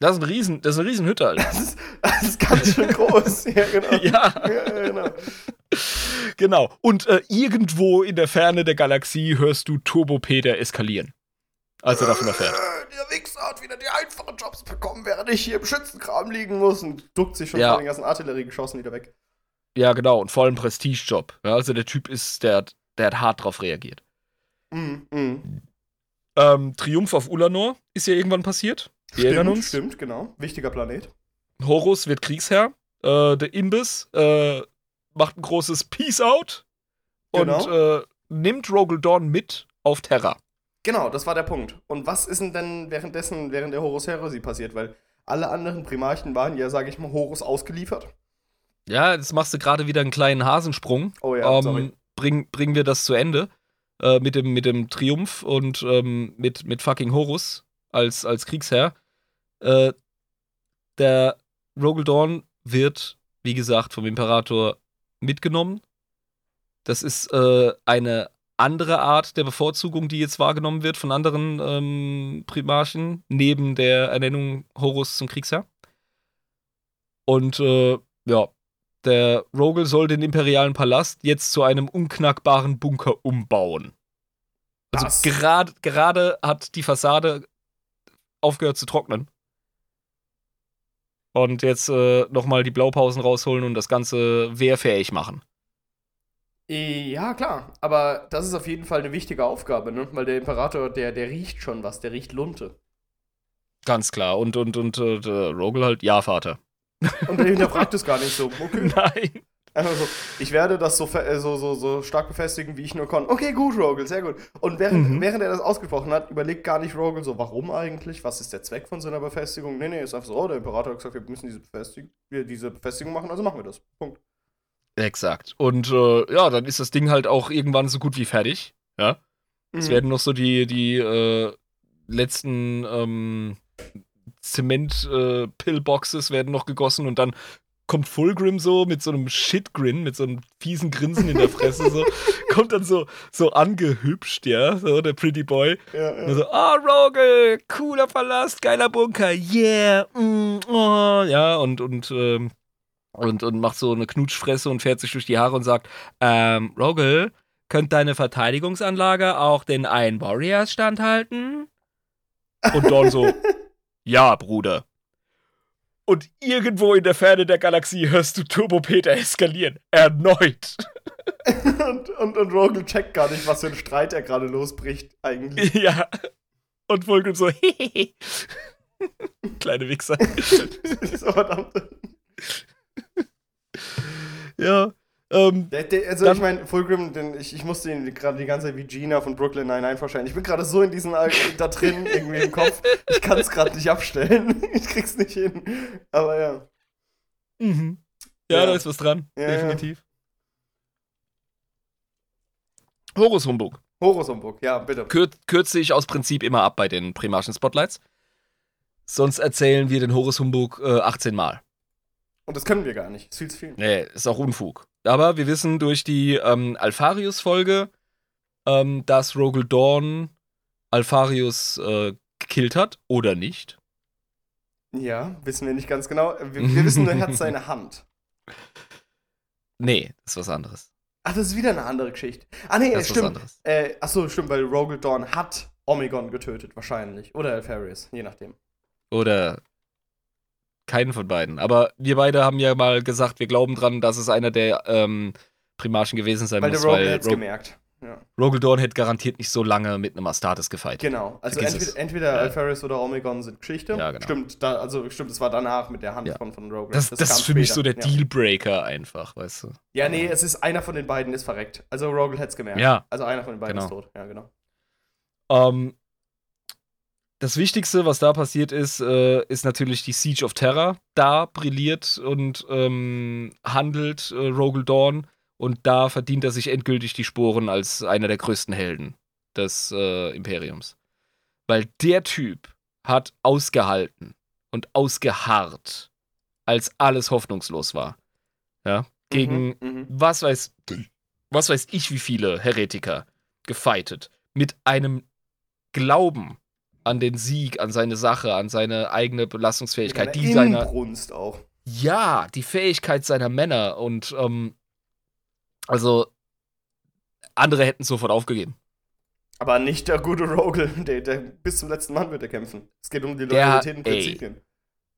Das ist ein Riesen, das ist eine Riesenhütte, Alter. Das ist, das ist ganz schön groß. Ja, genau. Ja. ja genau. Genau. Und äh, irgendwo in der Ferne der Galaxie hörst du Turbo Peter eskalieren. Als er davon erfährt. Äh, Der Wichser hat wieder die einfachen Jobs bekommen, während ich hier im Schützenkram liegen muss und duckt sich schon Ja. von den ganzen Artilleriegeschossen wieder weg. Ja, genau. Und vor allem Prestigejob. Ja, also der Typ ist, der hat, der hat hart drauf reagiert. Mhm, mhm. Ähm, Triumph auf Ulanor ist ja irgendwann passiert. Wir erinnern uns. Stimmt, genau. Wichtiger Planet. Horus wird Kriegsherr. Äh, der Imbiss äh, macht ein großes Peace Out und Genau. äh, nimmt Rogel Dawn mit auf Terra. Genau, das war der Punkt. Und was ist denn denn währenddessen, während der Horus Heresy passiert? Weil alle anderen Primarchen waren ja, sage ich mal, Horus ausgeliefert. Ja, jetzt machst du gerade wieder einen kleinen Hasensprung. Oh ja, sorry. ähm, bring, bringen wir das zu Ende äh, mit, dem, mit dem Triumph und ähm, mit, mit fucking Horus als, als Kriegsherr. Äh, der Rogel Dawn wird, wie gesagt, vom Imperator mitgenommen. Das ist äh, eine andere Art der Bevorzugung, die jetzt wahrgenommen wird von anderen ähm, Primarchen, neben der Ernennung Horus zum Kriegsherr. Und äh, ja, der Rogel soll den imperialen Palast jetzt zu einem unknackbaren Bunker umbauen. Also gerade gerade hat die Fassade aufgehört zu trocknen. Und jetzt äh, nochmal die Blaupausen rausholen und das Ganze wehrfähig machen. Ja, klar. Aber das ist auf jeden Fall eine wichtige Aufgabe, ne? Weil der Imperator, der, der riecht schon was, der riecht Lunte. Ganz klar. Und, und, und äh, Rogel halt, ja, Vater. Und der hinterfragt es gar nicht so. Okay. Nein. Einfach so, ich werde das so, äh, so, so, so stark befestigen, wie ich nur kann. Okay, gut, Rogel, sehr gut. Und während, Mhm. während er das ausgesprochen hat, überlegt gar nicht Rogel so, warum eigentlich? Was ist der Zweck von so einer Befestigung? Nee, nee, ist einfach so, oh, der Imperator hat gesagt, wir müssen diese, Befestig wir diese Befestigung machen, also machen wir das. Punkt. Exakt. Und äh, ja, dann ist das Ding halt auch irgendwann so gut wie fertig. Ja. Es Mhm. werden noch so die, die äh, letzten ähm, Zement-Pillboxes werden noch gegossen und dann kommt Fulgrim so mit so einem Shit-Grin, mit so einem fiesen Grinsen in der Fresse, so, kommt dann so, so angehübscht, ja, so der Pretty Boy. Ja, ja. Und so, oh, Rogel, cooler Palast, geiler Bunker, yeah, mm, oh, ja, und, und, ähm, und, und macht so eine Knutschfresse und fährt sich durch die Haare und sagt, ähm, Rogel, könnte deine Verteidigungsanlage auch den einen Warriors standhalten? Und Dawn so, ja, Bruder. Und irgendwo in der Ferne der Galaxie hörst du Turbo Peter eskalieren. Erneut. und, und, und Rogel checkt gar nicht, was für ein Streit er gerade losbricht, eigentlich. ja. Und Fulgrim so, hehehe. Kleine Wichser. so verdammt. ja. Ähm, Der, der, also Dann- ich meine, Fulgrim, den, ich, ich musste ihn gerade die ganze Zeit wie Gina von Brooklyn Nine-Nine vorstellen. Ich bin gerade so in diesem da drin irgendwie im Kopf. Ich kann es gerade nicht abstellen. Ich krieg's nicht hin. Aber ja. mhm. Ja, Ja. da ist was dran. Ja, ja. definitiv. Horus Humbug. Horus Humbug, ja, bitte. Kür kürze ich aus Prinzip immer ab bei den Primarchen Spotlights. Sonst erzählen wir den Horus Humbug äh, 18 Mal. Und das können wir gar nicht. Ist viel zu viel. Nee, ist auch Unfug. Aber wir wissen durch die ähm, Alpharius-Folge, ähm, dass Rogel Dawn Alpharius äh, gekillt hat oder nicht. Ja, wissen wir nicht ganz genau. Wir, wir wissen nur, er hat seine Hand. Nee, das ist was anderes. Ach, das ist wieder eine andere Geschichte. Ah, nee, Das ist stimmt. anderes. Äh, ach so, stimmt, weil Rogel Dawn hat Omegon getötet, wahrscheinlich. Oder Alpharius, je nachdem. Oder keinen von beiden. Aber wir beide haben ja mal gesagt, wir glauben dran, dass es einer der ähm, Primarchen gewesen sein Weil der muss, Rogel weil hat's Ro gemerkt. Ja. Rogel Dawn hätte garantiert nicht so lange mit einem Astartes gefightet. Genau. Also entweder, entweder Ja. Alpharius oder Omegon sind Geschichte. Ja, genau. Stimmt, da, also stimmt, es war danach mit der Hand Ja. von, von Rogel. Das, das, kam ist für mich später. so der ja. Dealbreaker einfach, weißt du. Ja, nee, es ist einer von den beiden ist verreckt. Also Rogel hätte es gemerkt. Ja. Also einer von den beiden Genau. ist tot. Ja, genau. Ähm, das Wichtigste, was da passiert ist, äh, ist natürlich die Siege of Terror. Da brilliert und ähm, handelt äh, Rogel Dawn und da verdient er sich endgültig die Sporen als einer der größten Helden des äh, Imperiums. Weil der Typ hat ausgehalten und ausgeharrt, als alles hoffnungslos war. Ja, gegen Mhm, mhm. was weiß, was weiß ich, wie viele Heretiker gefightet. Mit einem Glauben an den Sieg, an seine Sache, an seine eigene Belastungsfähigkeit, die einer seiner, Inbrunst auch. ja, die Fähigkeit seiner Männer und, ähm, also, andere hätten sofort aufgegeben. Aber nicht der gute Rogel. Der, der bis zum letzten Mann wird er kämpfen. Es geht um die Der hat- Loyalität und ey. Prinzipien.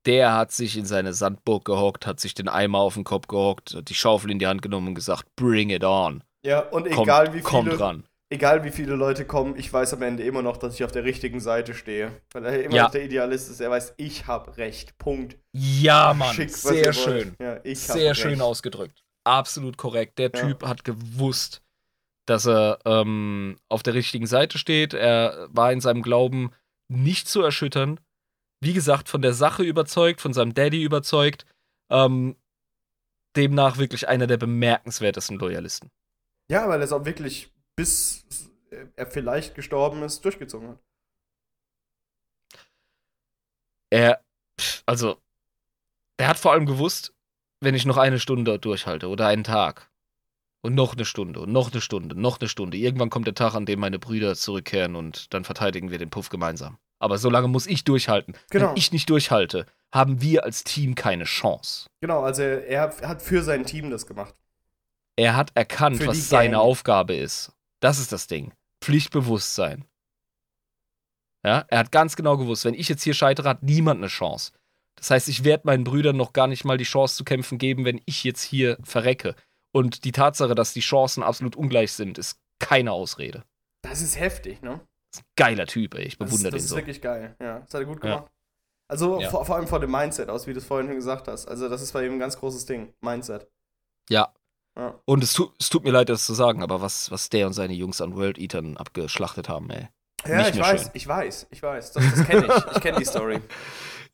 Der hat sich in seine Sandburg gehockt, hat sich den Eimer auf den Kopf gehockt, hat die Schaufel in die Hand genommen und gesagt, bring it on. Ja, und Kommt, egal wie kommt viele, ran. Egal wie viele Leute kommen, ich weiß am Ende immer noch, dass ich auf der richtigen Seite stehe. Weil er immer Ja. noch der Idealist ist. Er weiß, ich habe recht. Punkt. Ja, Mann, Schickt, was sehr schön. Ja, Sehr schön recht. ausgedrückt. Absolut korrekt. Der Ja. Typ hat gewusst, dass er ähm, auf der richtigen Seite steht. Er war in seinem Glauben nicht zu erschüttern. Wie gesagt, von der Sache überzeugt, von seinem Daddy überzeugt. Ähm, demnach wirklich einer der bemerkenswertesten Loyalisten. Ja, weil er es auch wirklich, bis er vielleicht gestorben ist, durchgezogen hat. Er, also, er hat vor allem gewusst, wenn ich noch eine Stunde durchhalte oder einen Tag und noch eine Stunde und noch eine Stunde, noch eine Stunde, irgendwann kommt der Tag, an dem meine Brüder zurückkehren und dann verteidigen wir den Puff gemeinsam. Aber so lange muss ich durchhalten. Genau. Wenn ich nicht durchhalte, haben wir als Team keine Chance. Genau, also er, hat für sein Team das gemacht. Er hat erkannt, was seine Gang. Aufgabe ist. Das ist das Ding. Pflichtbewusstsein. Ja, er hat ganz genau gewusst, wenn ich jetzt hier scheitere, hat niemand eine Chance. Das heißt, ich werde meinen Brüdern noch gar nicht mal die Chance zu kämpfen geben, wenn ich jetzt hier verrecke. Und die Tatsache, dass die Chancen absolut ungleich sind, ist keine Ausrede. Das ist heftig, ne? Das ist ein geiler Typ, ey. Ich Das, bewundere ist, das den ist so. wirklich geil. Ja, das hat er gut Ja. gemacht. Also Ja. vor, vor allem vor dem Mindset aus, wie du es vorhin schon gesagt hast. Also das ist bei ihm ein ganz großes Ding. Mindset. Ja. Ja. Und es, tu, es tut mir leid, das zu sagen, aber was, was der und seine Jungs an World Eatern abgeschlachtet haben, ey. Ja, Nicht ich weiß, schön. ich weiß, ich weiß. Das, das kenne ich. Ich kenne die Story.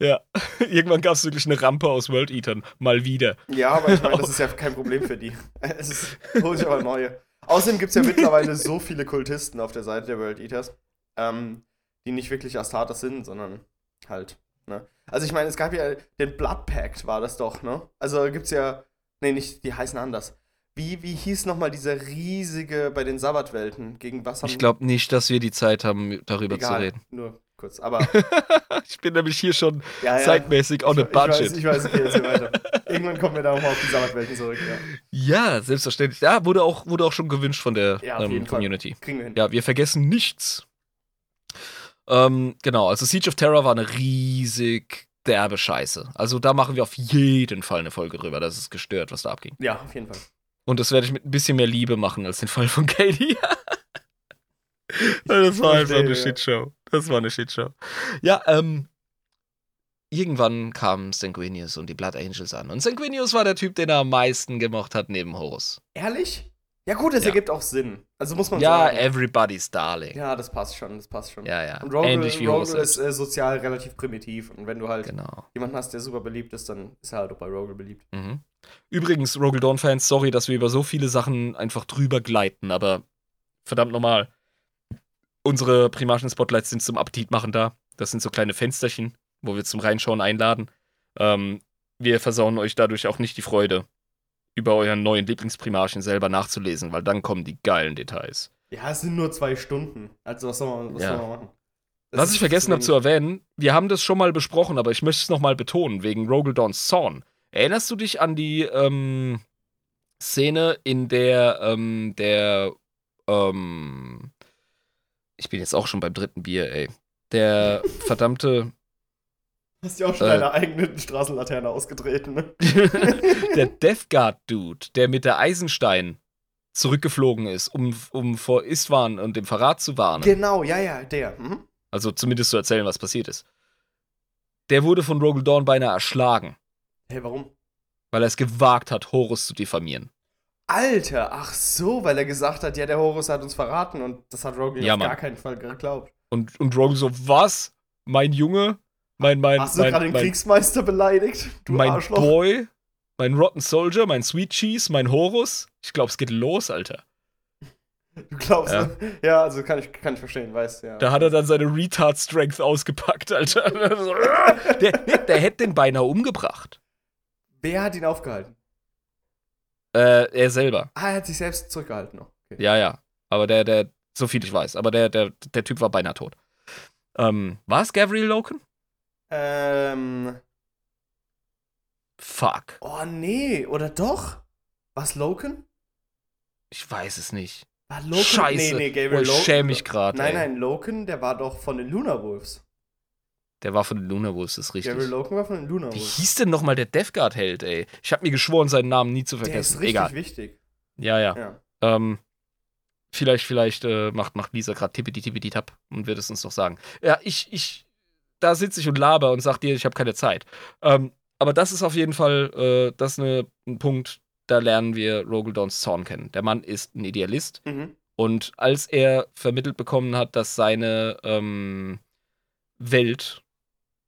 Ja. Irgendwann gab es wirklich eine Rampe aus World Eatern. Mal wieder. Ja, aber ich meine, das ist ja kein Problem für die. Es ist, hol sich aber neue. Außerdem gibt es ja mittlerweile so viele Kultisten auf der Seite der World Eaters, ähm, die nicht wirklich Astartes sind, sondern halt Ne? Also ich meine, es gab ja den Blood Pact, war das doch, ne? Also gibt's ja. Nee, nicht, die heißen anders. Wie, wie hieß nochmal dieser riesige bei den Sabbatwelten? Gegen was haben Ich glaube nicht, dass wir die Zeit haben, darüber Egal, zu reden. Nur kurz. Aber ich bin nämlich hier schon ja, ja, zeitmäßig on a ich, weiß, budget. ich weiß, okay, jetzt hier weiter. Irgendwann kommen wir da nochmal auf die Sabbatwelten zurück, ja. Ja, selbstverständlich. Ja, wurde auch, wurde auch schon gewünscht von der ähm, jeden Fall. Community. Kriegen wir hin. Ja, wir vergessen nichts. Ähm, genau, also Siege of Terror war eine riesig derbe Scheiße. Also da machen wir auf jeden Fall eine Folge drüber. Das ist gestört, was da abging. Ja, auf jeden Fall. Und das werde ich mit ein bisschen mehr Liebe machen als den Fall von Katie. das war einfach eine ja. Shitshow. Das war eine Shitshow. Ja, ähm, irgendwann kamen Sanguinius und die Blood Angels an. Und Sanguinius war der Typ, den er am meisten gemocht hat neben Horus. Ehrlich? Ja, gut, das Ja. ergibt auch Sinn. Also muss man Ja, sagen. everybody's darling. Ja, das passt schon, das passt schon. Ja, ja. Und Rogel, Ähnlich wie Horus ist äh, sozial relativ primitiv. Und wenn du halt Genau. jemanden hast, der super beliebt ist, dann ist er halt auch bei Rogel beliebt. Mhm. Übrigens, Rogel Dawn-Fans, sorry, dass wir über so viele Sachen einfach drüber gleiten, aber verdammt normal. Unsere Primarchen-Spotlights sind zum Appetit machen da. Das sind so kleine Fensterchen, wo wir zum Reinschauen einladen. Ähm, wir versauen euch dadurch auch nicht die Freude, über euren neuen Lieblingsprimarchen selber nachzulesen, weil dann kommen die geilen Details. Ja, es sind nur zwei Stunden. Also was soll man, was Ja. soll man machen? Das Was ich vergessen habe zu erwähnen, wir haben das schon mal besprochen, aber ich möchte es nochmal betonen, wegen Rogel Dawns Zorn. Erinnerst du dich an die ähm, Szene, in der ähm, der ähm, ich bin jetzt auch schon beim dritten Bier, ey. Der verdammte Hast ja auch schon Äh. deine eigene Straßenlaterne ausgetreten, ne? der Death Guard Dude, der mit der Eisenstein zurückgeflogen ist, um, um vor Istvan und dem Verrat zu warnen. Genau, ja, ja, der. Mhm. Also zumindest zu erzählen, was passiert ist. Der wurde von Rogel Dawn beinahe erschlagen. Hey, warum? weil er es gewagt hat, Horus zu diffamieren. Alter, ach so, weil er gesagt hat, ja, der Horus hat uns verraten und das hat Rogel Ja, auf Mann. gar keinen Fall geglaubt. Und, und Rogue so, was? Mein Junge? Mein, mein, Hast du mein, gerade den mein, Kriegsmeister beleidigt? Du mein Arschloch. Boy? Mein Rotten Soldier? Mein Sweet Cheese? Mein Horus? Ich glaube, es geht los, Alter. Du glaubst, Ja. ja, also kann ich, kann ich verstehen, weißt ja. Da hat er dann seine Retard-Strength ausgepackt, Alter. Der, der hätte den beinahe umgebracht. Wer hat ihn aufgehalten? Äh, er selber. Ah, er hat sich selbst zurückgehalten noch. Okay. Ja, ja. Aber der, der, so viel ich weiß, aber der, der, der Typ war beinahe tot. Ähm, war es Gabriel Loken? Ähm, Fuck. oh nee, oder doch? Was Loken? Ich weiß es nicht. War Loken? Scheiße. Nee, nee, Oh, Gabriel ich Loken. schäme mich gerade. Nein, nein, Loken, der war doch von den Luna Wolves. Der war von den Luna Wolves, das ist richtig. Gabriel Loken war von den Luna Wie Wolves. hieß denn nochmal der Death Guard-Held, ey? Ich habe mir geschworen, seinen Namen nie zu Der ist vergessen. richtig Egal. wichtig. Ja, ja. Ja. Ähm, vielleicht, vielleicht äh, macht, macht Lisa gerade tippity tippity tap und wird es uns noch sagen. Ja, ich, ich, da sitze ich und laber und sag dir, ich habe keine Zeit. Ähm, aber das ist auf jeden Fall, äh, das ist eine, ein Punkt, da lernen wir Rogel Dawns Zorn kennen. Der Mann ist ein Idealist Mhm. und als er vermittelt bekommen hat, dass seine ähm, Welt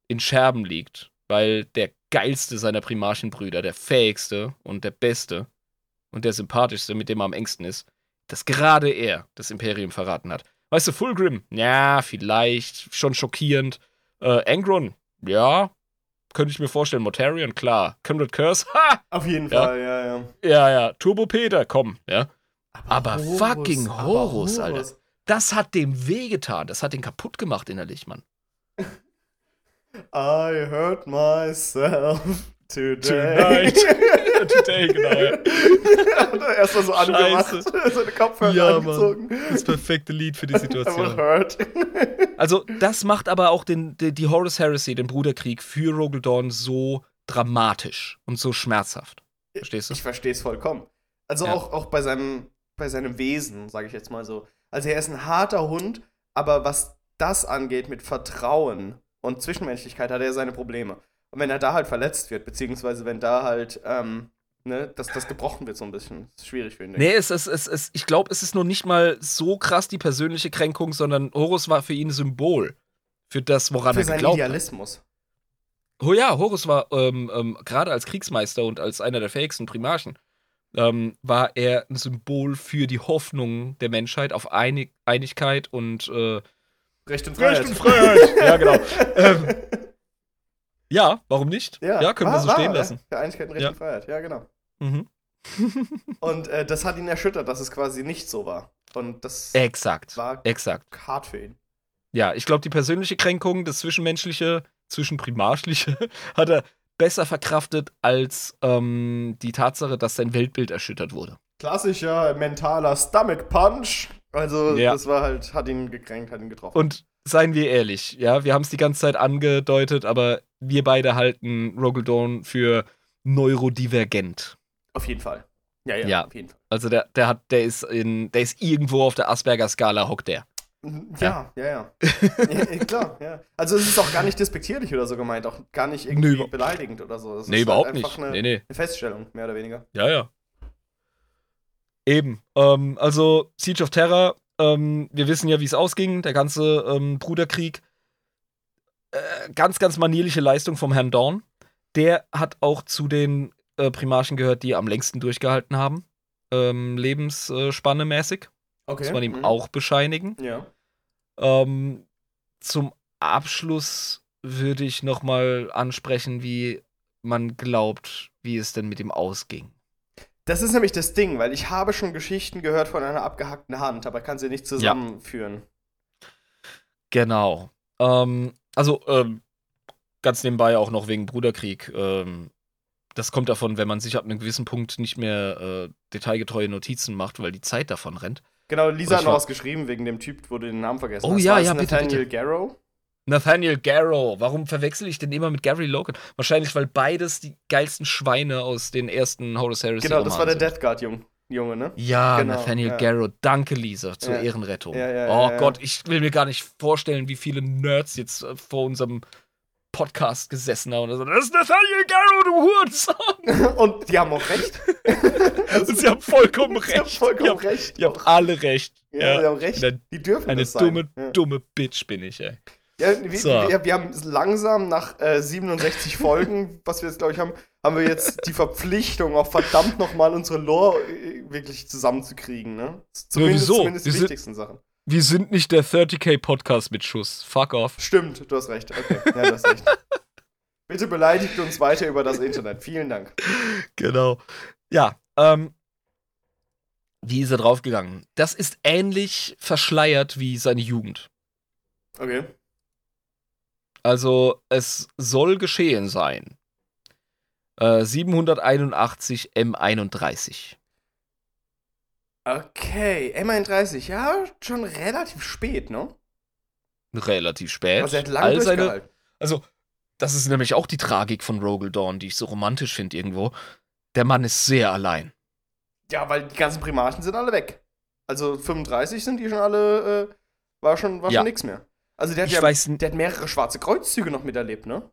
in Scherben liegt, weil der geilste seiner Primarchenbrüder, der fähigste und der beste und der sympathischste, mit dem er am engsten ist, dass gerade er das Imperium verraten hat. Weißt du, Fulgrim, ja, vielleicht, schon schockierend. Äh, Angron, ja, könnte ich mir vorstellen. Mortarion, klar. Conrad Curse, ha! Auf jeden Ja. Fall, ja, ja. Ja, ja. Turbo Peter, komm, ja. Aber Horus, fucking aber Horus, Alter. Das hat dem wehgetan. Das hat den kaputt gemacht innerlich, Mann. I hurt myself today. Tonight. Today, genau, ja. Hat er erst mal so angemacht, seine Kopfhörer Ja, angezogen. Das perfekte Lied für die Situation. Also, das macht aber auch den, die, die Horus Heresy, den Bruderkrieg, für Rogel Dawn so dramatisch und so schmerzhaft. Verstehst du? Ich verstehe es vollkommen. Also Ja. auch, auch bei, seinem, bei seinem Wesen, sage ich jetzt mal so. Also er ist ein harter Hund, aber was das angeht mit Vertrauen und Zwischenmenschlichkeit, hat er seine Probleme. Und wenn er da halt verletzt wird, beziehungsweise wenn da halt, ähm, ne, dass das gebrochen wird so ein bisschen, ist schwierig für ihn. Nee, es, es, es, es, ich glaube, es ist noch nicht mal so krass die persönliche Kränkung, sondern Horus war für ihn ein Symbol für das, woran. Für er seinen geglaubt hat. Idealismus. Oh ja, Horus war ähm, ähm, gerade als Kriegsmeister und als einer der fähigsten Primarchen, ähm, war er ein Symbol für die Hoffnung der Menschheit auf Einig Einigkeit und äh, Recht und Freiheit. Freiheit. ja, genau. Ja, warum nicht? Ja, können wir war- so war, stehen ja. lassen. Für Einigkeit und Recht Ja. und Freiheit, ja, genau. Mhm. Und äh, das hat ihn erschüttert, dass es quasi nicht so war. Und das Exakt. war Exakt. hart für ihn. Ja, ich glaube, die persönliche Kränkung, das Zwischenmenschliche, Zwischenprimarschliche, hat er besser verkraftet als ähm, die Tatsache, dass sein Weltbild erschüttert wurde. Klassischer mentaler Stomach Punch. Also, Ja. das war halt, hat ihn gekränkt, hat ihn getroffen. Und seien wir ehrlich, ja, wir haben es die ganze Zeit angedeutet, aber wir beide halten Rogaldorn für neurodivergent. auf jeden Fall. Ja, ja, Ja. auf jeden Fall. Also der, der hat, der ist in, der ist irgendwo auf der Asperger-Skala hockt der. Mhm, Ja, ja, ja. ja, ja klar, ja. Also es ist auch gar nicht despektierlich oder so gemeint, auch gar nicht irgendwie Nee, beleidigend oder so. Es Nee, ist überhaupt halt nicht. Eine, Nee, nee. eine Feststellung, mehr oder weniger. Ja, ja. Eben. Ähm, also Siege of Terror, ähm, wir wissen ja, wie es ausging, der ganze ähm, Bruderkrieg. Äh, ganz, ganz manierliche Leistung vom Herrn Dorn. Der hat auch zu den äh, Primarchen gehört, die am längsten durchgehalten haben. Ähm, Lebensspanne mäßig. Okay. Muss man ihm mhm. auch bescheinigen. Ja. Ähm, zum Abschluss würde ich nochmal ansprechen, wie man glaubt, wie es denn mit ihm ausging. Das ist nämlich das Ding, weil ich habe schon Geschichten gehört von einer abgehackten Hand, aber kann sie nicht zusammenführen. Genau. Ähm, also, ähm, ganz nebenbei auch noch wegen Bruderkrieg. Ähm, das kommt davon, wenn man sich ab einem gewissen Punkt nicht mehr äh, detailgetreue Notizen macht, weil die Zeit davon rennt. Genau, Lisa hat noch was geschrieben wegen dem Typ, wo du den Namen vergessen Oh hast. ja, War es ja, bitte, Nathaniel bitte. Garrow? Nathaniel Garrow. Warum verwechsel ich den immer mit Gary Logan? Wahrscheinlich, weil beides die geilsten Schweine aus den ersten Horus Heresy Genau, das war der. Death Guard -Jung, Junge, ne? Ja, Genau, Nathaniel ja. Garrow. Danke, Lisa, zur Ja. Ehrenrettung. Ja, oh. Gott, ich will mir gar nicht vorstellen, wie viele Nerds jetzt äh, vor unserem Podcast gesessen haben und das ist Nathaniel Garrow, du Hurensohn. Und die haben auch recht. Und sie haben vollkommen Sie haben recht. vollkommen die haben, recht. Die haben alle recht. ja, die haben recht. Eine, Die dürfen eine das sein. dumme, dumme Bitch bin ich, ey. Ja, wir, So. wir, wir haben langsam nach äh, 67 Folgen, was wir jetzt, glaube ich, haben, haben wir jetzt die Verpflichtung, auch verdammt nochmal unsere Lore äh, wirklich zusammenzukriegen, ne? Zumindest, wieso? zumindest die sind- wichtigsten Sachen. Wir sind nicht der 30k Podcast mit Schuss. Fuck off. Stimmt, du hast recht. Okay, ja, du hast recht. Bitte beleidigt uns weiter über das Internet. Vielen Dank. Genau. Ja, ähm. Wie ist er draufgegangen? Das ist ähnlich verschleiert wie seine Jugend. Okay. Also, es soll geschehen sein. Äh, 781 M31. Okay, M31, ja, schon relativ spät, ne? Relativ spät. Also er hat lange All seine, also, das ist nämlich auch die Tragik von Rogel Dawn, die ich so romantisch finde irgendwo. Der Mann ist sehr allein. Ja, weil die ganzen Primaten sind alle weg. Also 35 sind die schon alle, äh, war schon, war Ja. schon nix mehr. Also der hat Ich ja, weiß der hat mehrere schwarze Kreuzzüge noch miterlebt, ne?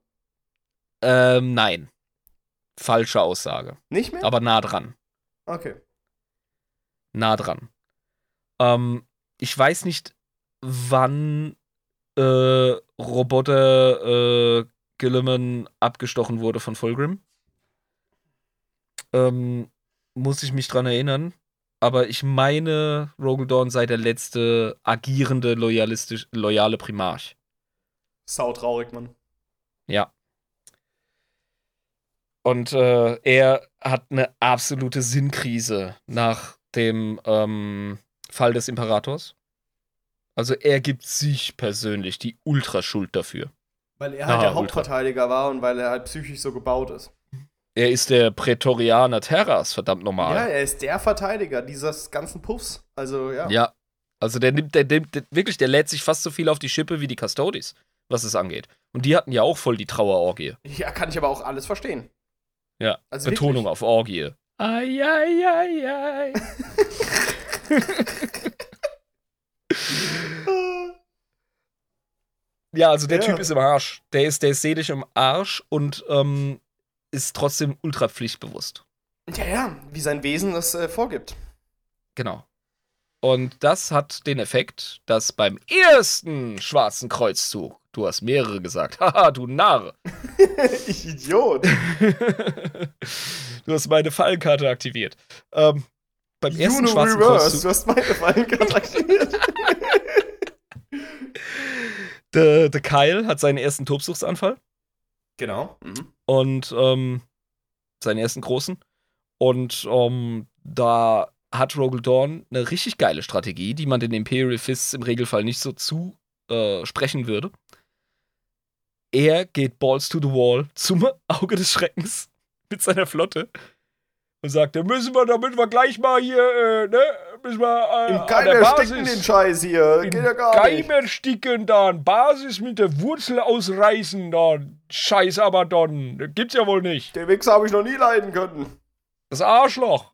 Ähm, nein. Falsche Aussage. Nicht mehr? Aber nah dran. Okay. Nah dran. Ähm, ich weiß nicht, wann äh, Roboter äh, Gilliman abgestochen wurde von Fulgrim. Ähm, muss ich mich dran erinnern. Aber ich meine, Rogaldorn sei der letzte agierende, loyalistisch, loyale Primarch. Sau traurig, Mann. Ja. Und äh, er hat eine absolute Sinnkrise nach dem ähm, Fall des Imperators. Also er gibt sich persönlich die Ultraschuld dafür. Weil er halt Ah, der Ultra. Hauptverteidiger war und weil er halt psychisch so gebaut ist. Er ist der Prätorianer Terras, verdammt Ja, normal. er ist der Verteidiger dieses ganzen Puffs. Also, ja. Ja. Also der nimmt, der nimmt, der, wirklich, der lädt sich fast so viel auf die Schippe wie die Custodes, was es angeht. Und die hatten ja auch voll die Trauerorgie. Ja, kann ich aber auch alles verstehen. Ja. Also Betonung wirklich. auf Orgie. Ai, ai, ai, ai. Ja, also der Ja. Typ ist im Arsch. Der ist, der ist seelisch im Arsch und ähm, ist trotzdem ultra pflichtbewusst. Ja, ja, wie sein Wesen das äh, vorgibt. Genau. Und das hat den Effekt, dass beim ersten schwarzen Kreuzzug, du hast mehrere gesagt, haha, du Narr, ich Idiot. du hast meine Fallenkarte aktiviert. Ähm, beim ersten Juno schwarzen Reverse, Kreuzzug, du hast meine Fallenkarte aktiviert. der, der Kyle hat seinen ersten Tobsuchtsanfall. Genau. Mhm. Und ähm, seinen ersten großen. Und ähm, da hat Rogel Dawn eine richtig geile Strategie, die man den Imperial Fists im Regelfall nicht so zusprechen äh, würde. Er geht Balls to the Wall zum Auge des Schreckens mit seiner Flotte und sagt, da müssen wir, damit wir gleich mal hier, äh, ne, müssen wir äh, Im Keim ersticken den Scheiß hier, Im geht ja gar Keim nicht. ersticken dann, Basis mit der Wurzel ausreißen dann, Scheiß aber dann, gibt's ja wohl nicht. Den Wichser habe ich noch nie leiden können. Das Arschloch.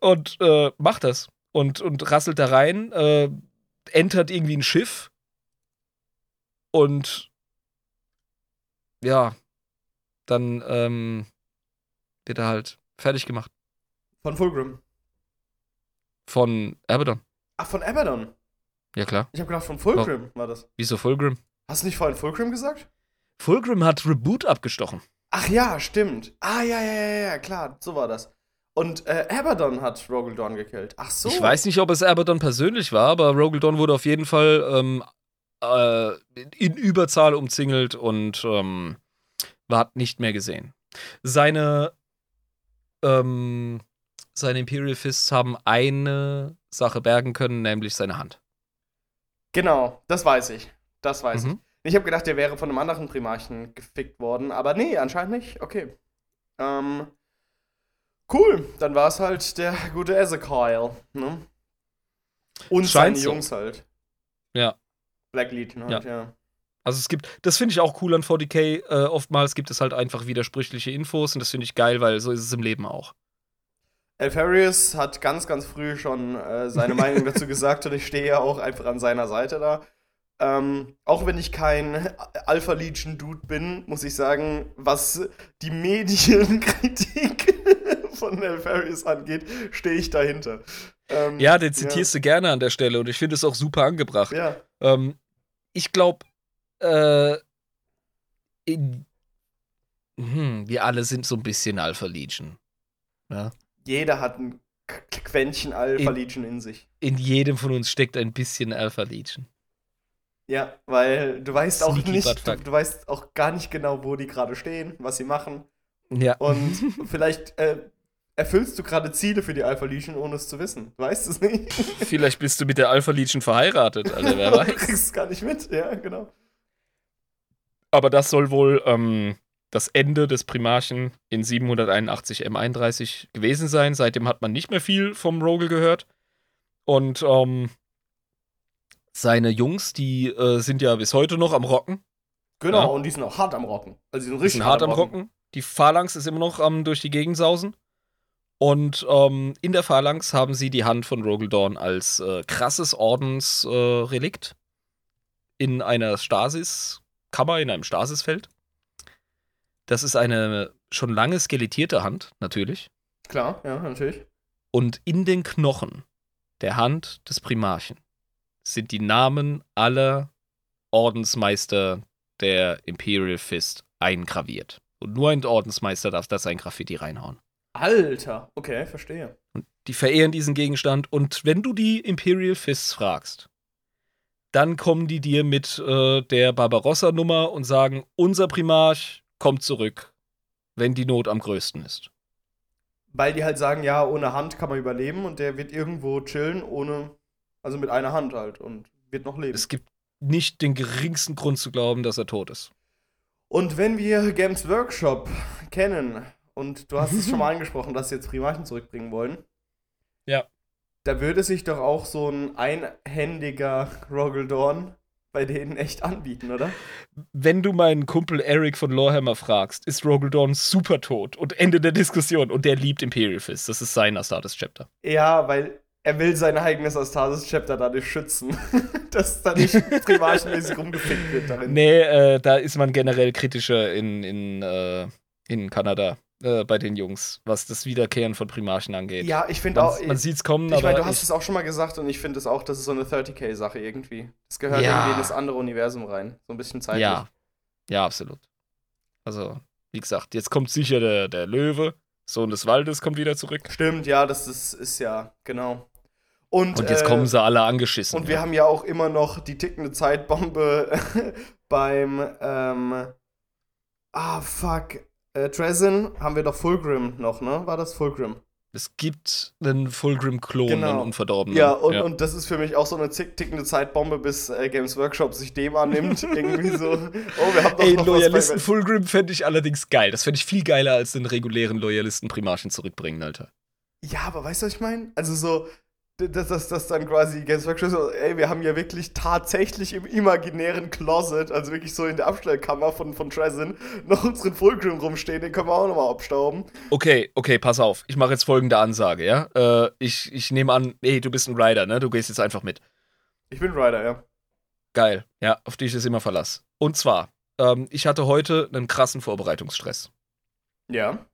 Und äh, macht das. Und, und rasselt da rein, äh, entert irgendwie ein Schiff. Und ja, dann ähm, wird er halt fertig gemacht. Von Fulgrim. Von Abaddon. Ach, von Abaddon. Ja, klar. Ich habe gedacht, von Fulgrim war das. Wieso Fulgrim? Hast du nicht vorhin Fulgrim gesagt? Fulgrim hat Reboot abgestochen. Ach ja, stimmt. Ah, ja, ja, ja, ja, klar, so war das. Und äh, Abaddon hat Rogel Dawn gekillt. Ach so. Ich weiß nicht, ob es Abaddon persönlich war, aber Rogel Dawn wurde auf jeden Fall ähm, äh, in Überzahl umzingelt und ähm, war nicht mehr gesehen. Seine, ähm, seine Imperial Fists haben eine Sache bergen können, nämlich seine Hand. Genau, das weiß ich. Das weiß Mhm. ich. Ich habe gedacht, der wäre von einem anderen Primarchen gefickt worden, aber nee, anscheinend nicht. Okay. Ähm, cool, dann war es halt der gute Ezekiel, ne? Und Scheint seine so. Jungs halt. Ja. Black Legion halt, ja. Also es gibt, das finde ich auch cool an 40k. Äh, oftmals gibt es halt einfach widersprüchliche Infos und das finde ich geil, weil so ist es im Leben auch. Alfarius hat ganz, ganz früh schon äh, seine Meinung dazu gesagt und ich stehe ja auch einfach an seiner Seite da. Ähm, auch wenn ich kein Alpha Legion Dude bin, muss ich sagen, was die Medienkritik von Alfarius angeht, stehe ich dahinter. Ähm, Ja, den zitierst du gerne an der Stelle und ich finde es auch super angebracht. Ja, Ähm, ich glaube, äh, hm, wir alle sind so ein bisschen Alpha Legion. Ja? Jeder hat ein Quäntchen Alpha In- Legion in sich. In jedem von uns steckt ein bisschen Alpha Legion. Ja, weil du weißt auch Sneaky nicht, du, du weißt auch gar nicht genau, wo die gerade stehen, was sie machen. Ja. Und vielleicht äh, erfüllst du gerade Ziele für die Alpha Legion, ohne es zu wissen. Du weißt es nicht. Vielleicht bist du mit der Alpha Legion verheiratet, Alter, wer du weiß. kriegst es gar nicht mit. Ja, genau. Aber das soll wohl ähm, das Ende des Primarchen in 781 M31 gewesen sein. Seitdem hat man nicht mehr viel vom Rogel gehört. Und ähm, seine Jungs, die äh, sind ja bis heute noch am Rocken. Genau, Ja. und die sind auch hart am Rocken. Also die sind Die richtig sind hart am Rocken. Die Phalanx ist immer noch am durch die Gegend sausen. Und ähm, in der Phalanx haben sie die Hand von Rogel Dawn als äh, krasses Ordensrelikt äh, Relikt in einer Stasis-Kammer, in einem Stasisfeld. Das ist eine schon lange skelettierte Hand, natürlich. Klar, ja, natürlich. Und in den Knochen der Hand des Primarchen sind die Namen aller Ordensmeister der Imperial Fist eingraviert. Und nur ein Ordensmeister darf das ein Graffiti reinhauen. Alter, okay, verstehe. Die verehren diesen Gegenstand und wenn du die Imperial Fists fragst, dann kommen die dir mit äh, der Barbarossa-Nummer und sagen, unser Primarch kommt zurück, wenn die Not am größten ist. Weil die halt sagen, ja, ohne Hand kann man überleben und der wird irgendwo chillen, ohne, also mit einer Hand halt und wird noch leben. Es gibt nicht den geringsten Grund zu glauben, dass er tot ist. Und wenn wir Games Workshop kennen, und du hast es schon mal angesprochen, dass sie jetzt Primarchen zurückbringen wollen, Ja. da würde sich doch auch so ein einhändiger Dawn bei denen echt anbieten, oder? Wenn du meinen Kumpel Eric von Lorehammer fragst, ist Rogel Dawn super tot und Ende der Diskussion und der liebt Imperial Fist. Das ist sein Astartes Chapter. Ja, weil er will sein eigenes Astasis-Chapter dadurch schützen, dass da nicht primarchenmäßig rumgefickt wird darin. Nee, äh, da ist man generell kritischer in, in, äh, in Kanada äh, bei den Jungs, was das Wiederkehren von Primarchen angeht. Ja, ich finde auch. man, sieht's kommen, ich aber meine, du hast ich- es auch schon mal gesagt und ich finde es auch, das ist so eine 30k-Sache irgendwie. Das gehört Ja. irgendwie in das andere Universum rein. So ein bisschen zeitlich. ja, ja, absolut. Also, wie gesagt, jetzt kommt sicher der, der Löwe, Sohn des Waldes, kommt wieder zurück. Stimmt, ja, das ist, ist ja, genau. Und, Und jetzt äh, kommen sie alle angeschissen. Und wir haben ja auch immer noch die tickende Zeitbombe beim, ähm, Ah, fuck. Äh, Dresden haben wir doch Fulgrim noch, ne? War das Fulgrim? Es gibt einen Fulgrim-Klon, Genau. einen unverdorbenen. Ja, und, und das ist für mich auch so eine zick- tickende Zeitbombe, bis äh, Games Workshop sich dem annimmt. Irgendwie so. Oh, wir haben doch Ey, noch Loyalisten Fulgrim fände ich allerdings geil. Das fände ich viel geiler als den regulären Loyalisten Primarchen zurückbringen, Alter. Ja, aber weißt du, was ich meine? Also so, dass das, das dann quasi Games Workshop so, ey, wir haben ja wirklich tatsächlich im imaginären Closet, also wirklich so in der Abstellkammer von, von Dresden, noch unseren Fulgrim rumstehen, den können wir auch nochmal abstauben. Okay, okay, pass auf. Ich mache jetzt folgende Ansage, ja? Äh, ich, ich nehme an, ey, du bist ein Rider, ne? Du gehst jetzt einfach mit. Ich bin Ryder, ja. Geil. Ja, auf dich ist immer Verlass. Und zwar, ähm, ich hatte heute einen krassen Vorbereitungsstress. Ja.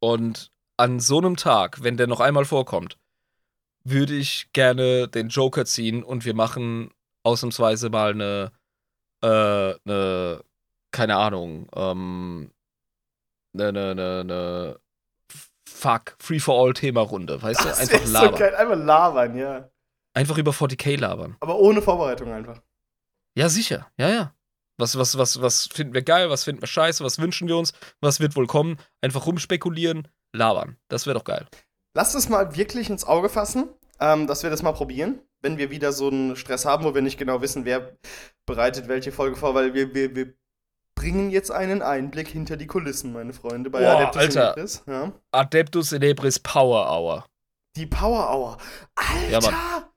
Und an so einem Tag, wenn der noch einmal vorkommt, würde ich gerne den Joker ziehen und wir machen ausnahmsweise mal eine, äh, eine, keine Ahnung, ähm, eine, eine, eine, eine Fuck, Free-for-All-Thema-Runde, weißt du? Das Einfach ist so labern. geil. Einfach labern, ja. Einfach über 40k labern. Aber ohne Vorbereitung einfach. Ja, sicher. Ja, ja. Was, was, was, was finden wir geil, was finden wir scheiße, was wünschen wir uns, was wird wohl kommen? Einfach rumspekulieren, labern. Das wäre doch geil. Lass es mal wirklich ins Auge fassen, ähm, dass wir das mal probieren, wenn wir wieder so einen Stress haben, wo wir nicht genau wissen, wer bereitet welche Folge vor, weil wir, wir, wir bringen jetzt einen Einblick hinter die Kulissen, meine Freunde, bei Boah, Adeptus Alter. Inebris. Ja. Adeptus Celebris Power Hour. Die Power Hour. Alter! Ja,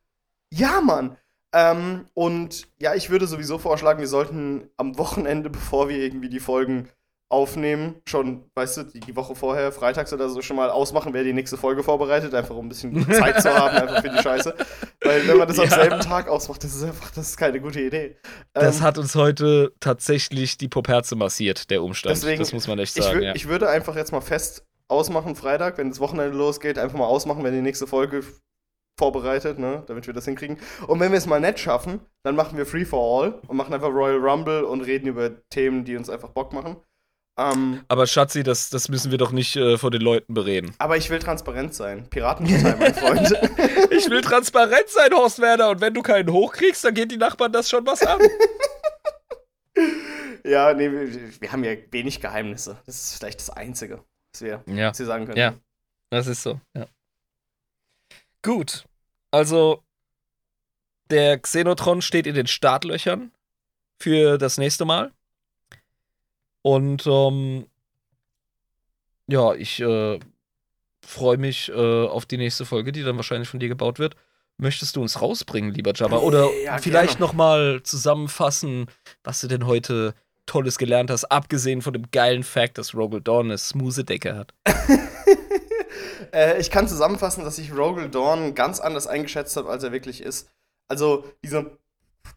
Ja, Mann. Mann! Ähm, und ja, ich würde sowieso vorschlagen, wir sollten am Wochenende, bevor wir irgendwie die Folgen aufnehmen, schon, weißt du, die, die Woche vorher, freitags oder so, schon mal ausmachen, wer die nächste Folge vorbereitet, einfach um ein bisschen Zeit zu haben, einfach für die Scheiße. Weil wenn man das am Ja. selben Tag ausmacht, das ist einfach, das ist keine gute Idee. Das Ähm, hat uns heute tatsächlich die Popherze massiert, der Umstand. Deswegen, das muss man echt ich, sagen. wür- ja. ich würde einfach jetzt mal fest ausmachen, Freitag, wenn das Wochenende losgeht, einfach mal ausmachen, wenn die nächste Folge vorbereitet, ne, damit wir das hinkriegen. Und wenn wir es mal nicht schaffen, dann machen wir Free for All und machen einfach Royal Rumble und reden über Themen, die uns einfach Bock machen. Ähm, Aber Schatzi, das, das müssen wir doch nicht äh, vor den Leuten bereden. aber ich will transparent sein. Piratenpartei, mein Freund. Ich will transparent sein, Horst Werner, und wenn du keinen hochkriegst, dann geht die Nachbarn das schon was an. ja, nee, wir, wir haben ja wenig Geheimnisse. Das ist vielleicht das Einzige, was wir, ja, was wir sagen können. Ja. das ist so, ja. Gut, also der Xenotron steht in den Startlöchern für das nächste Mal. Und ähm, ja, ich äh, freue mich äh, auf die nächste Folge, die dann wahrscheinlich von dir gebaut wird. Möchtest du uns rausbringen, lieber Jabba? Oder Ja, vielleicht gerne. noch mal zusammenfassen, was du denn heute Tolles gelernt hast, abgesehen von dem geilen Fact, dass Rogel Dawn eine smooth Decke hat. äh, ich kann zusammenfassen, dass ich Rogel Dawn ganz anders eingeschätzt habe, als er wirklich ist. Also diese,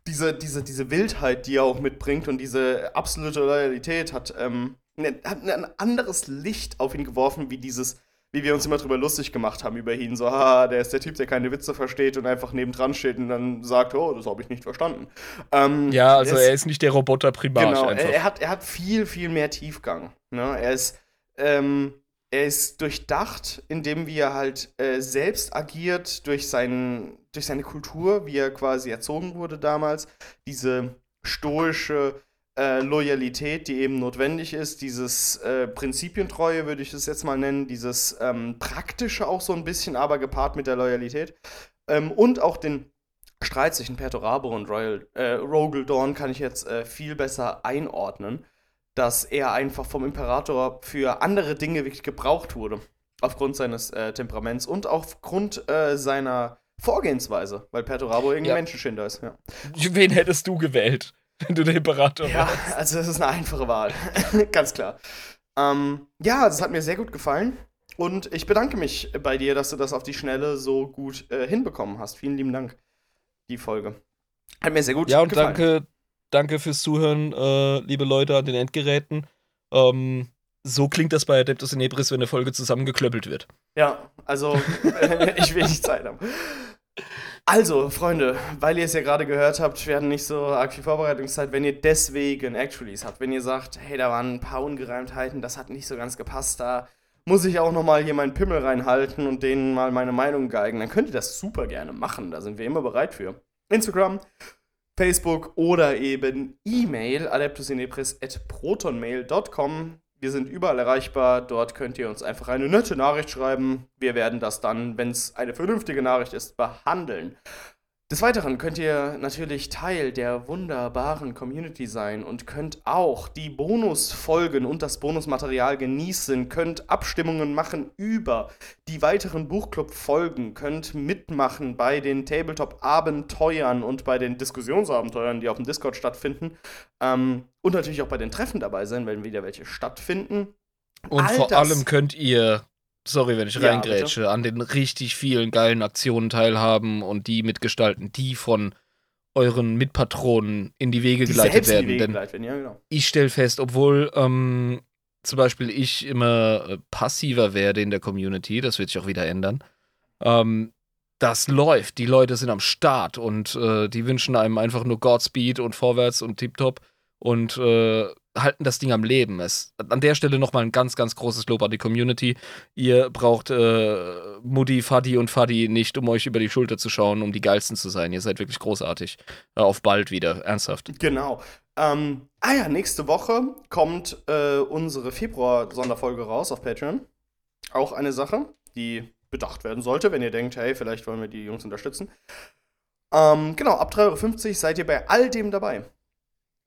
diese, diese, diese Wildheit, die er auch mitbringt und diese absolute Loyalität hat, ähm, ne, hat ein anderes Licht auf ihn geworfen, wie dieses, wie wir uns immer drüber lustig gemacht haben über ihn. So, haha, der ist der Typ, der keine Witze versteht und einfach nebendran steht und dann sagt, oh, das habe ich nicht verstanden. Ähm, Ja, also es- er ist nicht der Roboter Primarch Genau, einfach. er, er, hat, er hat viel, viel mehr Tiefgang. Ne? Er, ist, ähm, er ist durchdacht, indem wie er halt äh, selbst agiert, durch, seinen, durch seine Kultur, wie er quasi erzogen wurde damals. Diese stoische äh, Loyalität, die eben notwendig ist, dieses äh, Prinzipientreue, würde ich das jetzt mal nennen, dieses ähm, praktische auch so ein bisschen, aber gepaart mit der Loyalität. Ähm, und auch den Streit zwischen Perturabo und Royal, äh, Rogel Dawn kann ich jetzt äh, viel besser einordnen, dass er einfach vom Imperator für andere Dinge wirklich gebraucht wurde. Aufgrund seines äh, Temperaments und aufgrund äh, seiner Vorgehensweise, weil Perturabo irgendein Ja. Menschenschinder ist. Ja. Wen hättest du gewählt, wenn du der Imperator Ja, wärst? also das ist eine einfache Wahl. Ganz klar. Ähm, ja, das hat mir sehr gut gefallen. Und ich bedanke mich bei dir, dass du das auf die Schnelle so gut äh, hinbekommen hast. Vielen lieben Dank, die Folge. Hat mir sehr gut Ja, und gefallen. danke, danke fürs Zuhören, äh, liebe Leute an den Endgeräten. Ähm, so klingt das bei Adeptus Inebris, wenn eine Folge zusammengeklöppelt wird. Ja, also ich will nicht Zeit haben. Also, Freunde, weil ihr es ja gerade gehört habt, wir hatten nicht so arg viel Vorbereitungszeit. Wenn ihr deswegen Actuallys habt, wenn ihr sagt, hey, da waren ein paar Ungereimtheiten, das hat nicht so ganz gepasst, da muss ich auch noch mal hier meinen Pimmel reinhalten und denen mal meine Meinung geigen, dann könnt ihr das super gerne machen. Da sind wir immer bereit für. Instagram, Facebook oder eben E-Mail adeptusinepris.protonmail.com. Wir sind überall erreichbar. Dort könnt ihr uns einfach eine nette Nachricht schreiben. Wir werden das dann, wenn es eine vernünftige Nachricht ist, behandeln. Des Weiteren könnt ihr natürlich Teil der wunderbaren Community sein und könnt auch die Bonusfolgen und das Bonusmaterial genießen, könnt Abstimmungen machen über die weiteren Buchclub-Folgen, könnt mitmachen bei den Tabletop-Abenteuern und bei den Diskussionsabenteuern, die auf dem Discord stattfinden. Ähm, und natürlich auch bei den Treffen dabei sein, wenn wieder welche stattfinden. Und All vor allem könnt ihr, sorry, wenn ich Ja, reingrätsche, an den richtig vielen geilen Aktionen teilhaben und die mitgestalten, die von euren Mitpatronen in die Wege Die geleitet werden. Wege Denn geleitet werden, ja, genau. ich stelle fest, obwohl ähm, zum Beispiel ich immer äh, passiver werde in der Community, das wird sich auch wieder ändern, ähm, das läuft. Die Leute sind am Start und äh, die wünschen einem einfach nur Godspeed und vorwärts und tipptopp und äh, halten das Ding am Leben. Es, an der Stelle nochmal ein ganz, ganz großes Lob an die Community. Ihr braucht äh, Mutti, Fadi und Fadi nicht, um euch über die Schulter zu schauen, um die geilsten zu sein. Ihr seid wirklich großartig. Äh, auf bald wieder, ernsthaft. Genau. Ähm, ah ja, nächste Woche kommt äh, unsere Februar-Sonderfolge raus auf Patreon. Auch eine Sache, die bedacht werden sollte, wenn ihr denkt, hey, vielleicht wollen wir die Jungs unterstützen. Ähm, genau, ab 3,50 Euro seid ihr bei all dem dabei.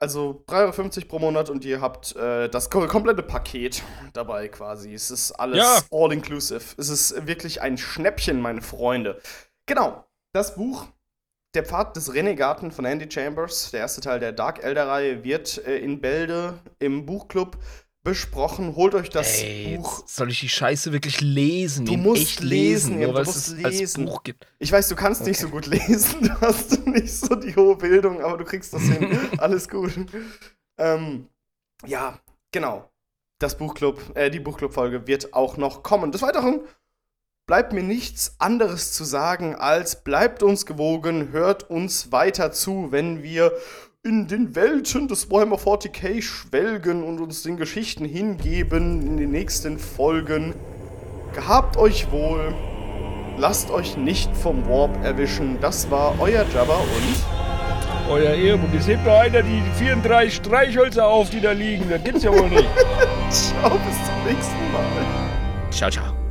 Also 3,50 Euro pro Monat und ihr habt äh, das ko komplette Paket dabei quasi. Es ist alles Ja. all-inclusive. Es ist wirklich ein Schnäppchen, meine Freunde. Genau, das Buch Der Pfad des Renegaten von Andy Chambers, der erste Teil der Dark Elder-Reihe, wird äh, in Bälde im Buchclub besprochen. Holt euch das Ey, Buch. soll ich die Scheiße wirklich lesen? Du musst lesen, lesen, ja, du musst es lesen. Buch gibt. Ich weiß, du kannst nicht so gut lesen, du hast nicht so die hohe Bildung, aber du kriegst das hin. Alles gut. Ähm, ja, genau. Das Buchclub, äh, die Buchclub-Folge wird auch noch kommen. Des Weiteren bleibt mir nichts anderes zu sagen, als bleibt uns gewogen, hört uns weiter zu, wenn wir in den Welten des Warhammer 40k schwelgen und uns den Geschichten hingeben in den nächsten Folgen. Gehabt euch wohl. Lasst euch nicht vom Warp erwischen. Das war euer Jabba und Euer Ehemann, es hebt doch einer die 34 Streichhölzer auf, die da liegen. Das gibt's ja wohl nicht. ciao bis zum nächsten Mal. ciao, ciao.